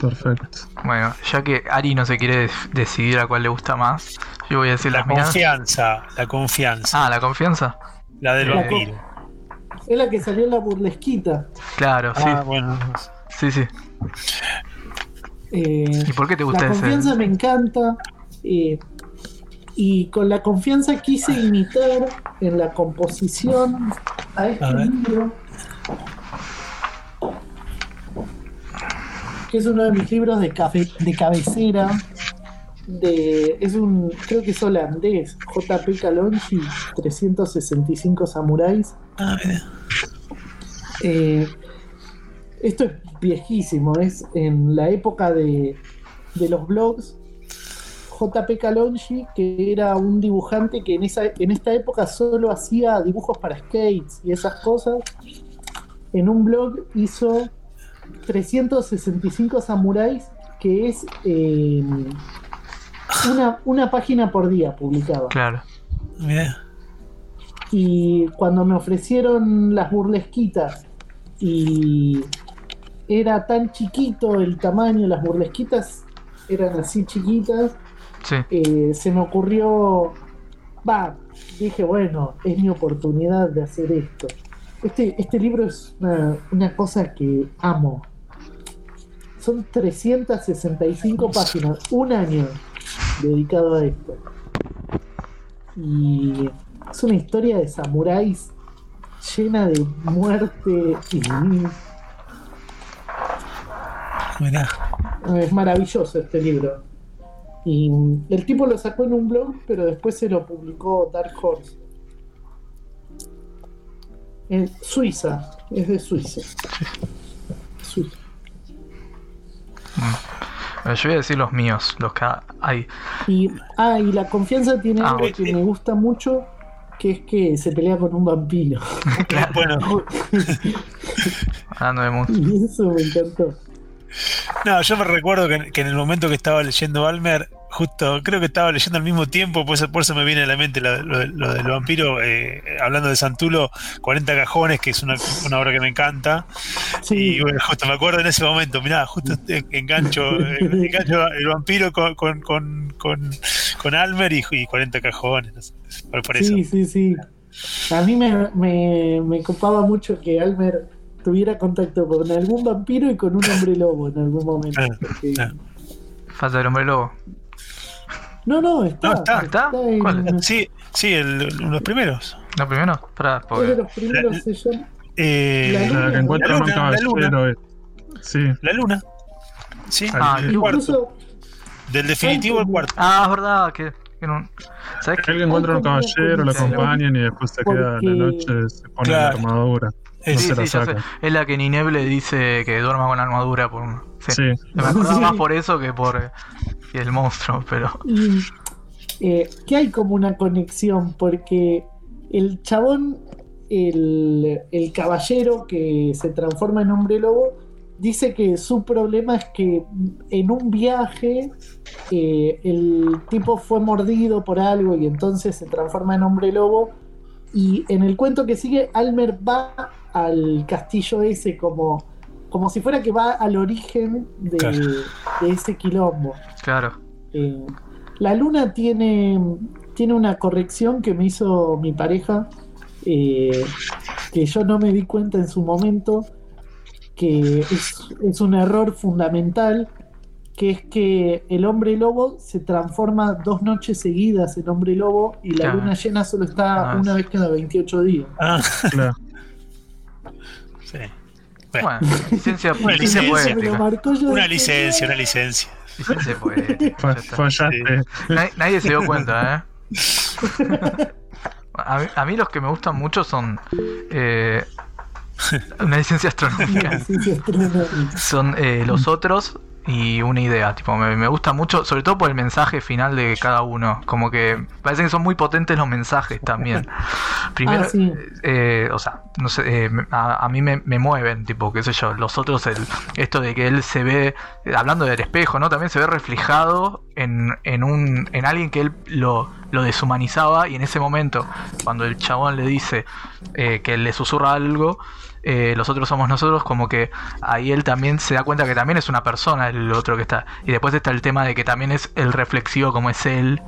Perfecto. Bueno, ya que Ari no se quiere decidir a cuál le gusta más, yo voy a decir La las mías. confianza, la confianza, Ah, la confianza. la del La vampiro. Es la que salió en la burlesquita. Claro, sí. Ah, bueno. Sí, sí. Eh, ¿Y por qué te gusta la ese? confianza me encanta. eh, Y con la confianza quise imitar en la composición a este A libro, que es uno de mis libros de, cafe- de cabecera. De, es un, creo que es holandés, J.P. Kalonji, 365 samuráis. Ah, mira. Eh, esto es viejísimo, es en la época de, de los blogs. JP Kalonji, que era un dibujante que en, esa, en esta época solo hacía dibujos para skates y esas cosas, en un blog hizo 365 samuráis, que es eh, una, una página por día publicaba. Claro. Mira. Y cuando me ofrecieron las burlesquitas y era tan chiquito el tamaño, las burlesquitas eran así chiquitas, Sí. eh, se me ocurrió, va, dije, bueno, es mi oportunidad de hacer esto. Este, este libro es una, una cosa que amo. Son 365 páginas, un año dedicado a esto. Y es una historia de samuráis llena de muerte y Mira. es maravilloso este libro. Y el tipo lo sacó en un blog, pero después se lo publicó Dark Horse. En Suiza, es de. Suiza. Yo voy a decir los míos, los que hay. Y, ah, y la confianza tiene Ah, algo que me gusta mucho, que es que se pelea con un vampiro. Bueno, Hablando de monstruos. y eso me encantó. no, yo me recuerdo que, que en el momento que estaba leyendo Almer, justo creo que estaba leyendo al mismo tiempo, por eso, por eso me viene a la mente lo, lo- lo del vampiro, eh, hablando de Santulo, 40 cajones, que es una, una obra que me encanta. Sí, Y bueno, justo me acuerdo en ese momento, mirá, justo engancho, engancho el vampiro con, con, con, con, con Almer y, y 40 cajones. no sé, por, por eso. sí, sí, sí. A mí me, me, me copaba mucho que Almer tuviera contacto con algún vampiro y con un hombre lobo en algún momento. Ah, porque- ah. Falta el hombre lobo. No, no, está. No, está. ¿Está? en- ¿Cuál? Sí, sí, el- los primeros. ¿No primero? Pará, porque. los primeros se llama- Eh, La La que encuentra La un luna, la luna. caballero. Sí, La luna. Sí, Ah, el el cuarto. Del definitivo al cuarto. Ah, es verdad, que. que no- ¿Sabes qué? que encuentra un caballero, lo acompañan y después se queda Porque- la noche, se pone Claro. la armadura. No Sí, sí, saca. Es la que Nineb le dice que duerma con armadura por un. Sí. Sí, Me acordaba Sí. más por eso que por eh, el monstruo, pero. y, eh, que hay como una conexión, porque el chabón, el, el caballero que se transforma en hombre lobo, dice que su problema es que en un viaje eh, el tipo fue mordido por algo y entonces se transforma en hombre lobo. Y en el cuento que sigue, Almer va al castillo ese como, como si fuera que va al origen de, Claro. de ese quilombo. Claro. Eh, la luna tiene, tiene una corrección que me hizo mi pareja, eh, que yo no me di cuenta en su momento, que es, es un error fundamental, que es que el hombre lobo se transforma dos noches seguidas en hombre lobo y la Claro. luna llena solo está Ah, una vez cada 28 días. Ah, claro. Sí. Bueno, Bueno, licencia, Una licencia una licencia, una licencia. Licencia poética. Nadie, nadie se dio cuenta, ¿eh? A mí, a mí los que me gustan mucho son eh, una licencia astronómica. Licencia astronómica. Son eh, los otros y una idea. Tipo, me, me gusta mucho, sobre todo por el mensaje final de cada uno. Como que parece que son muy potentes los mensajes también. Primero, Ah, sí. eh, o sea, no sé, eh, a, a mí me, me mueven, tipo, qué sé yo, los otros, el, esto de que él se ve, eh, hablando del espejo, ¿no? También se ve reflejado en, en un, en alguien que él lo, lo deshumanizaba y en ese momento, cuando el chabón le dice eh, que le susurra algo, eh, los otros somos nosotros, como que ahí él también se da cuenta que también es una persona el otro que está. Y después está el tema de que también es el reflexivo como es él,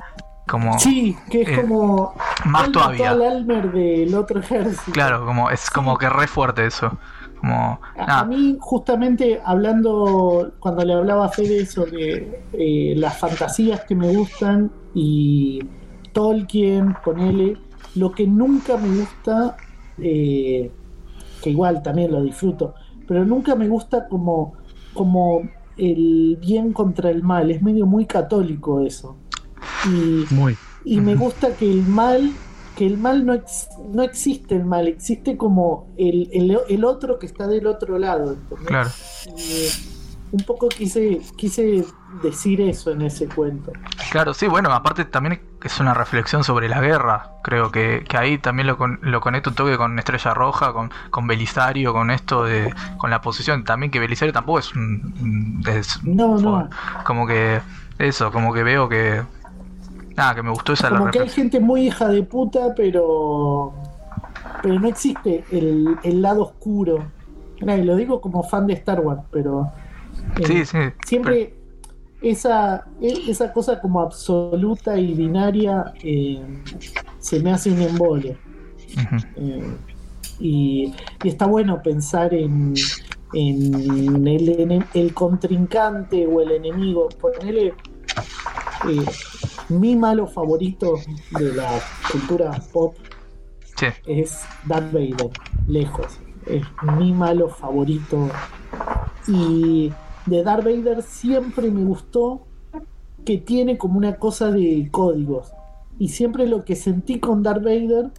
como Sí, que es Eh, como. más él todavía. mató al Almer del otro ejército. Claro, como es como que re fuerte eso. Como A, mí, justamente, hablando, cuando le hablaba a Fede sobre eh, las fantasías que me gustan y, Tolkien, ponele. Lo que nunca me gusta, eh, que igual también lo disfruto, pero nunca me gusta como, como el bien contra el mal. Es medio muy católico eso. Y, Muy. y me gusta que el mal, que el mal no, ex- no existe el mal, existe como el, el- el otro que está del otro lado. ¿entendés? Claro. Y, un poco quise, quise decir eso en ese cuento. Claro, sí, bueno, aparte también es una reflexión sobre la guerra. Creo que, que ahí también lo, con- lo conecto un toque con Estrella Roja, con, con Belisario, con esto de. con la posición. También que Belisario tampoco es un. es- No, no. como que. eso, como que veo que. Nada, que me gustó esa la Como que hay gente muy hija de puta, pero. Pero no existe el, el lado oscuro. Mira, y lo digo como fan de Star Wars, pero. Eh, Sí, sí. siempre esa, e- esa cosa como absoluta y binaria eh, se me hace un embole. Eh, y, y está bueno pensar en, en el, el contrincante o el enemigo. Ponele eh, mi malo favorito de la cultura pop Sí, es Darth Vader, lejos. Es mi malo favorito. Y de Darth Vader siempre me gustó que tiene como una cosa de códigos. Y siempre lo que sentí con Darth Vader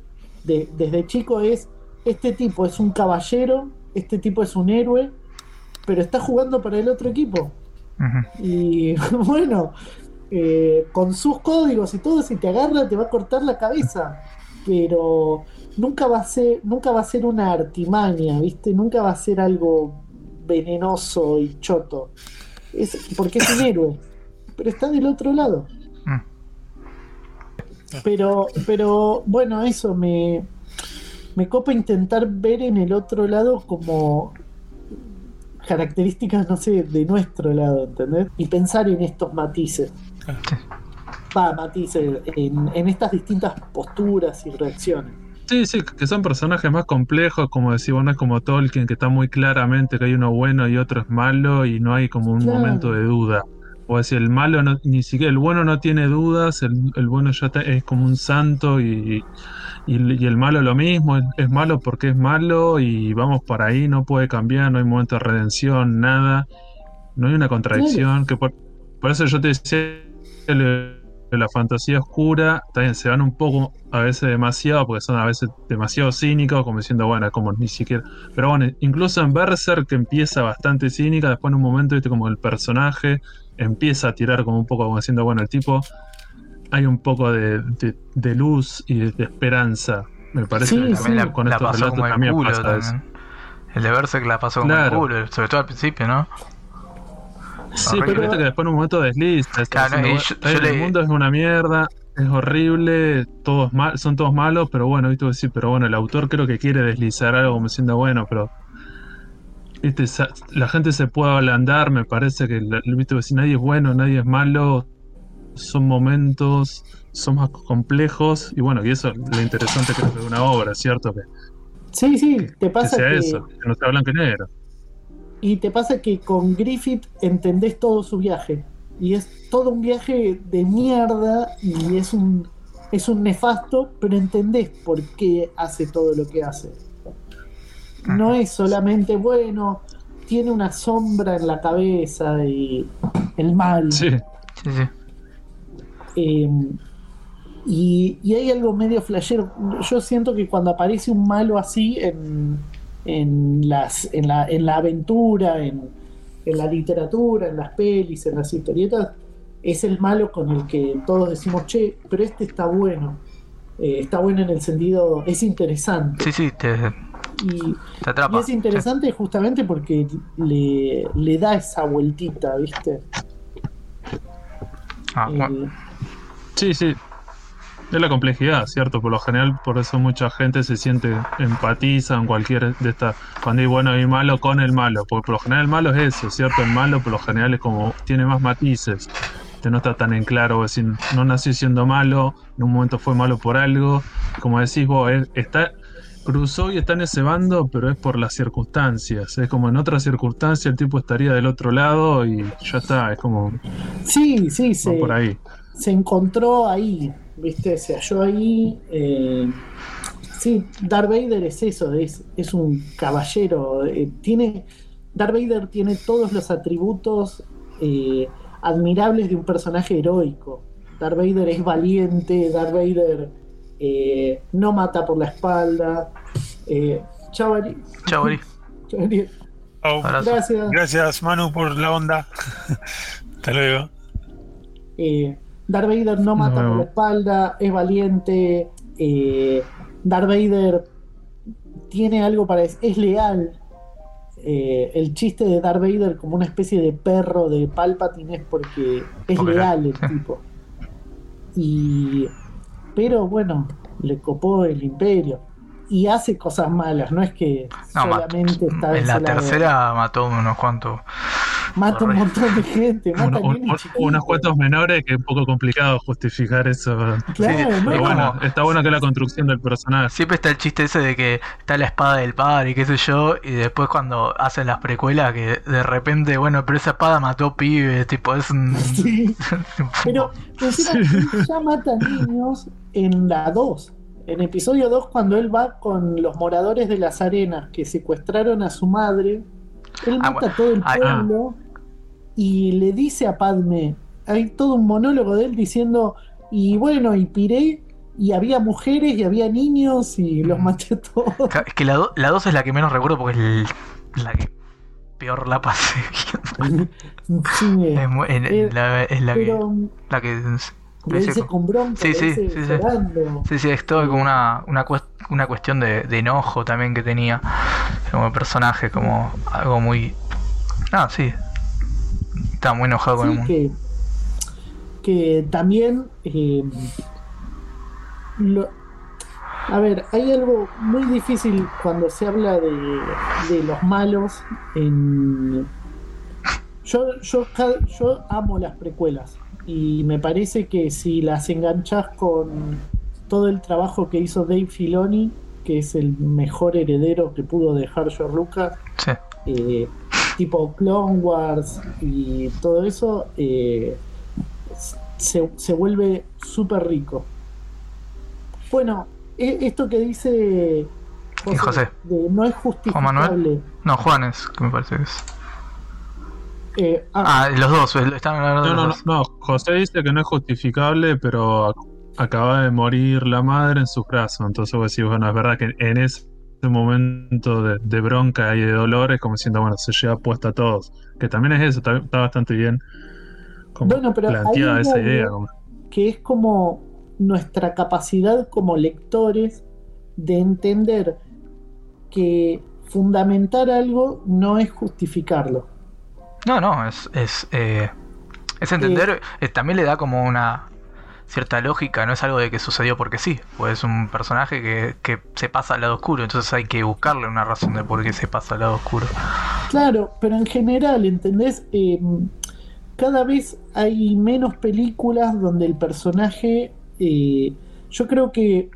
de- desde chico es, este tipo es un caballero, este tipo es un héroe, pero está jugando para el otro equipo. Y bueno, eh, con sus códigos y todo, si te agarra te va a cortar la cabeza. Pero nunca va a ser, nunca va a ser una artimaña, ¿viste? Nunca va a ser algo venenoso y choto. Es, porque es un héroe. Pero está del otro lado. Mm. Pero, pero bueno, eso me, me copa intentar ver en el otro lado como características, no sé, de nuestro lado, ¿entendés? Y pensar en estos matices. Va, matices, en, en estas distintas posturas y reacciones. Sí, sí, que son personajes más complejos, como decís, bueno, es como Tolkien, que está muy claramente que hay uno bueno y otro es malo y no hay como un Claro. momento de duda. O decir, el malo, no, ni siquiera el bueno no tiene dudas, el, el bueno ya está- es como un santo y, y- y el malo lo mismo, es, es malo porque es malo y vamos por ahí, no puede cambiar, no hay momento de redención, nada, no hay una contradicción, que por, por eso yo te decía la fantasía oscura, también se van un poco a veces demasiado, porque son a veces demasiado cínicos, como diciendo, bueno, como ni siquiera. Pero bueno, incluso en Berserk, que empieza bastante cínica, después en un momento, viste, como el personaje empieza a tirar como un poco, como diciendo, bueno, el tipo, hay un poco de, de- de luz y de, de esperanza. Me parece Sí, que sí. También la, con la estos relatos como el también pasa eso. El de Berserk la pasó como Claro. el culo, sobre todo al principio, ¿no? Sí, Horrible. pero viste que después en un momento desliza. Claro, diciendo, y yo- "Está yo bien, le- El mundo es una mierda, es horrible, todos mal, son todos malos, pero bueno, viste, decís, pero bueno, el autor creo que quiere deslizar algo como diciendo, bueno, pero viste, la gente se puede ablandar, me parece que la- viste, decís, nadie es bueno, nadie es malo, son momentos, son más complejos, y bueno, y eso es lo interesante creo que de una obra, ¿cierto? Que, Sí, sí, te que pasa sea que, eso, que no sea blanco y negro. Y te pasa que con Griffith entendés todo su viaje. Y es todo un viaje de mierda y es un, es un nefasto, pero entendés por qué hace todo lo que hace. No es solamente bueno, tiene una sombra en la cabeza y el mal. Sí, Sí, sí. Eh, y, y hay algo medio flashero. Yo siento que cuando aparece un malo así en, en, las, en, la, en la aventura, en, en la literatura, en las pelis, en las historietas, es el malo con el que todos decimos, che, pero este está bueno. Eh, está bueno en el sentido, es interesante. Sí, sí, te, Y, te atrapa. y es interesante justamente porque le, le da esa vueltita, ¿viste? Ah, bueno. Eh, Sí, sí. Es la complejidad, ¿cierto? Por lo general, por eso mucha gente se siente empatiza en cualquier de estas. Cuando hay bueno y malo con el malo. Porque por lo general el malo es eso, ¿cierto? El malo por lo general es como. tiene más matices. Te no está tan en claro, es decir, no nació siendo malo, en un momento fue malo por algo. Como decís vos, él está. Cruzó y está en ese bando, pero es por las circunstancias. Es como en otras circunstancias el tipo estaría del otro lado y ya está. Es como. sí, sí, se, por ahí. se encontró ahí, ¿viste? Se halló ahí. eh, sí, Darth Vader es eso, es, es un caballero. eh, tiene, Darth Vader tiene todos los atributos eh, admirables de un personaje heroico. Darth Vader es valiente, Darth Vader eh, no mata por la espalda. Eh, chau, Ari. Chau, Ari. Chau, Ari. Chau. Abrazo. Gracias. Gracias, Manu, por la onda. Hasta luego. Eh, Darth Vader no mata No. por la espalda, es valiente. eh, Darth Vader tiene algo para es, es leal. Eh, el chiste de Darth Vader como una especie de perro de Palpatine es porque es Porque leal el tipo. Y pero bueno, le copó el imperio y hace cosas malas, no es que No, solamente está en la tercera mató unos cuantos. Mata un montón de gente, mata un- un- unos cuantos menores que es un poco complicado justificar eso. pero- Claro, Sí, Pero como- bueno, está bueno que la construcción del personaje. Siempre está el chiste ese de que está la espada del padre y qué sé yo, y después cuando hacen las precuelas que de repente, bueno, pero esa espada mató pibes, tipo, es un... Sí. Pero encima ya mata niños en la 2. En episodio 2, cuando él va con los moradores de las arenas que secuestraron a su madre, él Ah, mata bueno. a todo el Ah, pueblo y le dice a Padme, hay todo un monólogo de él diciendo, y bueno, y piré, y había mujeres y había niños y los maté a todos. Es que la 2 la dos es la que menos recuerdo porque es el- la que peor la pasé. Sí, Es, Eh, la, es la que... La que le dice con bronca, Sí, sí, sí, sí. llorando. Sí, sí, es todo como una, una, una cuestión de, de enojo también que tenía como personaje, como algo muy... Ah, sí. Estaba muy enojado con el Sí, mundo. que, que también eh, lo- a ver, hay algo muy difícil cuando se habla de, de los malos en yo, yo, yo amo las precuelas y me parece que si las enganchas con todo el trabajo que hizo Dave Filoni, que es el mejor heredero que pudo dejar George Lucas, Sí. eh, tipo Clone Wars y todo eso, eh, se, se vuelve súper rico. Bueno, e- esto que dice José, José. de no es Juan Manuel. justificable. No, Juanes, que me parece que es. Eh, ah, Ah, los dos, están hablando de No, no, los no, dos. no. José dice que no es justificable, pero ac- acaba de morir la madre en sus brazos. Entonces vos decís, bueno, es verdad que en ese momento de, de bronca y de dolor es como diciendo, bueno, se lleva puesta a todos. Que también es eso, está, está bastante bien como Bueno, pero planteada esa hay idea. como- que es como nuestra capacidad como lectores de entender que fundamentar algo no es justificarlo. No, no, es, es, eh, es entender, eh, también le da como una cierta lógica, no es algo de que sucedió porque sí, pues es un personaje que, que se pasa al lado oscuro, entonces hay que buscarle una razón de por qué se pasa al lado oscuro. Claro, pero en general, ¿entendés? Eh, cada vez hay menos películas donde el personaje... eh, yo creo que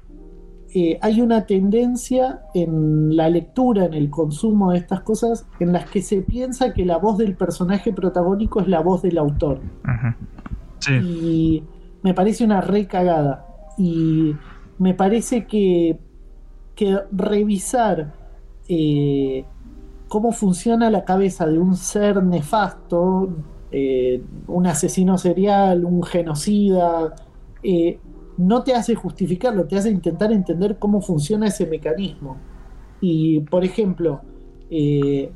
eh, hay una tendencia en la lectura, en el consumo de estas cosas, en las que se piensa que la voz del personaje protagónico es la voz del autor. Sí, Y me parece una re cagada. Y me parece que, que revisar eh, cómo funciona la cabeza de un ser nefasto, eh, un asesino serial, un genocida, eh, no te hace justificarlo, te hace intentar entender cómo funciona ese mecanismo. Y, por ejemplo, eh,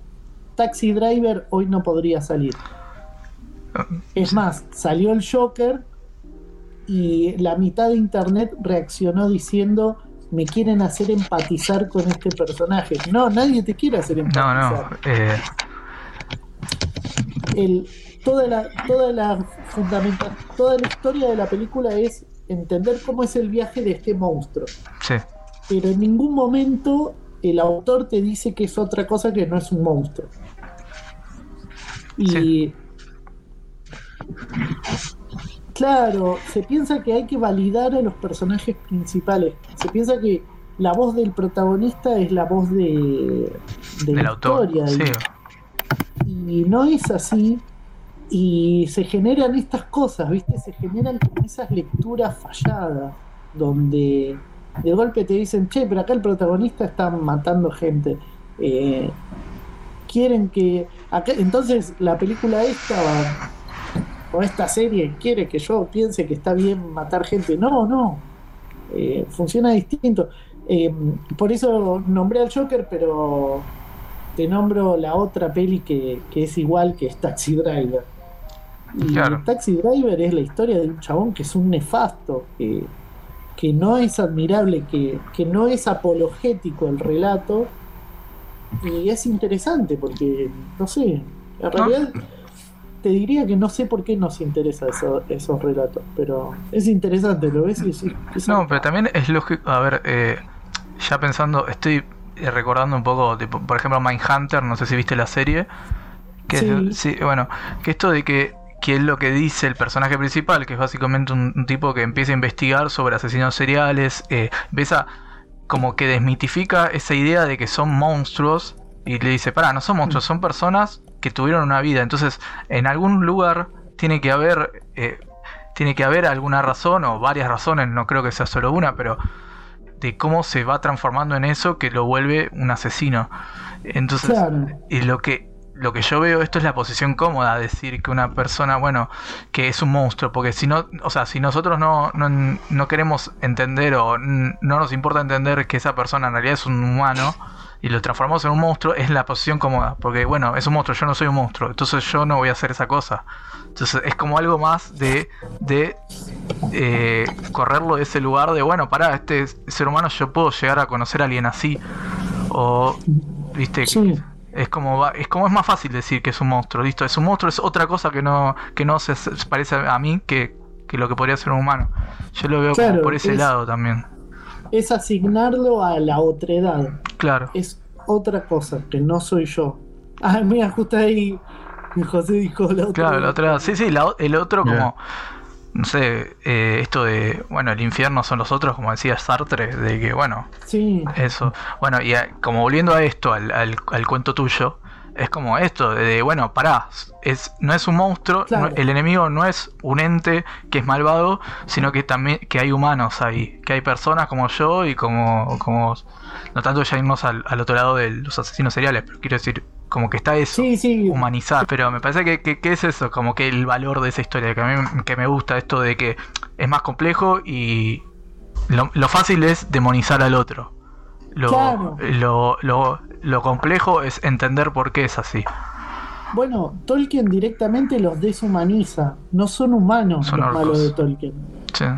Taxi Driver hoy no podría salir. Es más, salió el Joker y la mitad de internet reaccionó diciendo me quieren hacer empatizar con este personaje. No, nadie te quiere hacer No, empatizar. no, eh, El, toda la, toda la fundamenta- toda la historia de la película es entender cómo es el viaje de este monstruo. sí, Pero en ningún momento el autor te dice que es otra cosa que no es un monstruo. Y Sí. claro, se piensa que hay que validar a los personajes principales. Se piensa que la voz del protagonista es la voz de, de del la autor. historia. Sí, Y, y no es así. Y se generan estas cosas, ¿viste? Se generan esas lecturas falladas, donde de golpe te dicen, che, pero acá el protagonista está matando gente. Eh, quieren que. Acá, entonces la película esta o esta serie quiere que yo piense que está bien matar gente. No, no. Eh, funciona distinto. Eh, por eso nombré al Joker, pero te nombro la otra peli que, es igual que es Taxi Driver. Y Taxi Driver es la historia de un chabón que es un nefasto, que, que no es admirable, que, que no es apologético el relato. Y es interesante porque, no sé, en realidad te diría que no sé por qué nos interesa esos relatos, pero es interesante, ¿lo ves? no, pero también es lógico, a ver, eh, ya pensando, estoy recordando un poco, por ejemplo, Mindhunter, no sé si viste la serie, que sí. bueno, que esto de que, que es lo que dice el personaje principal, que es básicamente un, tipo que empieza a investigar sobre asesinos seriales, eh, empieza como que desmitifica esa idea de que son monstruos y le dice, para, no son monstruos, son personas que tuvieron una vida. Entonces, en algún lugar tiene que haber, eh, tiene que haber alguna razón o varias razones, no creo que sea solo una, pero de cómo se va transformando en eso que lo vuelve un asesino. Entonces, y lo que lo que yo veo esto es la posición cómoda, decir que una persona, bueno, que es un monstruo, porque si no, o sea, si nosotros no, no, no queremos entender o no nos importa entender que esa persona en realidad es un humano, y lo transformamos en un monstruo, es la posición cómoda. Porque, bueno, es un monstruo, yo no soy un monstruo, entonces yo no voy a hacer esa cosa. Entonces es como algo más de, de eh, correrlo de ese lugar de, bueno, para este ser humano yo puedo llegar a conocer a alguien así. O, viste, es como es como es más fácil decir que es un monstruo, listo, es un monstruo, es otra cosa que no, que no se parece a mí que, que lo que podría ser un humano. Yo lo veo como por ese lado también es asignarlo a la otredad. Claro. Es otra cosa, que no soy yo. Ah, mira, justo ahí José dijo la otra. Claro, la otra. Sí, sí, el otro como. No sé, eh, esto de, bueno, el infierno son los otros, como decía Sartre, de que, bueno, sí. eso. Bueno, y como volviendo a esto, al, al, al cuento tuyo, es como esto, de, bueno, pará, es, no es un monstruo, el enemigo no es un ente que es malvado, sino que también que hay humanos ahí, que hay personas como yo y como, como no tanto ya irnos al, otro lado de los asesinos seriales, pero quiero decir, como que está eso, humanizar, pero me parece que, que, es eso, como que el valor de esa historia, que a mí que me gusta esto de que es más complejo y lo, lo fácil es demonizar al otro. Lo, lo, lo, lo complejo es entender por qué es así. Bueno, Tolkien directamente los deshumaniza. No son humanos los malos de Tolkien.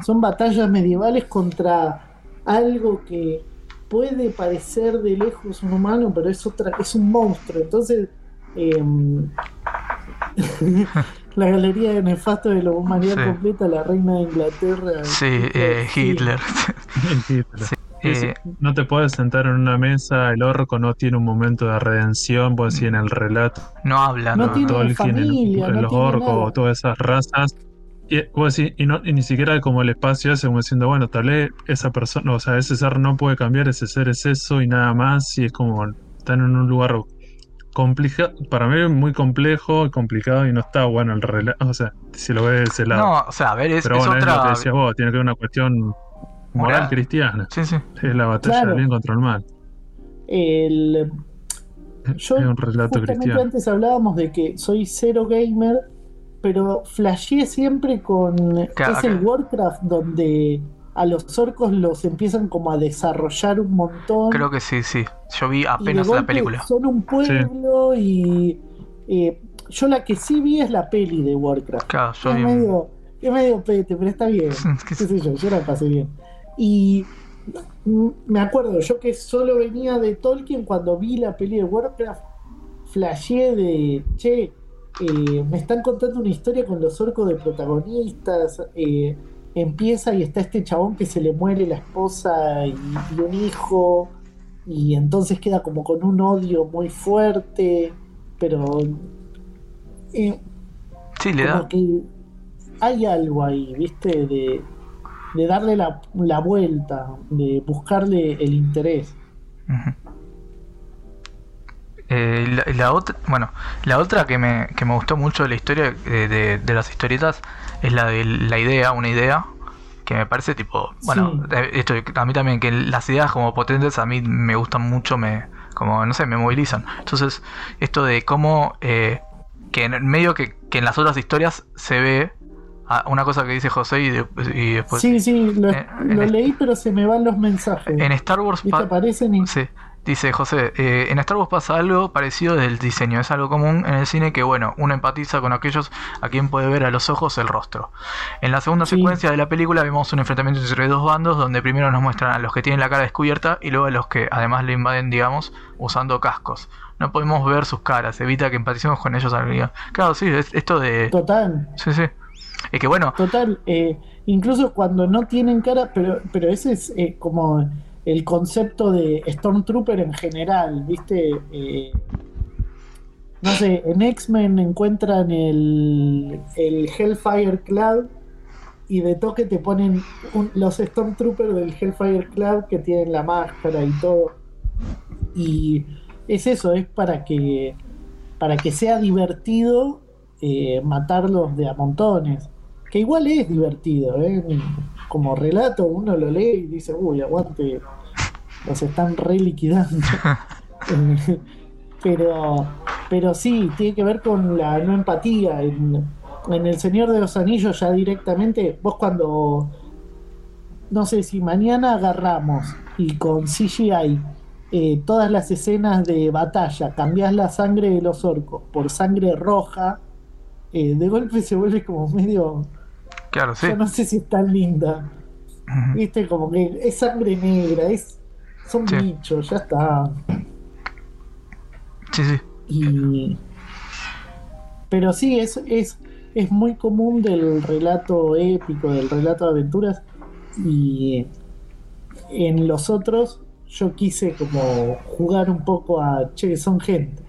Son batallas medievales contra algo que puede parecer de lejos un humano, pero es otra, es un monstruo. Entonces, em, la galería de nefasto de la humanidad completa, la reina de Inglaterra. Sí, eh, Hitler. Hitler. Eh, no te puedes sentar en una mesa, el orco no tiene un momento de redención, pues si en el relato. No habla, no, tiene familia, los orcos, todas esas razas. Y, y, no, y ni siquiera como el espacio hace como diciendo, bueno, tal vez esa persona, o sea, ese ser no puede cambiar, ese ser es eso y nada más, y es como, están en un lugar complicado, para mí es muy complejo y complicado y no está bueno el relato, o sea, si lo ves de ese lado. No, o sea, a ver, es, Pero bueno, es otra... lo que decías vos, tiene que ver una cuestión moral cristiana. Sí, sí. Es la batalla del bien contra el mal. El, yo, es un relato cristiano. Antes hablábamos de que soy cero gamer, pero flasheé siempre con. es el Warcraft donde a los orcos los empiezan como a desarrollar un montón. Creo que sí, sí. Yo vi apenas la película. Son un pueblo y. Eh, yo la que sí vi es la peli de Warcraft. Claro, yo es, medio, es medio pete, pero está bien. ¿Qué sé yo? Yo la pasé bien. Y me acuerdo, yo que solo venía de Tolkien, cuando vi la peli de Warcraft, flashé de, che, eh, me están contando una historia con los orcos de protagonistas, eh, empieza y está este chabón que se le muere la esposa y, un hijo, y entonces queda como con un odio muy fuerte, pero... Eh, sí, le da. Que hay algo ahí, viste, de de darle la, la vuelta, de buscarle el interés. Eh, la, otra, bueno, la otra que me, que me gustó mucho de la historia de, de, las historietas es la de la idea, una idea que me parece tipo, bueno, eh, esto a mí también que las ideas como potentes a mí me gustan mucho, me como no sé, me movilizan. Entonces, esto de cómo eh, que en medio que, que en las otras historias se ve una cosa que dice José y, después... Sí, sí, lo, leí, pero se me van los mensajes. En Star Wars... aparecen Sí, dice José, eh, en Star Wars pasa algo parecido del diseño. Es algo común en el cine que, bueno, uno empatiza con aquellos a quien puede ver a los ojos el rostro. En la segunda secuencia de la película vemos un enfrentamiento entre dos bandos donde primero nos muestran a los que tienen la cara descubierta y luego a los que además le invaden, digamos, usando cascos. No podemos ver sus caras, evita que empaticemos con ellos. Claro, sí, es esto de... Total. Sí, sí. Es que bueno. Total, eh, incluso cuando no tienen cara, pero, pero ese es eh, como el concepto de Stormtrooper en general, ¿viste? Eh, no sé, en X-Men encuentran el, el Hellfire Cloud y de toque te ponen los Stormtroopers del Hellfire Cloud que tienen la máscara y todo. Y es eso, es para que para que sea divertido matarlos de a montones que igual es divertido, ¿eh? Como relato uno lo lee y dice, uy, aguante, los están re liquidando. pero, pero sí, tiene que ver con la no empatía. En, El Señor de los Anillos ya directamente, vos cuando, no sé si mañana agarramos y con CGI eh, todas las escenas de batalla, cambiás la sangre de los orcos por sangre roja, eh, de golpe se vuelve como medio Claro, sí. Yo no sé si es tan linda. Viste, como que es sangre negra, es son bichos, ya está. Sí, sí. Y... Pero sí, es, es, es muy común del relato épico, del relato de aventuras. Y en los otros yo quise como jugar un poco a, che, son gente.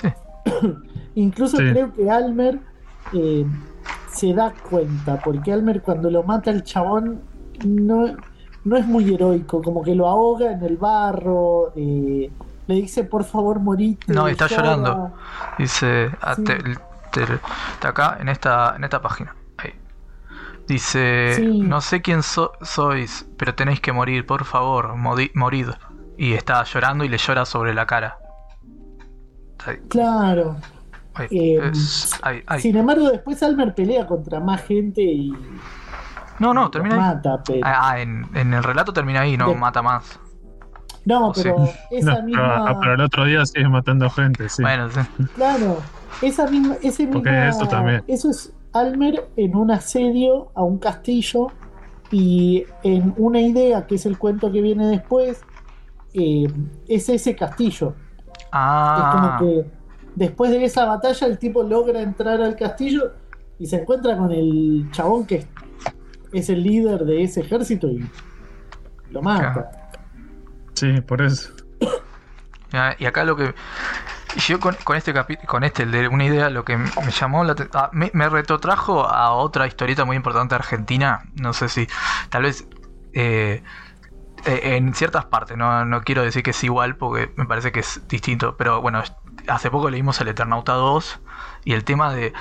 Sí. Incluso creo que Almer eh, se da cuenta, porque Almer cuando lo mata el chabón no, no es muy heroico, como que lo ahoga en el barro, eh, le dice por favor morite. No, está llorando. Dice, ah, está acá en esta, en esta página. Dice, no sé quién sois, pero tenéis que morir, por favor, morid. Y está llorando y le llora sobre la cara. Claro. Em, sin embargo, después Almer pelea contra más gente y. No, no, termina mata, ahí. Ah, ah en, el relato termina ahí, no mata más. No, pero esa misma. Ah, pero el otro día sigue matando gente, sí. Bueno, sí. Claro, esa misma. Ese Porque eso también. Eso es Almer en un asedio a un castillo y en una idea, que es el cuento que viene después, eh, es ese castillo. Ah. Es como que Después de esa batalla, el tipo logra entrar al castillo y se encuentra con el chabón que es el líder de ese ejército y lo mata. Sí, por eso. Y acá lo que. Yo con, este capítulo, con este, el de una idea, lo que me llamó la ah, me, me, retrotrajo a otra historieta muy importante argentina. No sé si. Tal vez. Eh, eh, en ciertas partes, no, no quiero decir que es igual porque me parece que es distinto, pero bueno, hace poco leímos El Eternauta 2 y el tema de.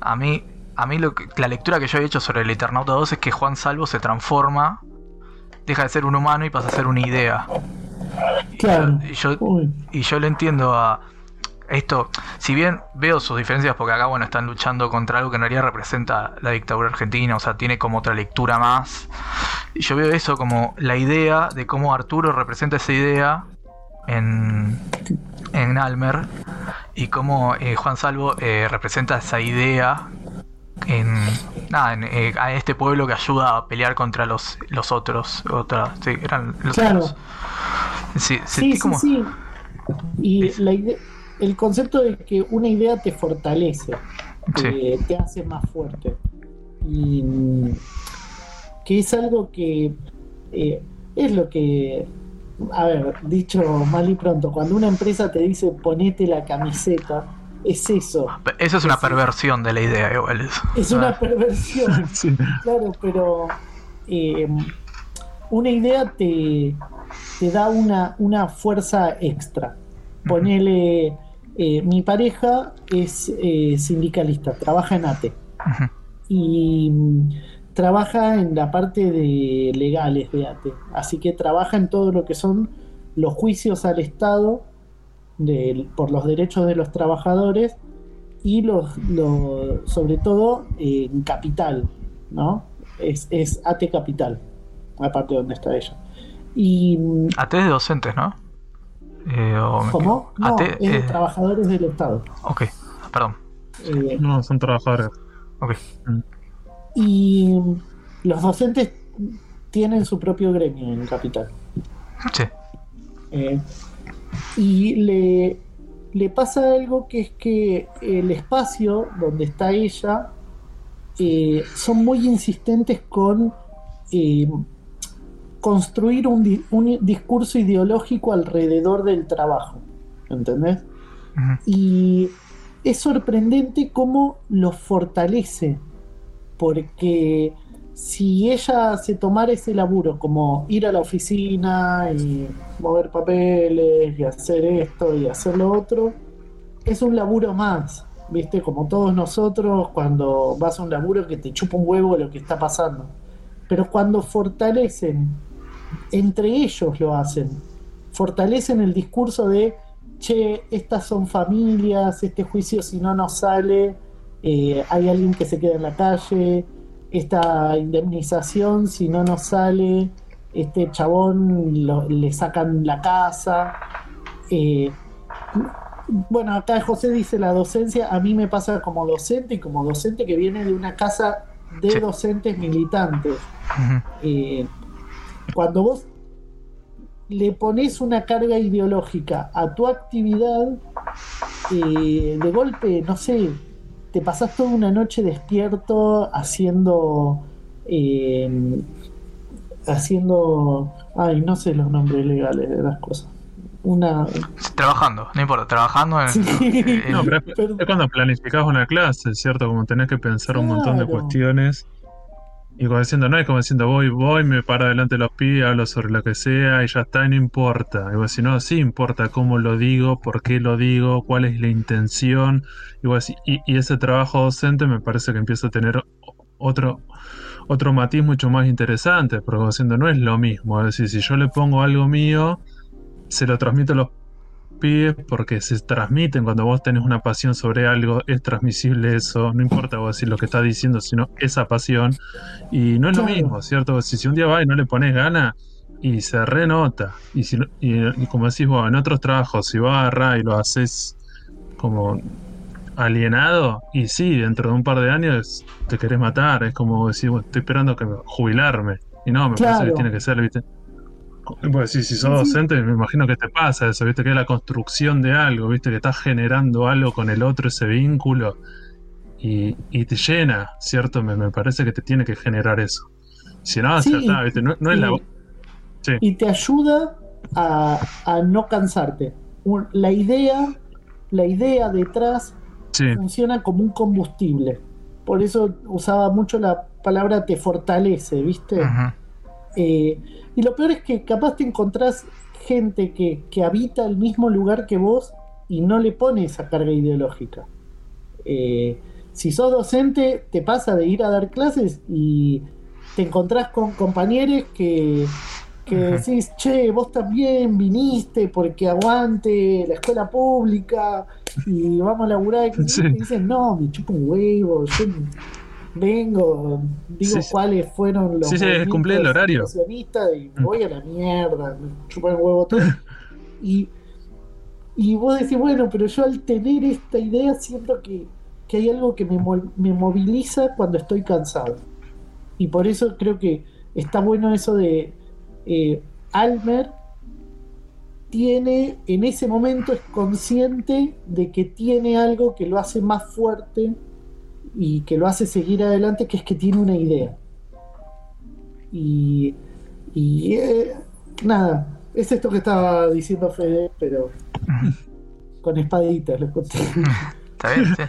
A mí, a mí lo que, la lectura que yo he hecho sobre El Eternauta 2 es que Juan Salvo se transforma, deja de ser un humano y pasa a ser una idea. Claro. Y yo, y yo, le entiendo a esto, si bien veo sus diferencias, porque acá bueno están luchando contra algo que en realidad representa la dictadura argentina, o sea, tiene como otra lectura más. Y yo veo eso como la idea de cómo Arturo representa esa idea en, en Almer y cómo eh, Juan Salvo eh, representa esa idea en, nada, en eh, a este pueblo que ayuda a pelear contra los, los otros. Otra, sí, eran los otros. Sí, sí, sí, Y el concepto de que una idea te fortalece, te hace más fuerte. Y que es algo que es lo que a ver, dicho mal y pronto, cuando una empresa te dice ponete la camiseta, es eso. Eso es una perversión de la idea, igual. Es una perversión, claro, pero eh, una idea te, te da una, una fuerza extra. Ponele, eh, mi pareja es eh, sindicalista, trabaja en ATE y mm, trabaja en la parte de legales de ATE, así que trabaja en todo lo que son los juicios al Estado por los derechos de los trabajadores y los, sobre todo en capital, ¿no? Es, es AT Capital, aparte de donde está ella. Y, AT de docentes, ¿no? Eh, ¿Cómo? No, es de eh, trabajadores del Estado. Ok, perdón. Eh, no, son trabajadores. Ok. Mm. Y los docentes tienen su propio gremio en Capital. Sí. y le, le pasa algo que es que el espacio donde está ella son muy insistentes con construir un, discurso ideológico alrededor del trabajo. ¿Entendés? Y es sorprendente cómo lo fortalece, porque si ella se tomara ese laburo, como ir a la oficina y mover papeles y hacer esto y hacer lo otro, es un laburo más, ¿viste? Como todos nosotros cuando vas a un laburo que te chupa un huevo lo que está pasando. Pero cuando fortalecen entre ellos lo hacen. Fortalecen el discurso de, che, estas son familias, este juicio si no nos sale, eh, hay alguien que se queda en la calle, esta indemnización si no nos sale, este chabón le sacan la casa. Eh, bueno, acá José dice la docencia, a mí me pasa como docente y como docente que viene de una casa de docentes militantes. Cuando vos le pones una carga ideológica a tu actividad, eh, de golpe, no sé, te pasás toda una noche despierto haciendo. Eh, haciendo. Ay, no sé los nombres legales de las cosas. Una. Trabajando, no importa, trabajando en. no, pero es, cuando planificas una clase, ¿cierto? Como tenés que pensar un montón de cuestiones. Y como diciendo, no es como diciendo, voy, voy, me paro delante de los pies, hablo sobre lo que sea y ya está, y no importa. Y vos no, sí importa cómo lo digo, por qué lo digo, cuál es la intención. Y, y, ese trabajo docente me parece que empieza a tener otro, otro matiz mucho más interesante, porque como diciendo, no es lo mismo. Es decir, si yo le pongo algo mío, se lo transmito a los porque se transmiten cuando vos tenés una pasión sobre algo, es transmisible eso, no importa vos decir lo que estás diciendo, sino esa pasión. Y no es lo mismo, ¿cierto? Si, si un día vas y no le pones gana y se renota, y, si, y, como decís vos, en otros trabajos, si vas a agarrar y lo haces como alienado, y sí, dentro de un par de años te querés matar, es como decir, estoy esperando que jubilarme. Y no, me parece que tiene que ser, ¿viste? Pues sí, si sos docente, me imagino que te pasa eso, viste, que es la construcción de algo, viste, que estás generando algo con el otro, ese vínculo, y, te llena, ¿cierto? Me, parece que te tiene que generar eso. Si no, ¿viste? No, es la. Y te ayuda a, no cansarte. La idea, la idea detrás funciona como un combustible. Por eso usaba mucho la palabra te fortalece, ¿viste? Eh, y lo peor es que capaz te encontrás gente que, habita el mismo lugar que vos y no le pone esa carga ideológica. Eh, si sos docente, te pasa de ir a dar clases y te encontrás con compañeros que, que decís, che, vos también viniste porque aguante la escuela pública y vamos a laburar. Y dicen, no, me chupo un huevo, yo vengo, digo cuáles fueron los sí, sí, cumplí el horario y mm. voy a la mierda, me chupan el huevo todo. y, y vos decís, bueno, pero yo al tener esta idea siento que, que hay algo que me, me moviliza cuando estoy cansado. Y por eso creo que está bueno eso de eh, Almer tiene, en ese momento es consciente de que tiene algo que lo hace más fuerte y que lo hace seguir adelante, que es que tiene una idea. Y, y eh, nada, es esto que estaba diciendo Fede, pero con espaditas le conté. Está bien, sí.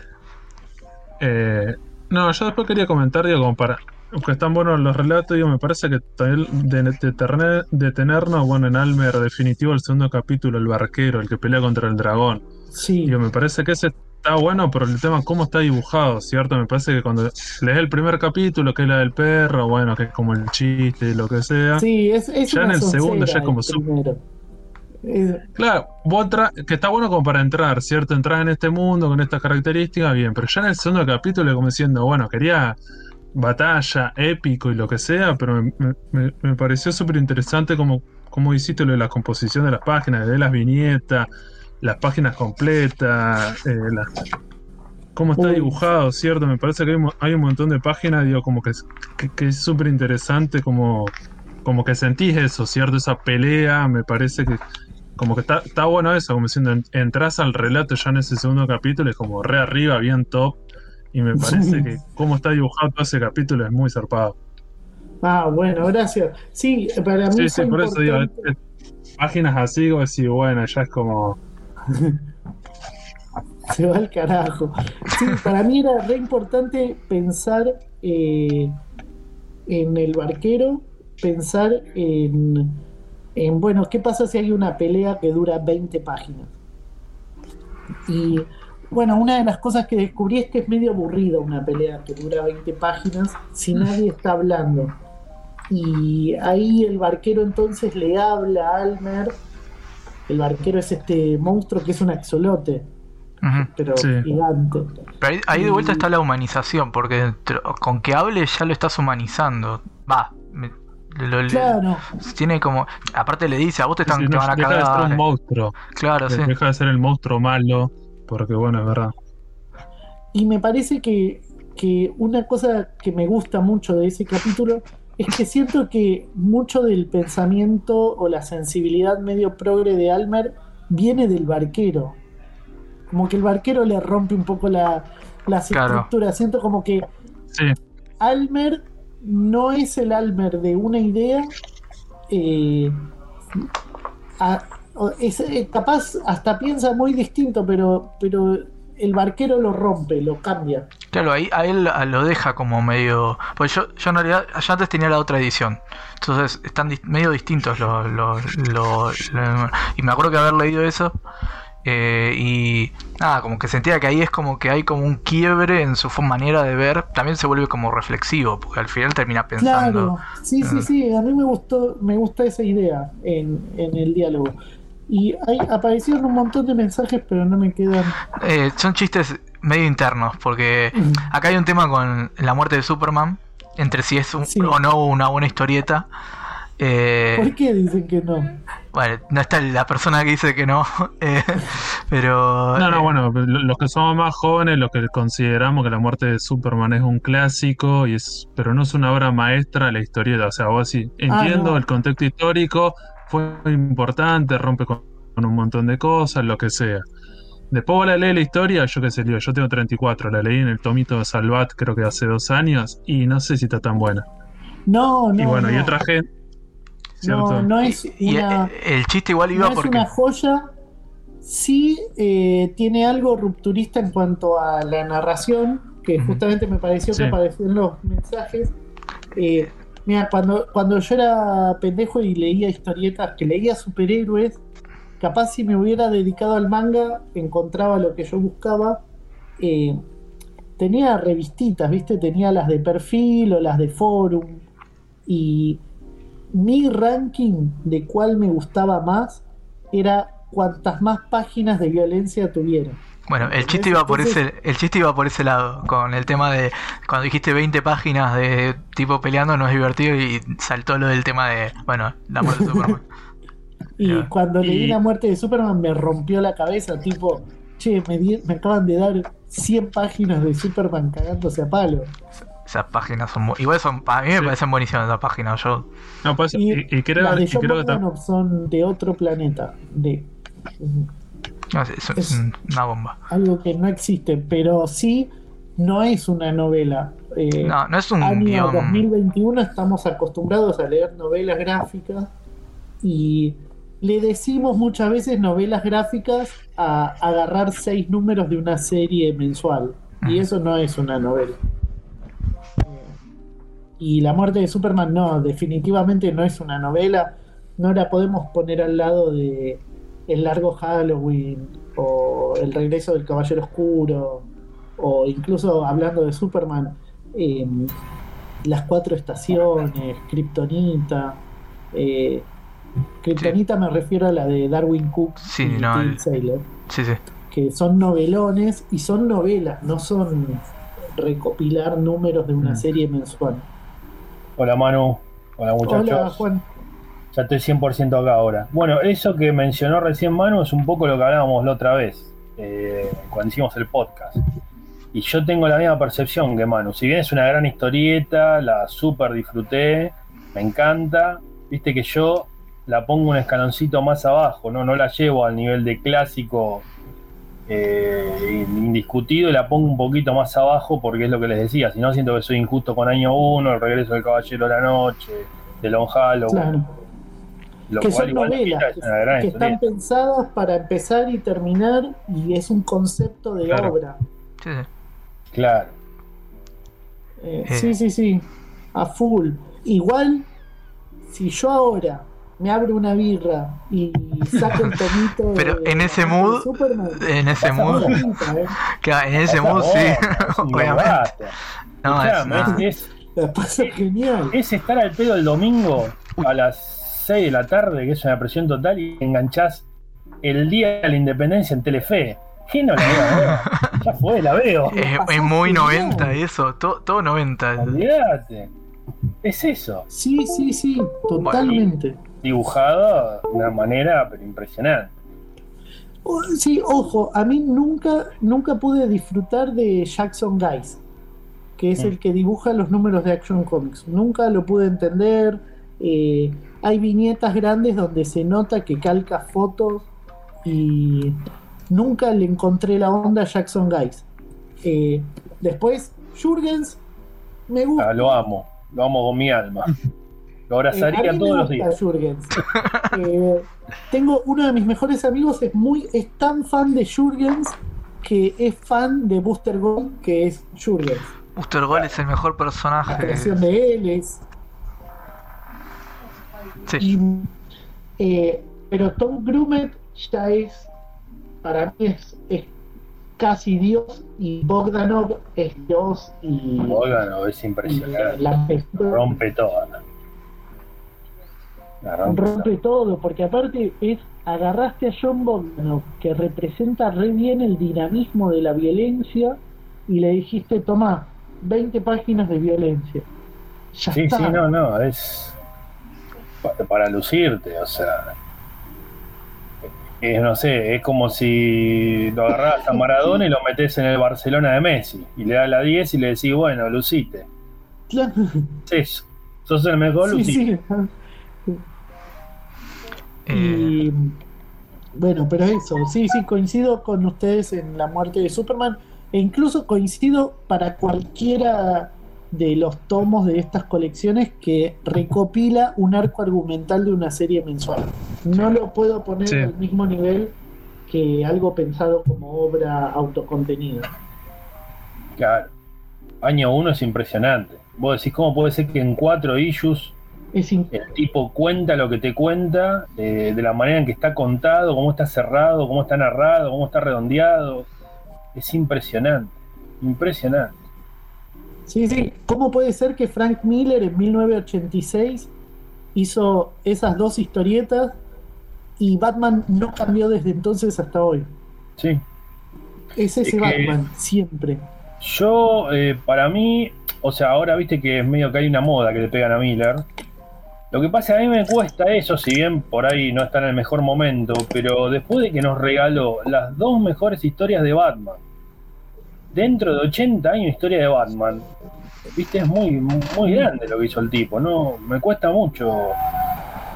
Eh, no, yo después quería comentar, digo, como para. Aunque están buenos los relatos, digo, me parece que de, de, tenernos, bueno, en Almer definitivo, el segundo capítulo, el barquero, el que pelea contra el dragón. Sí. Digo, me parece que ese está bueno, pero el tema cómo está dibujado, ¿cierto? Me parece que cuando lees el primer capítulo, que es la del perro, bueno, que es como el chiste y lo que sea. Sí, es, es Ya en el segundo ya es como su-. Es- Claro, vos que está bueno como para entrar, ¿cierto? Entrar en este mundo con estas características, bien, pero ya en el segundo capítulo como diciendo, bueno, quería batalla, épico y lo que sea, pero me, me- me- me pareció súper interesante como, como hiciste lo de la composición de las páginas, de las viñetas, las páginas completas, eh, la- cómo está Uy. dibujado, ¿cierto? Me parece que hay, hay un montón de páginas, digo, como que, es- que, que es súper interesante, como, como que sentís eso, ¿cierto? Esa pelea, me parece que como que está, está bueno eso, como diciendo, en- entras al relato ya en ese segundo capítulo, es como re arriba, bien top, y me parece que cómo está dibujado todo ese capítulo es muy zarpado. Ah, bueno, gracias. Sí, para mí Sí, sí, por eso digo, páginas así, como decir, bueno, ya es como... Se va al carajo. Sí, para mí era re importante pensar eh, en el barquero, pensar en, en, bueno, ¿qué pasa si hay una pelea que dura 20 páginas? Y bueno, una de las cosas que descubrí es que es medio aburrida una pelea que dura 20 páginas si nadie está hablando. Y ahí el barquero entonces le habla a Almer. El barquero es este monstruo que es un axolote, pero Sí. gigante. Pero ahí, ahí de vuelta Y- está la humanización, porque dentro- con que hable ya lo estás humanizando. Va, me- lo- lo- Claro, tiene como. Aparte le dice, a vos te, están, Sí, te no, van a deja de ser un monstruo, Claro, sí. deja de ser el monstruo malo, porque bueno, es verdad. y me parece que, que una cosa que me gusta mucho de ese capítulo es que siento que mucho del pensamiento o la sensibilidad medio progre de Almer viene del barquero. Como que el barquero le rompe un poco la, las Claro. estructuras. Siento como que Sí, Almer no es el Almer de una idea. eh, a- es, eh, capaz hasta piensa muy distinto, pero, pero el barquero lo rompe, lo cambia. Claro, ahí a él lo deja como medio. Pues yo, yo en realidad, yo antes tenía la otra edición. Entonces están medio distintos los. los- los- lo- y me acuerdo que haber leído eso. eh, y nada, como que sentía que ahí es como que hay como un quiebre en su manera de ver. También se vuelve como reflexivo, porque al final termina pensando. Claro, sí, sí, Mm. sí, a mí me gustó, me gusta esa idea en, en el diálogo. Y ahí aparecieron un montón de mensajes, pero no me quedan. Eh, son chistes medio internos, porque acá hay un tema con la muerte de Superman, entre si es un- Sí. o no una buena historieta. Eh, ¿Por qué dicen que no? Bueno, no está la persona que dice que no, eh, pero... No, eh, no, bueno, lo- los que somos más jóvenes, los que consideramos que la muerte de Superman es un clásico, y es, pero no es una obra maestra la historieta. O sea, vos sí, entiendo no. el contexto histórico, fue importante, rompe con, con un montón de cosas, lo que sea. Después vos la lees la historia, yo qué sé, yo tengo 34, la leí en el tomito de Salvat creo que hace dos años, y no sé si está tan buena. No, no. y bueno, y otra gente, ¿cierto? No, no es una, eh, el chiste igual iba no es porque... una joya. Sí eh, tiene algo rupturista en cuanto a la narración, que justamente me pareció Sí. que apareció en los mensajes. Eh, mira, cuando, cuando yo era pendejo y leía historietas, que leía superhéroes, capaz si me hubiera dedicado al manga, encontraba lo que yo buscaba. Eh, tenía revistitas, ¿viste? Tenía las de perfil o las de forum. Y mi ranking de cuál me gustaba más era cuantas más páginas de violencia tuviera. Bueno, el chiste iba por ese el chiste iba por ese lado, con el tema de cuando dijiste 20 páginas de tipo peleando no es divertido y saltó lo del tema de, bueno, la muerte de Superman. Y cuando leí Y- la muerte de Superman me rompió la cabeza, tipo, che, me, di- me acaban de dar 100 páginas de Superman cagándose a palo. Esas páginas son muy... Igual son, a mí me Sí. parecen buenísimas esas páginas, yo... No, pues, Y, y, y creo, las de y creo que son de otro planeta, de no es, Es- una bomba. algo que no existe, pero sí no es una novela. Eh, No, no es un año guion... 2021 estamos acostumbrados a leer novelas gráficas y le decimos muchas veces novelas gráficas a agarrar seis números de una serie mensual y eso no es una novela. Eh, Y la muerte de Superman no, definitivamente no es una novela. No la podemos poner al lado de El largo Halloween o El regreso del Caballero Oscuro, o incluso hablando de Superman, eh, Las Cuatro Estaciones, Kryptonita. Eh, Kryptonita me refiero a la de Darwin Cook Sí, y no, Tim el- Saylor, Sí, sí. que son novelones y son novelas, no son recopilar números de una Mm. serie mensual. Hola Manu, hola muchachos. Hola Juan. Ya estoy 100% acá ahora. Bueno, eso que mencionó recién Manu es un poco lo que hablábamos la otra vez, eh, cuando hicimos el podcast. Y yo tengo la misma percepción que Manu. Si bien es una gran historieta, la super disfruté, me encanta, viste que yo la pongo un escaloncito más abajo, no, no la llevo al nivel de clásico eh, indiscutido la pongo un poquito más abajo porque es lo que les decía, si no siento que soy injusto con año 1, el regreso del Caballero de la Noche, de Long Halloween. Claro. Lo que cual son igual novelas que están pensadas para empezar y terminar y es un concepto de Claro. obra. Sí, sí. Claro. Eh, Eh. Sí, sí, sí, a full. Igual, si yo ahora me abro una birra y saco el tomito de- Pero en ese de mood, Superman, En ese mood, pinta, ¿eh? claro, en ese mood sí, obviamente. No, es, no. es, es- es estar al pedo el domingo a las 6 de la tarde, que es una presión total, y enganchás el día de la independencia en Telefe. ¿Qué no la veo? Ya fue, la veo. Es, es muy 90 eso, todo, todo 90. Olvídate. Es eso. Sí, sí, sí, totalmente. Dibujado de una manera pero impresionante. Sí, ojo, a mí nunca, nunca pude disfrutar de Jackson Guys, que es Mm. el que dibuja los números de Action Comics. Nunca lo pude entender. eh, hay viñetas grandes donde se nota que calca fotos y nunca le encontré la onda a Jackson Guys. Eh, después, Jurgens, me gusta. Ah, lo amo. Lo amo con mi alma. Lo Eh, abrazaría a mí me todos los días. Jürgens. Eh, tengo uno de mis mejores amigos, es muy, es tan fan de Jürgens que es fan de Booster Gold, que es Jürgens. Buster Gold es el mejor La personaje. creación de él es. Sí, y, eh, pero Tom Grumet ya es, para mí es, es casi Dios y Bogdanov es Dios y, no, es y impresionante. la Rompe toda. La rompe rompe todo, porque aparte es agarraste a John Bogdanov, que representa re bien el dinamismo de la violencia, y le dijiste, toma, 20 páginas de violencia. Ya Sí, está. sí, no, no, es pa- para lucirte, o sea. Es, no sé, es como si lo agarras a Maradona y lo metes en el Barcelona de Messi y le das la 10 y le decís, bueno, lucite. Claro, Es eso. Sos el mejor, sí, lucite. sí. eh, Y bueno, pero eso, sí, sí, coincido con ustedes en la muerte de Superman e incluso coincido para cualquiera de los tomos de estas colecciones que recopila un arco argumental de una serie mensual. No lo puedo poner Sí. al mismo nivel que algo pensado como obra autocontenida. Claro. Año 1 es impresionante. Vos decís, ¿cómo puede ser que en cuatro issues Es el tipo cuenta lo que te cuenta, eh, de la manera en que está contado, cómo está cerrado, cómo está narrado, cómo está redondeado? Es impresionante. Impresionante. Sí, sí. ¿Cómo puede ser que Frank Miller en 1986 hizo esas dos historietas y Batman no cambió desde entonces hasta hoy? Sí. Es ese Es Batman, siempre. Yo, eh, para mí, o sea, ahora viste que es medio que hay una moda que le pegan a Miller. Lo que pasa, a mí me cuesta eso, si bien por ahí no está en el mejor momento, pero después de que nos regaló las dos mejores historias de Batman, dentro de 80 años historia de Batman, viste, es muy, muy grande lo que hizo el tipo, no, me cuesta mucho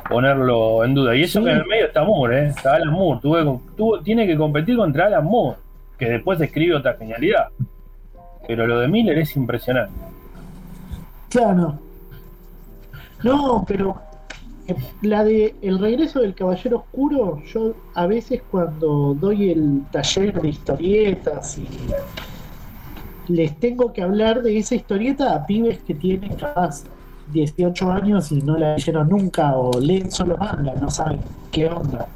ponerlo en duda. Y eso Sí. que en el medio está Moore, ¿eh? está Alan Moore, tuve- tuvo- tiene que competir contra Alan Moore, que después escribe otra genialidad. Pero lo de Miller es impresionante. Claro. No, pero eh, la de El regreso del Caballero Oscuro, yo a veces cuando doy el taller de historietas y les tengo que hablar de esa historieta a pibes que tienen capaz 18 años y no la leyeron nunca o leen solo manga, no saben qué onda.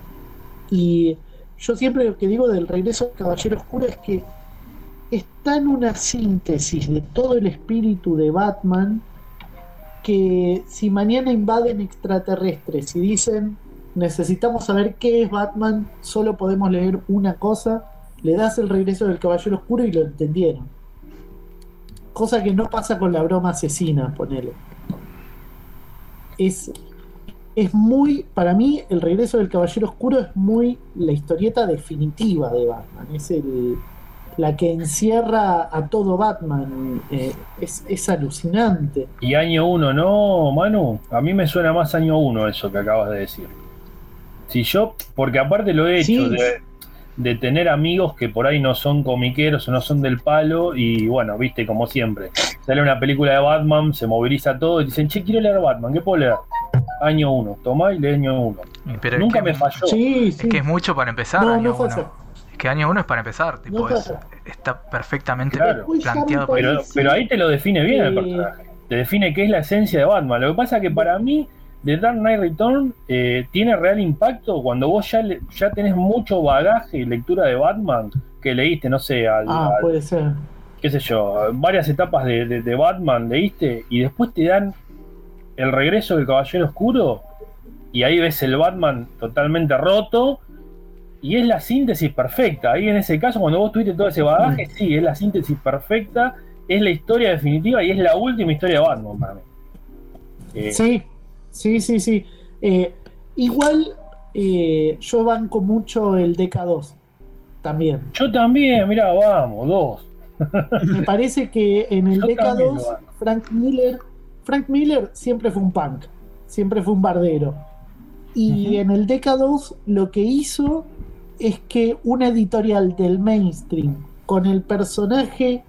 Y yo siempre lo que digo del regreso del Caballero Oscuro es que está en una síntesis de todo el espíritu de Batman que si mañana invaden extraterrestres y dicen necesitamos saber qué es Batman, solo podemos leer una cosa, le das el regreso del Caballero Oscuro y lo entendieron. Cosa que no pasa con la broma asesina, ponele. Es, es muy, para mí, el regreso del Caballero Oscuro es muy la historieta definitiva de Batman. Es el, la que encierra a todo Batman. Eh, es, es alucinante. Y año uno, ¿no, Manu? A mí me suena más año uno eso que acabas de decir. Si yo, porque aparte lo he hecho, Sí. de, de tener amigos que por ahí no son comiqueros o no son del palo, y bueno, viste, como siempre, sale una película de Batman, se moviliza todo y dicen, che, quiero leer Batman, ¿qué puedo leer? Año uno, tomá y lee año uno. Pero es Nunca que- me falló. Sí, sí. Es que es mucho para empezar. No, año no fue uno. Es que año uno es para empezar. Tipo, No es- está perfectamente Claro. Planteado. Pero, pero ahí te lo define bien el personaje. Te define qué es la esencia de Batman. Lo que pasa es que para mí, The Dark Knight Return eh, tiene real impacto cuando vos ya, le- ya tenés mucho bagaje y lectura de Batman que leíste, no sé, al, Ah, al- puede ser. qué sé yo, varias etapas de, de- de Batman leíste y después te dan el regreso del Caballero Oscuro y ahí ves el Batman totalmente roto y es la síntesis perfecta. Ahí en ese caso, cuando vos tuviste todo ese bagaje, sí, es la síntesis perfecta, es la historia definitiva y es la última historia de Batman, para mí. Eh, Sí, sí, sí, sí. Eh, igual eh, yo banco mucho el DK2 también. Yo también, mira, vamos, dos. Me parece que en el Yo también lo DK2 banco. Frank Miller, Frank Miller siempre fue un punk, siempre fue un bardero. Y en el DK2 lo que hizo es que una editorial del mainstream con el personaje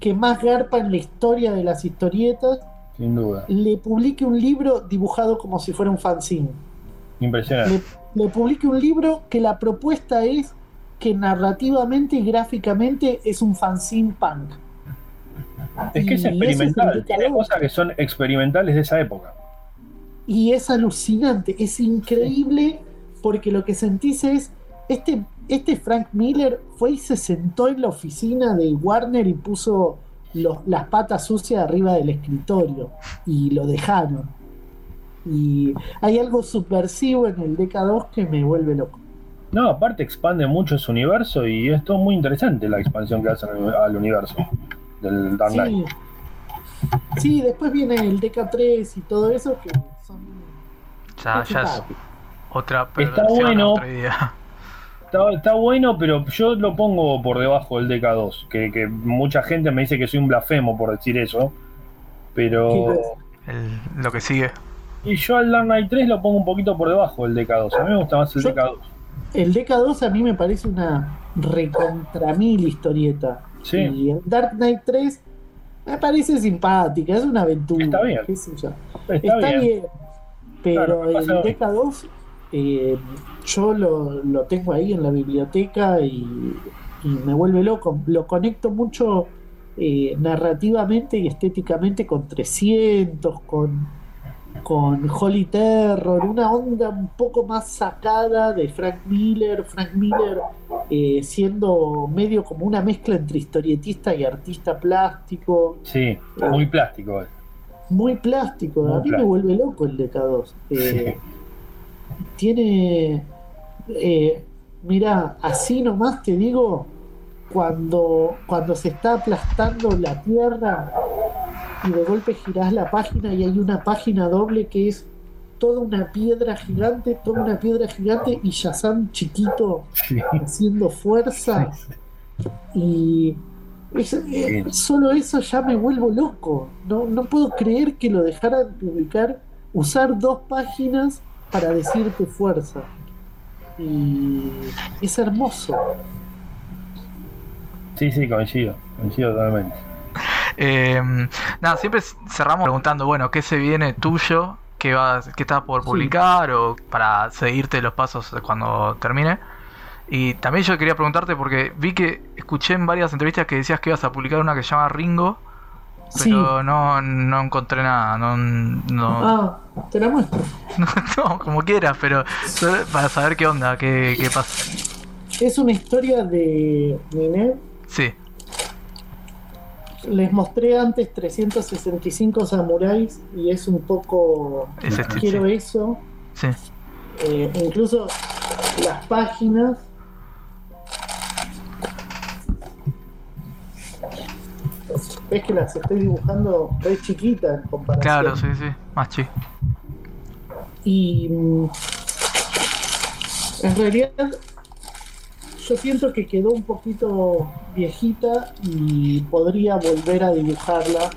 que más garpa en la historia de las historietas Sin duda. le publique un libro dibujado como si fuera un fanzine. Impresionante. le, le publique un libro que la propuesta es que narrativamente y gráficamente es un fanzine punk. Es que es y experimental, tiene DK2. cosas que son experimentales de esa época. Y es alucinante, es increíble porque lo que sentís es, este, este Frank Miller fue y se sentó en la oficina de Warner y puso los- las patas sucias arriba del escritorio y lo dejaron. Y hay algo subversivo en el DK2 que me vuelve loco. No, aparte expande mucho su universo y es todo muy interesante la expansión que hacen al, al universo del Dark Knight. Sí. Sí, después viene el DK3 y todo eso que son Ya, ya es otra Está bueno. otra idea. Está, está bueno, pero yo lo pongo por debajo del DK2, que, que mucha gente me dice que soy un blasfemo por decir eso, pero... El- lo que sigue. Y yo al Dark Knight 3 lo pongo un poquito por debajo del DK2, a mí me gusta más el Yo- DK2. El DK2 a mí me parece una recontra mil historieta. Sí. Y el Dark Knight 3 me parece simpática, es una aventura. Está bien. qué sé yo. Está, Está, bien. bien. Pero Claro, el pasa lo mismo. DK2 eh, yo lo, lo tengo ahí en la biblioteca y, y me vuelve loco. Lo conecto mucho eh, narrativamente y estéticamente con 300, con, con Holy Terror, una onda un poco más sacada de Frank Miller. Frank Miller eh, siendo medio como una mezcla entre historietista y artista plástico Sí, muy plástico. muy plástico. Muy a mí me vuelve loco el DK2. Eh, Tiene. Eh, mira, así nomás te digo, cuando, cuando se está aplastando la tierra y de golpe girás la página y hay una página doble que es toda una piedra gigante, toda una piedra gigante y Shazam chiquito Sí. haciendo fuerza y es- eh, solo eso ya me vuelvo loco. No, no puedo creer que lo dejaran publicar, usar dos páginas para decirte fuerza. Y es hermoso. Sí, sí, coincido, coincido totalmente. Eh, nada, siempre cerramos preguntando, bueno, ¿qué se viene tuyo? ¿Qué, vas, qué estás por Sí. publicar? O para seguirte los pasos cuando termine. Y también yo quería preguntarte porque vi que escuché en varias entrevistas que decías que ibas a publicar una que se llama Ringo, Sí. pero no, no encontré nada. No, no, Ah, te la muestro. no, como quieras, pero para saber qué onda, qué, qué pasa. es una historia de Nineb. Sí, Les mostré antes 365 samuráis y es un poco. Es este, quiero sí. eso. sí. Eh, incluso las páginas. Ves que las estoy dibujando re chiquitas en comparación. Claro, sí, sí. Más chi. Y mm, en realidad yo siento que quedó un poquito viejita y podría volver a dibujarla.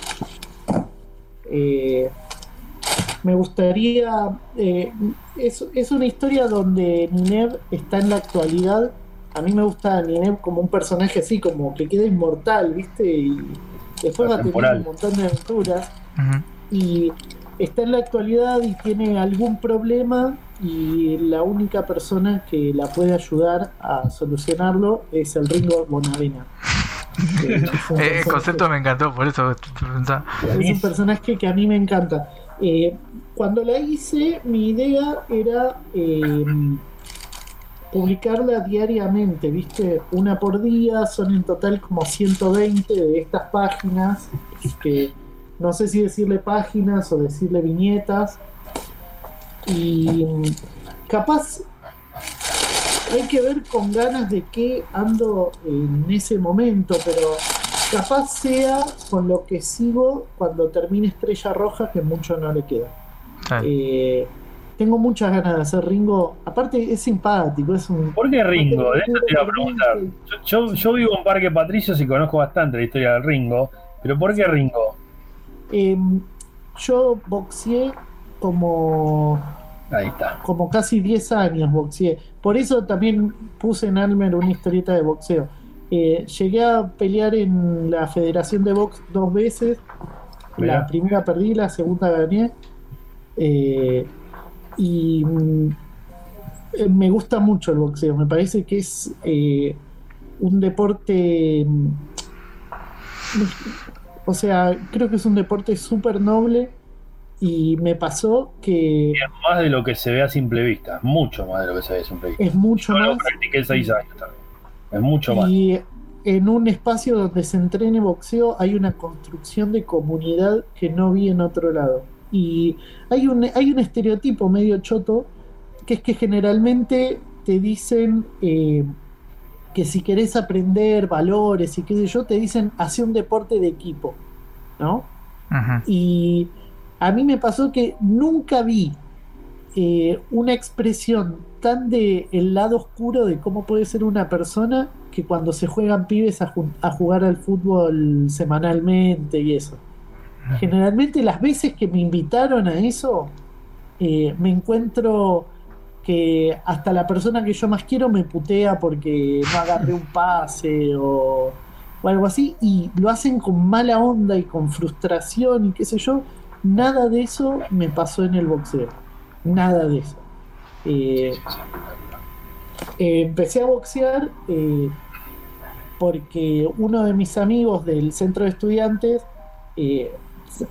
Eh, me gustaría... eh, es, es una historia donde Nineb está en la actualidad. A mí me gusta Nineb como un personaje así, como que queda inmortal, ¿viste? Y después va a tener un montón de aventuras y está en la actualidad y tiene algún problema y la única persona que la puede ayudar a solucionarlo es el Ringo Bonavena. Eh, un Eh, el personaje- concepto me encantó, por eso te preguntaba. es un personaje que a mí me encanta. Eh, cuando la hice, mi idea era eh, publicarla diariamente, ¿viste? Una por día, son en total como 120 de estas páginas, que no sé si decirle páginas o decirle viñetas. Y mm, capaz hay que ver con ganas de qué ando en ese momento, pero capaz sea con lo que sigo cuando termine Estrella Roja, que mucho no le queda. Sí. Eh, tengo muchas ganas de hacer Ringo. Aparte, es simpático, es un. ¿Por qué Ringo? De esto te iba a preguntar. Yo, yo, yo vivo en Parque Patricios y conozco bastante la historia del Ringo, pero ¿por qué Ringo? Eh, yo boxeé como, Ahí está. como casi 10 años, boxeé. Por eso también puse en Almer una historieta de boxeo. Eh, llegué a pelear en la Federación de Box dos veces. Mirá. La primera perdí, la segunda gané. Eh, y mm, me gusta mucho el boxeo. Me parece que es eh, un deporte. mm, O sea, creo que es un deporte súper noble. Y me pasó que Es más de lo que se ve a simple vista, mucho más de lo que se ve a simple vista. es mucho Yo lo más. practiqué seis años también. Es mucho más. Y en un espacio donde se entrene boxeo hay una construcción de comunidad que no vi en otro lado. Y hay un, hay un estereotipo medio choto, que es que generalmente te dicen eh, que si querés aprender valores y qué sé yo, te dicen hace un deporte de equipo, ¿no? Y a mí me pasó que nunca vi eh, una expresión tan de el lado oscuro de cómo puede ser una persona que cuando se juegan pibes a, ju- a jugar al fútbol semanalmente y eso. Generalmente las veces que me invitaron a eso, eh, me encuentro que hasta la persona que yo más quiero me putea porque no agarré un pase o, algo así, y lo hacen con mala onda y con frustración y qué sé yo. Nada de eso me pasó en el boxeo. Nada de eso. Eh, empecé a boxear eh, porque uno de mis amigos del centro de estudiantes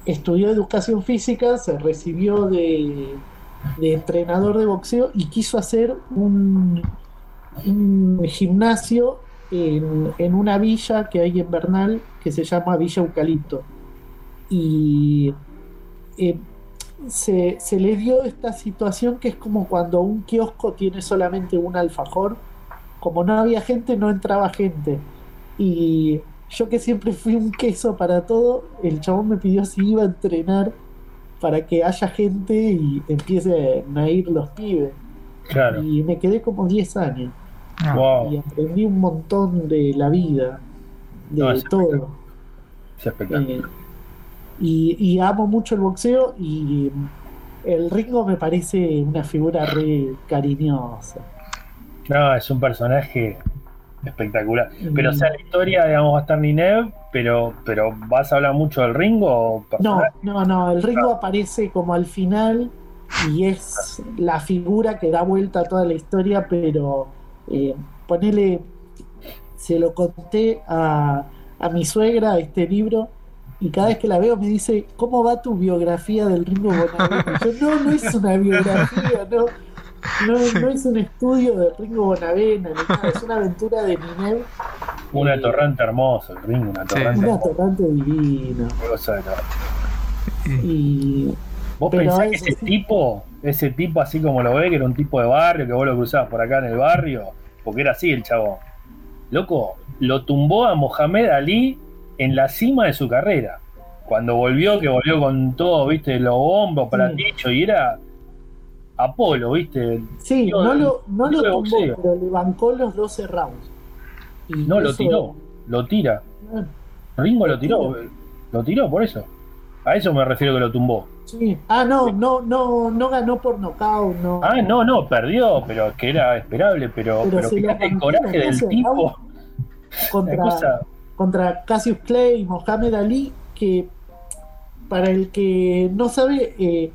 estudió educación física, se recibió de, de entrenador de boxeo y quiso hacer un, un gimnasio en, en una villa que hay en Bernal que se llama Villa Eucalipto. Y eh, se, se le dio esta situación que es como cuando un kiosco tiene solamente un alfajor. Como no había gente, no entraba gente. Y yo que siempre fui un queso para todo, el chabón me pidió si iba a entrenar para que haya gente y empiecen a ir los pibes. Claro. Y me quedé como 10 años Ah, Wow. y aprendí un montón de la vida, de No, es todo. Es espectacular. Eh, y, y amo mucho el boxeo y el Ringo me parece una figura re cariñosa. No, es un personaje espectacular. Pero, o Mm. sea, la historia, digamos, va a estar Ninev, pero, pero ¿vas a hablar mucho del Ringo No, no, no, el Ringo aparece como al final y es la figura que da vuelta a toda la historia, pero eh, ponele, se lo conté a, a mi suegra este libro y cada vez que la veo me dice, ¿cómo va tu biografía del Ringo yo, no, no es una biografía, no. No, es- no es un estudio de Ringo Bonavena, es una aventura de Ninel. Un Eh, atorrante hermoso, el ring, un atorrante Un hermoso. atorrante divino. cosa de la- Y ¿Vos Pero pensás que ese sí. tipo, ese tipo así como lo ve, que era un tipo de barrio, que vos lo cruzabas por acá en el barrio, porque era así el chabón. Loco, lo tumbó a Mohamed Ali en la cima de su carrera. Cuando volvió, que volvió con todo, viste, los bombos para Sí. y era Apolo, viste. sí, no lo, no tumbó, pero le bancó los 12 rounds. Y No, lo tiró, lo tira. Ah, Ringo lo tiró, lo tiró por eso. A eso me refiero que lo tumbó. sí. Ah, no, no, no, no ganó por nocaut, no. Ah, no, no, perdió, pero que era esperable, pero, Pero fíjate el coraje del 12 tipo. contra, cosa, contra Cassius Clay y Mohamed Ali, que para el que no sabe, eh,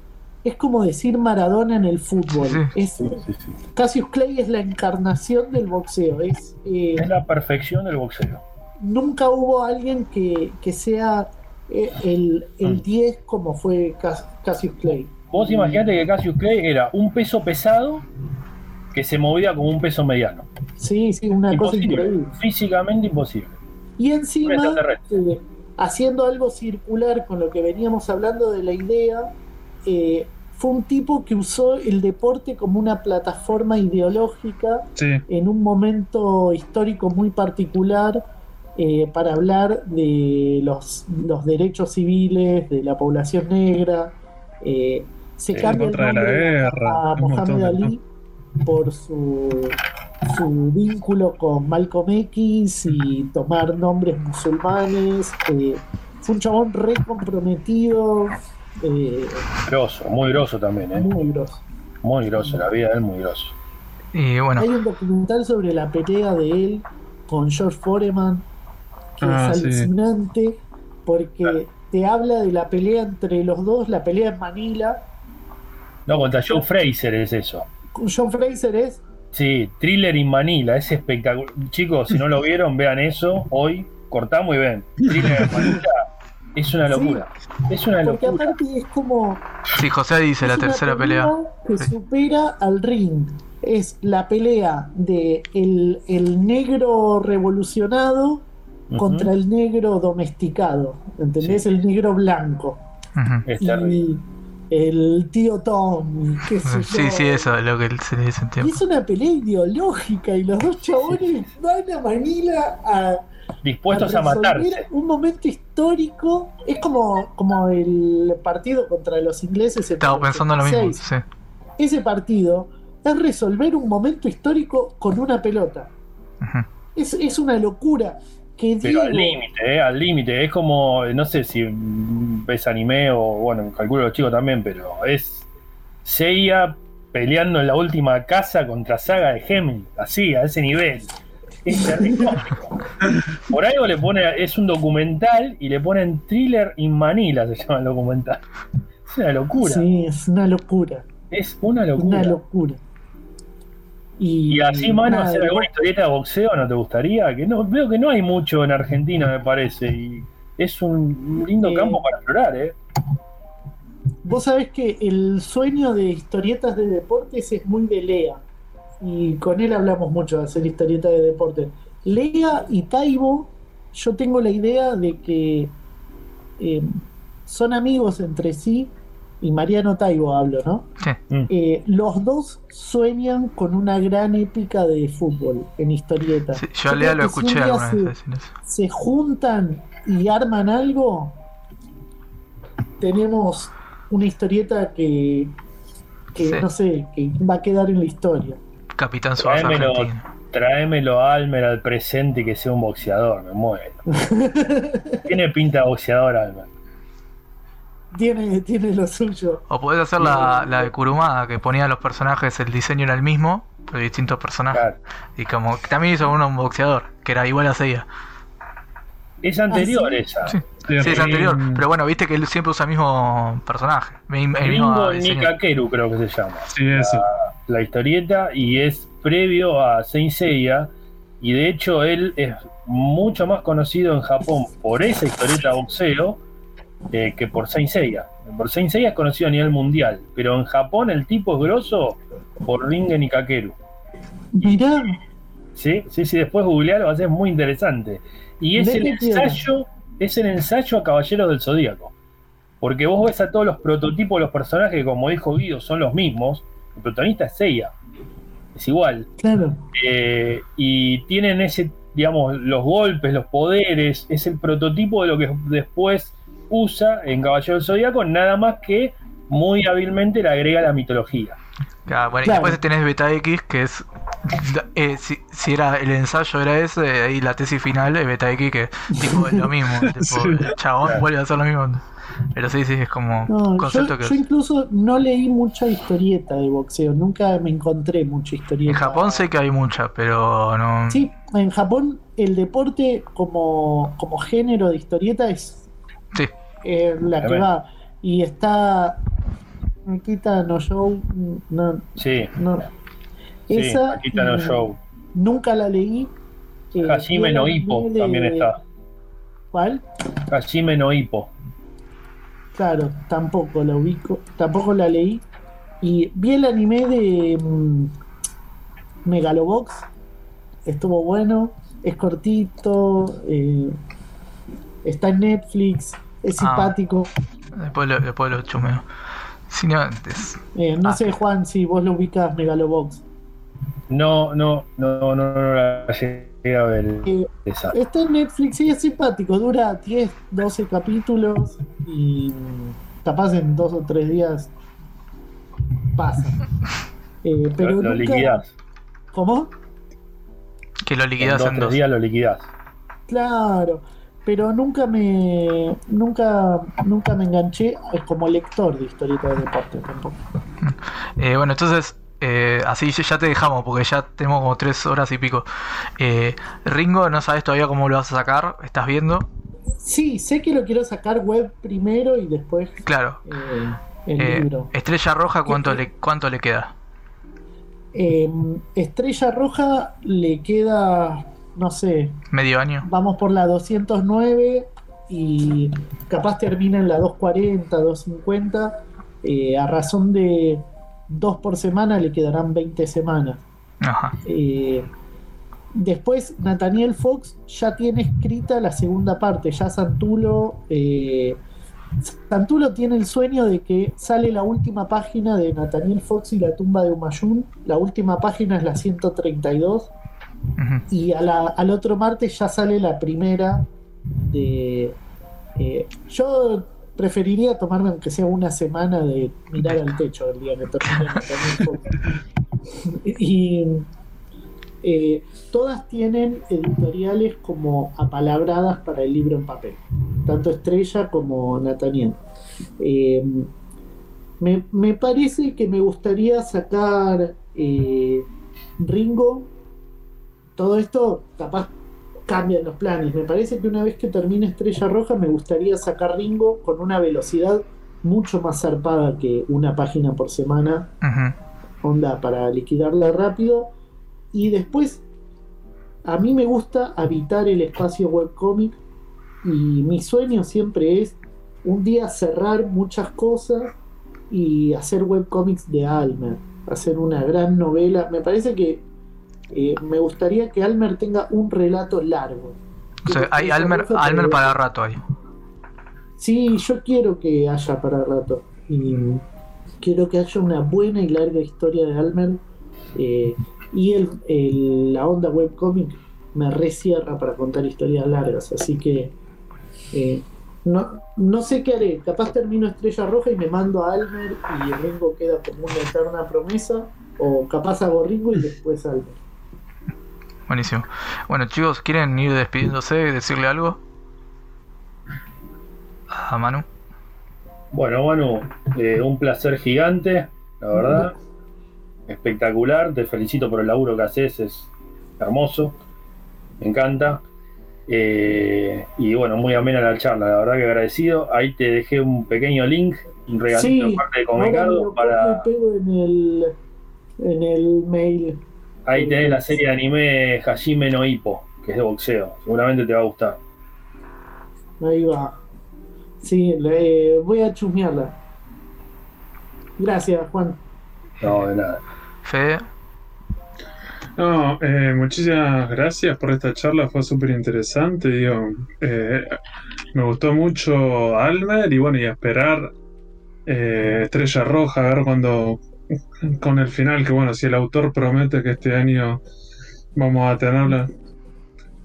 es como decir Maradona en el fútbol. Sí. Es, sí, sí, sí. Cassius Clay es la encarnación del boxeo. Es, eh, Es la perfección del boxeo. nunca hubo alguien que, que sea eh, el, el Mm. 10 como fue Cas- Cassius Clay. Vos imaginate que Cassius Clay era un peso pesado que se movía como un peso mediano. Sí, sí, una cosa Imposible. increíble. Físicamente imposible. Y encima, eh, haciendo algo circular con lo que veníamos hablando de la idea, eh, fue un tipo que usó el deporte como una plataforma ideológica Sí, en un momento histórico muy particular eh, para hablar de los, los derechos civiles de la población negra. Eh, se Sí, cambia el la nombre guerra, a Mohamed Ali por su, su vínculo con Malcolm X y tomar nombres musulmanes. eh, fue un chabón re comprometido, eh, Grosso, muy grosso también, ¿eh? muy grosso. Muy grosso, la vida de él muy grosso. Y bueno, Hay un documental sobre la pelea de él con George Foreman que Ah, es sí. alucinante porque Claro. te habla de la pelea entre los dos, la pelea en Manila. No, contra Joe Fraser es eso. Con John Fraser es Sí, Thriller in Manila, es espectacular. Chicos, si no lo vieron, vean eso hoy. Cortamos y ven. Thriller in Manila es una locura. Es una porque locura. aparte es como sí, José dice la tercera pelea. que supera al ring. Es la pelea de el, el negro revolucionado contra el negro domesticado. ¿Entendés? El negro blanco. Y el tío Tom, qué sé yo. Sí, sí, eso es lo que se le dice en Y tiempo. es una pelea ideológica y los dos chabones van a Manila a, Dispuestos a resolver matarse. un momento histórico. Es como, como el partido contra los ingleses. Estaba pensando lo mismo. 86. Sí. Ese partido es resolver un momento histórico con una pelota. Es, es una locura. Que Pero al límite, eh, al límite. Es como, no sé si ves anime o, bueno, calculo los chicos también, pero es Seiya peleando en la última casa contra Saga de Gemini. Así, a ese nivel. Por algo le pone, es un documental y le ponen Thriller in Manila, se llama el documental. Es una locura. Sí, es una locura. Es una locura. Una locura. Y, Y así, mano, hacer alguna historieta de boxeo, ¿no te gustaría? Que no, veo que no hay mucho en Argentina, me parece. Y es un lindo Eh, campo para explorar, ¿eh? Vos sabés que el sueño de historietas de deportes es muy de Lea. Y con él hablamos mucho de hacer historietas de deportes. Lea y Taibo, yo tengo la idea de que eh, son amigos entre sí. Y Mariano Taibo hablo, ¿no? Sí. Eh, los dos sueñan con una gran épica de fútbol en historietas. Sí, yo a Lea lo escuché alguna se- vez juntan y arman algo, tenemos una historieta que, que Sí. no sé, que va a quedar en la historia. Capitán Suárez Tráemelo, Argentina. tráemelo a Almer al presente y que sea un boxeador, me muero. Tiene pinta de boxeador, Almer. tiene, tiene lo suyo. O podés hacer la, la de Kurumada, que ponía los personajes, el diseño era el mismo, pero distintos personajes. Claro. Y como que también hizo uno un boxeador, que era igual a Seiya. Es anterior Ah, ¿sí? esa. Sí. Sí, Sí, es anterior. Pero bueno, viste que él siempre usa el mismo personaje. El mismo. Nikakeru creo que se llama. Sí, eso. la historieta y es previo a Saint Seiya y de hecho él es mucho más conocido en Japón por esa historieta boxeo eh, que por Saint Seiya. Por Saint Seiya es conocido a nivel mundial, pero en Japón el tipo es grosso por Ringen y Kakeru. Mirá, Sí, sí, sí, después googlearlo va a ser muy interesante. Y es ¿De el ensayo, es el ensayo a Caballeros del Zodíaco. Porque vos ves a todos los prototipos de los personajes que, como dijo Guido, son los mismos. El protagonista es Seiya. Es igual. claro. Eh, y tienen ese, digamos, los golpes, los poderes, es el prototipo de lo que después usa en Caballero del Zodíaco, nada más que muy hábilmente le agrega la mitología. Claro, bueno, Claro. y después tenés Beta X, que es. eh, si, si era el ensayo era ese, ahí la tesis final es Beta X, que tipo es lo mismo. tipo, Sí. El chabón Claro. vuelve a hacer lo mismo. Pero sí, sí, es como No, un yo, concepto que. yo incluso no leí mucha historieta de boxeo, nunca me encontré mucha historieta. En Japón sé que hay mucha, pero no. Sí, en Japón el deporte como, como género de historieta es Sí. eh, la que va. Y está Nikita no Show, no, Sí, no. sí, Esa Akita no mm, Show. nunca la leí. Eh, Hajime no Hippo de- también está. ¿Cuál? Hajime no Hippo. Claro, tampoco la ubico, tampoco la leí. Y vi el anime de mm, Megalobox, estuvo bueno, es cortito, eh, está en Netflix, es Ah. simpático. Después lo, después lo chumeo. Si no, es- Eh, no Ah. sé, Juan, si vos lo ubicas Megalobox. No, no, no, no, no, no la llegué a ver Eh, está en Netflix y es simpático, dura 10, 12 capítulos y capaz en dos o tres días pasa. Eh, pero Lo, lo nunca- liquidás. ¿Cómo? que lo En liquidas dos en tres dos. días lo liquidás. Claro, pero nunca me nunca nunca me enganché como lector de historietas de deporte tampoco. Eh, bueno, entonces, eh, así ya- te dejamos, porque ya tenemos como tres horas y pico. Eh, Ringo, no sabes todavía cómo lo vas a sacar, estás viendo. Sí, sé que lo quiero sacar web primero y después Claro. eh, el libro. Estrella Roja, ¿cuánto ¿Qué- le, ¿cuánto le queda? Eh, Estrella Roja le queda, no sé, ¿Medio año? vamos por la 209 y capaz termina en la 240, 250. eh, a razón de dos por semana le quedarán 20 semanas. Ajá. Eh, después, Nathaniel Fox ya tiene escrita la segunda parte. Ya Santulo. eh, Santulo tiene el sueño de que sale la última página de Nathaniel Fox y la tumba de Humayun. La última página es la 132. Y al otro martes ya sale la primera de. eh, yo preferiría tomarme, aunque sea una semana, de mirar al techo el día que termine. Y eh, todas tienen editoriales como apalabradas para el libro en papel, tanto Estrella como Nathaniel. Eh, me, me parece que me gustaría sacar eh, Ringo. Todo esto capaz cambian los planes. Me parece que una vez que termine Estrella Roja me gustaría sacar Ringo con una velocidad mucho más zarpada que una página por semana onda para liquidarla rápido. Y después, a mí me gusta habitar el espacio webcomic. Y mi sueño siempre es un día cerrar muchas cosas y hacer webcomics de Almer. Hacer una gran novela. Me parece que eh, me gustaría que Almer tenga un relato largo. O sea, hay Almer, Almer para rato ahí. Sí, yo quiero que haya para rato. Y quiero que haya una buena y larga historia de Almer. eh, y el, el- la onda webcomic me recierra para contar historias largas. Así que eh, no, no sé qué haré. Capaz termino Estrella Roja y me mando a Almer y Ringo queda como una eterna promesa. O capaz hago Ringo y después Almer. Buenísimo. Bueno, chicos, ¿quieren ir despidiéndose y decirle algo? A Manu. Bueno, Manu, eh, un placer gigante, la verdad. Espectacular, te felicito por el laburo que haces, es hermoso, me encanta. Eh, y bueno, muy amena la charla, la verdad que agradecido. Ahí te dejé un pequeño link, un regalito Sí, de parte de lo para. en el, en el mail. Ahí tenés la serie de anime Hajime no Hippo, que es de boxeo. Seguramente te va a gustar. Ahí va. Sí, le- voy a chusmearla. Gracias, Juan. No, de nada. Fede, No, eh, muchísimas gracias por esta charla, fue súper interesante, digo, eh, me gustó mucho Almer y bueno, y esperar eh, Estrella Roja, a ver cuando, con el final, que bueno, si el autor promete que este año vamos a tenerla,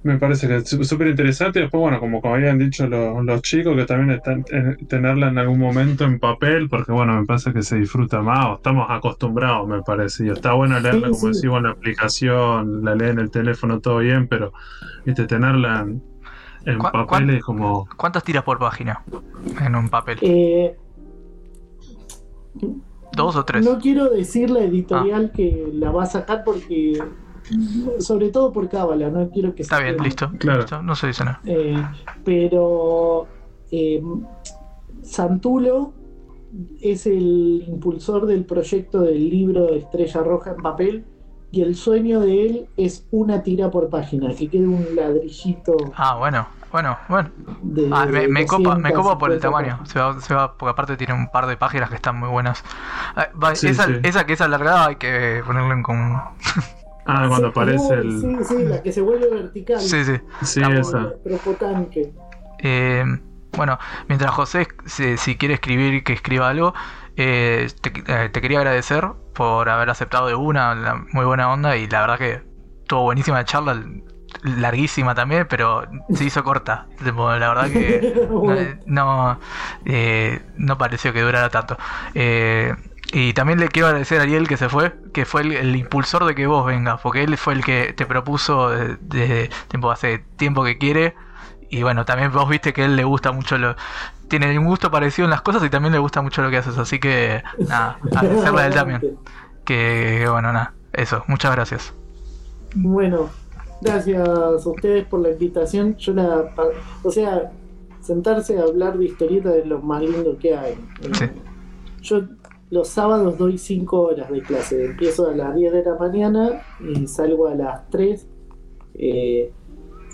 me parece que es sú- súper interesante, y después bueno, como, como habían dicho los, los chicos, que también están, tenerla en algún momento en papel, porque bueno, me parece que se disfruta más, o estamos acostumbrados, me parece, y está bueno leerla, Sí, como sí. decimos, en la aplicación, la leen en el teléfono, todo bien, pero viste, tenerla en, en ¿Cuá- papel es como... ¿cuántas tiras por página en un papel? Eh, ¿Dos o tres? no quiero decir la editorial que la va a sacar porque. Sobre todo por cábala, no quiero que Está se bien, listo. Claro. listo, No se dice nada. Eh, pero eh, Santulo es el impulsor del proyecto del libro de Estrella Roja en papel y el sueño de él es una tira por página, que quede un ladrillito Ah, bueno, bueno, bueno. de... Ah, me, me copa, me copa por el 250 tamaño. Se va, se va, porque aparte tiene un par de páginas que están muy buenas. Ah, va, Sí, esa, sí. esa que es alargada hay que ponerle en como. Ah, cuando Sí, aparece el... Sí, sí, la que se vuelve vertical. Sí, sí. Sí, esa. Eh, bueno, mientras José, si, si quiere escribir, que escriba algo, eh, te, eh, te quería agradecer por haber aceptado de una, la muy buena onda, y la verdad que estuvo buenísima la charla, larguísima también, pero se hizo corta. La verdad que no, eh, no pareció que durara tanto. Eh, y también le quiero agradecer a Ariel que se fue, que fue el, el impulsor de que vos vengas, porque él fue el que te propuso desde tiempo, hace tiempo que quiere. Y bueno, también vos viste que a él le gusta mucho lo. Tiene un gusto parecido en las cosas y también le gusta mucho lo que haces. Así que, nada, agradecerle a él también. Que bueno, nada, eso, muchas gracias. Bueno, gracias a ustedes por la invitación. Yo la, o sea, sentarse a hablar de historieta es lo más lindo que hay. Sí. Yo los sábados doy 5 horas de clase. Empiezo a las 10 de la mañana y salgo a las 3. eh,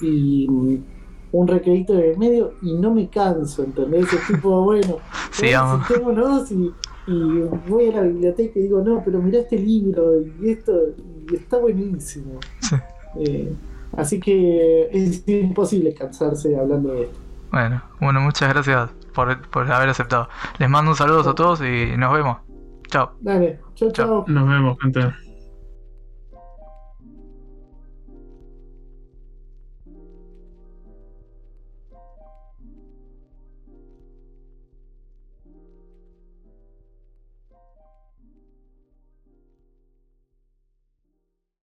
y mm, un recreito en el medio y no me canso, ¿entendés? Es tipo, bueno, Sí, sentémonos y voy a la biblioteca y digo, no, pero mirá este libro y esto, y está buenísimo. Eh, así que es imposible cansarse hablando de esto. Bueno, bueno, muchas gracias por, por haber aceptado. Les mando un saludo a todos y nos vemos. Chao. Dale, chao, Chao. chao. Nos vemos, gente.